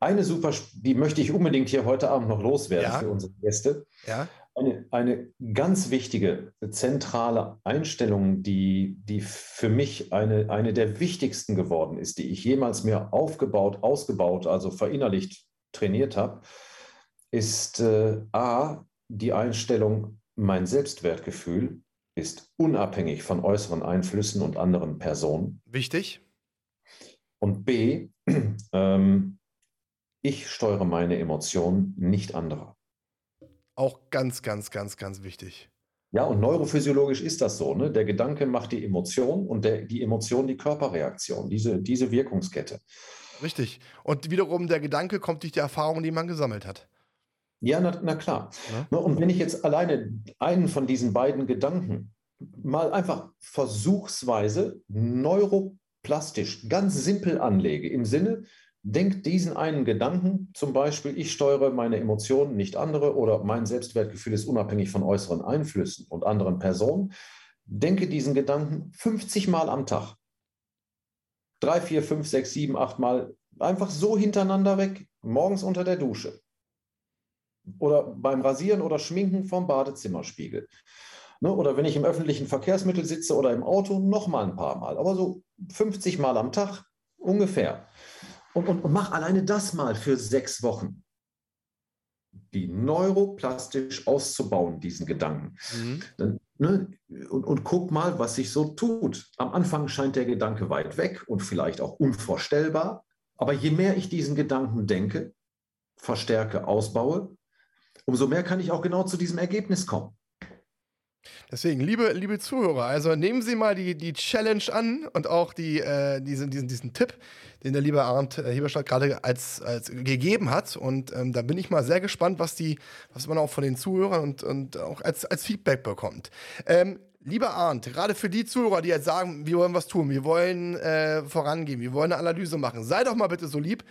Eine super, die möchte ich unbedingt hier heute Abend noch loswerden ja. für unsere Gäste. Ja. Eine, eine ganz wichtige, zentrale Einstellung, die, die für mich eine, eine der wichtigsten geworden ist, die ich jemals mir aufgebaut, ausgebaut, also verinnerlicht trainiert habe, ist äh, A, die Einstellung, mein Selbstwertgefühl ist unabhängig von äußeren Einflüssen und anderen Personen. Wichtig. Und B, ähm, ich steuere meine Emotionen, nicht andere. Auch ganz, ganz, ganz, ganz wichtig. Ja, und neurophysiologisch ist das so. Ne? Der Gedanke macht die Emotion und der, die Emotion die Körperreaktion, diese, diese Wirkungskette. Richtig. Und wiederum der Gedanke kommt durch die Erfahrung, die man gesammelt hat. Ja, na, na klar. Ja. Ne, und wenn ich jetzt alleine einen von diesen beiden Gedanken mal einfach versuchsweise neuroplastisch ganz simpel anlege, im Sinne, Denkt diesen einen Gedanken, zum Beispiel, ich steuere meine Emotionen, nicht andere, oder mein Selbstwertgefühl ist unabhängig von äußeren Einflüssen und anderen Personen. Denke diesen Gedanken 50 Mal am Tag. Drei, vier, fünf, sechs, sieben, acht Mal einfach so hintereinander weg, morgens unter der Dusche. Oder beim Rasieren oder Schminken vom Badezimmerspiegel. Ne, oder wenn ich im öffentlichen Verkehrsmittel sitze oder im Auto, noch mal ein paar Mal. Aber so 50 Mal am Tag ungefähr. Und, und, und mach alleine das mal für sechs Wochen. Die neuroplastisch auszubauen, diesen Gedanken. Mhm. Dann, ne, und, und guck mal, was sich so tut. Am Anfang scheint der Gedanke weit weg und vielleicht auch unvorstellbar. Aber je mehr ich diesen Gedanken denke, verstärke, ausbaue, umso mehr kann ich auch genau zu diesem Ergebnis kommen. Deswegen, liebe, liebe Zuhörer, also nehmen Sie mal die, die Challenge an und auch die, äh, diesen, diesen, diesen Tipp, den der liebe Arndt äh, Heberstadt gerade als, als gegeben hat. Und ähm, da bin ich mal sehr gespannt, was, die, was man auch von den Zuhörern und, und auch als, als Feedback bekommt. Ähm, Lieber Arndt, gerade für die Zuhörer, die jetzt sagen, wir wollen was tun, wir wollen äh, vorangehen, wir wollen eine Analyse machen, sei doch mal bitte so lieb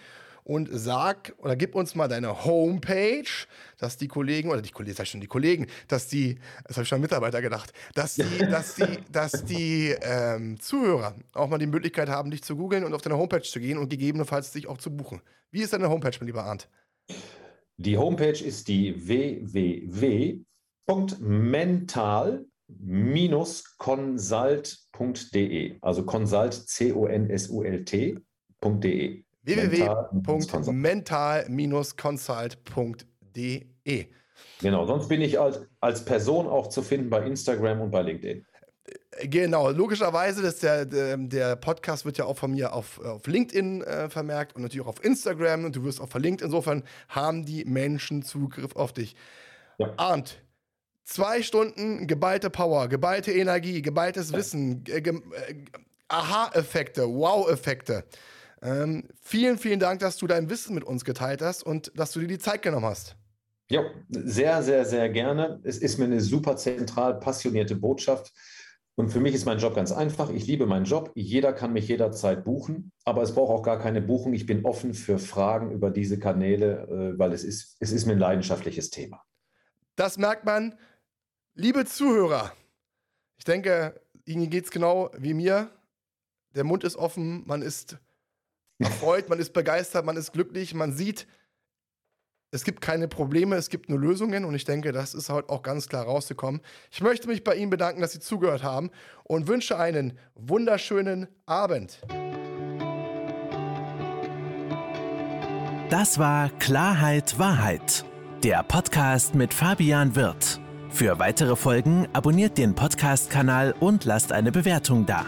und sag oder gib uns mal deine Homepage, dass die Kollegen oder die Kollegen, ich schon die Kollegen, dass die, das habe ich schon Mitarbeiter gedacht, dass die, dass die, dass die ähm, Zuhörer auch mal die Möglichkeit haben, dich zu googeln und auf deine Homepage zu gehen und gegebenenfalls dich auch zu buchen. Wie ist deine Homepage, mein lieber Arndt? Die Homepage ist die www.mental consult.de, also consult, C-O-N-S-U-L-T.de www.mental-consult.de. Genau, sonst bin ich als, als Person auch zu finden bei Instagram und bei LinkedIn. Genau, logischerweise, dass der, der, Podcast wird ja auch von mir auf, auf LinkedIn äh, vermerkt und natürlich auch auf Instagram und du wirst auch verlinkt. Insofern haben die Menschen Zugriff auf dich. Ja. Arndt, zwei Stunden geballte Power, geballte Energie, geballtes. Wissen, äh, äh, Aha-Effekte, Wow-Effekte. Ähm, vielen, vielen Dank, dass du dein Wissen mit uns geteilt hast und dass du dir die Zeit genommen hast. Ja, sehr, sehr, sehr gerne. Es ist mir eine super zentral passionierte Botschaft. Und für mich ist mein Job ganz einfach. Ich liebe meinen Job. Jeder kann mich jederzeit buchen, aber es braucht auch gar keine Buchung. Ich bin offen für Fragen über diese Kanäle, äh, weil es ist, es ist mir ein leidenschaftliches Thema. Das merkt man. Liebe Zuhörer, ich denke, Ihnen geht es genau wie mir. Der Mund ist offen, man ist erfreut, man ist begeistert, man ist glücklich, man sieht, es gibt keine Probleme, es gibt nur Lösungen und ich denke, das ist heute auch ganz klar rausgekommen. Ich möchte mich bei Ihnen bedanken, dass Sie zugehört haben und wünsche einen wunderschönen Abend. Das war Klarheit Wahrheit, der Podcast mit Fabian Wirth. Für weitere Folgen abonniert den Podcast-Kanal und lasst eine Bewertung da.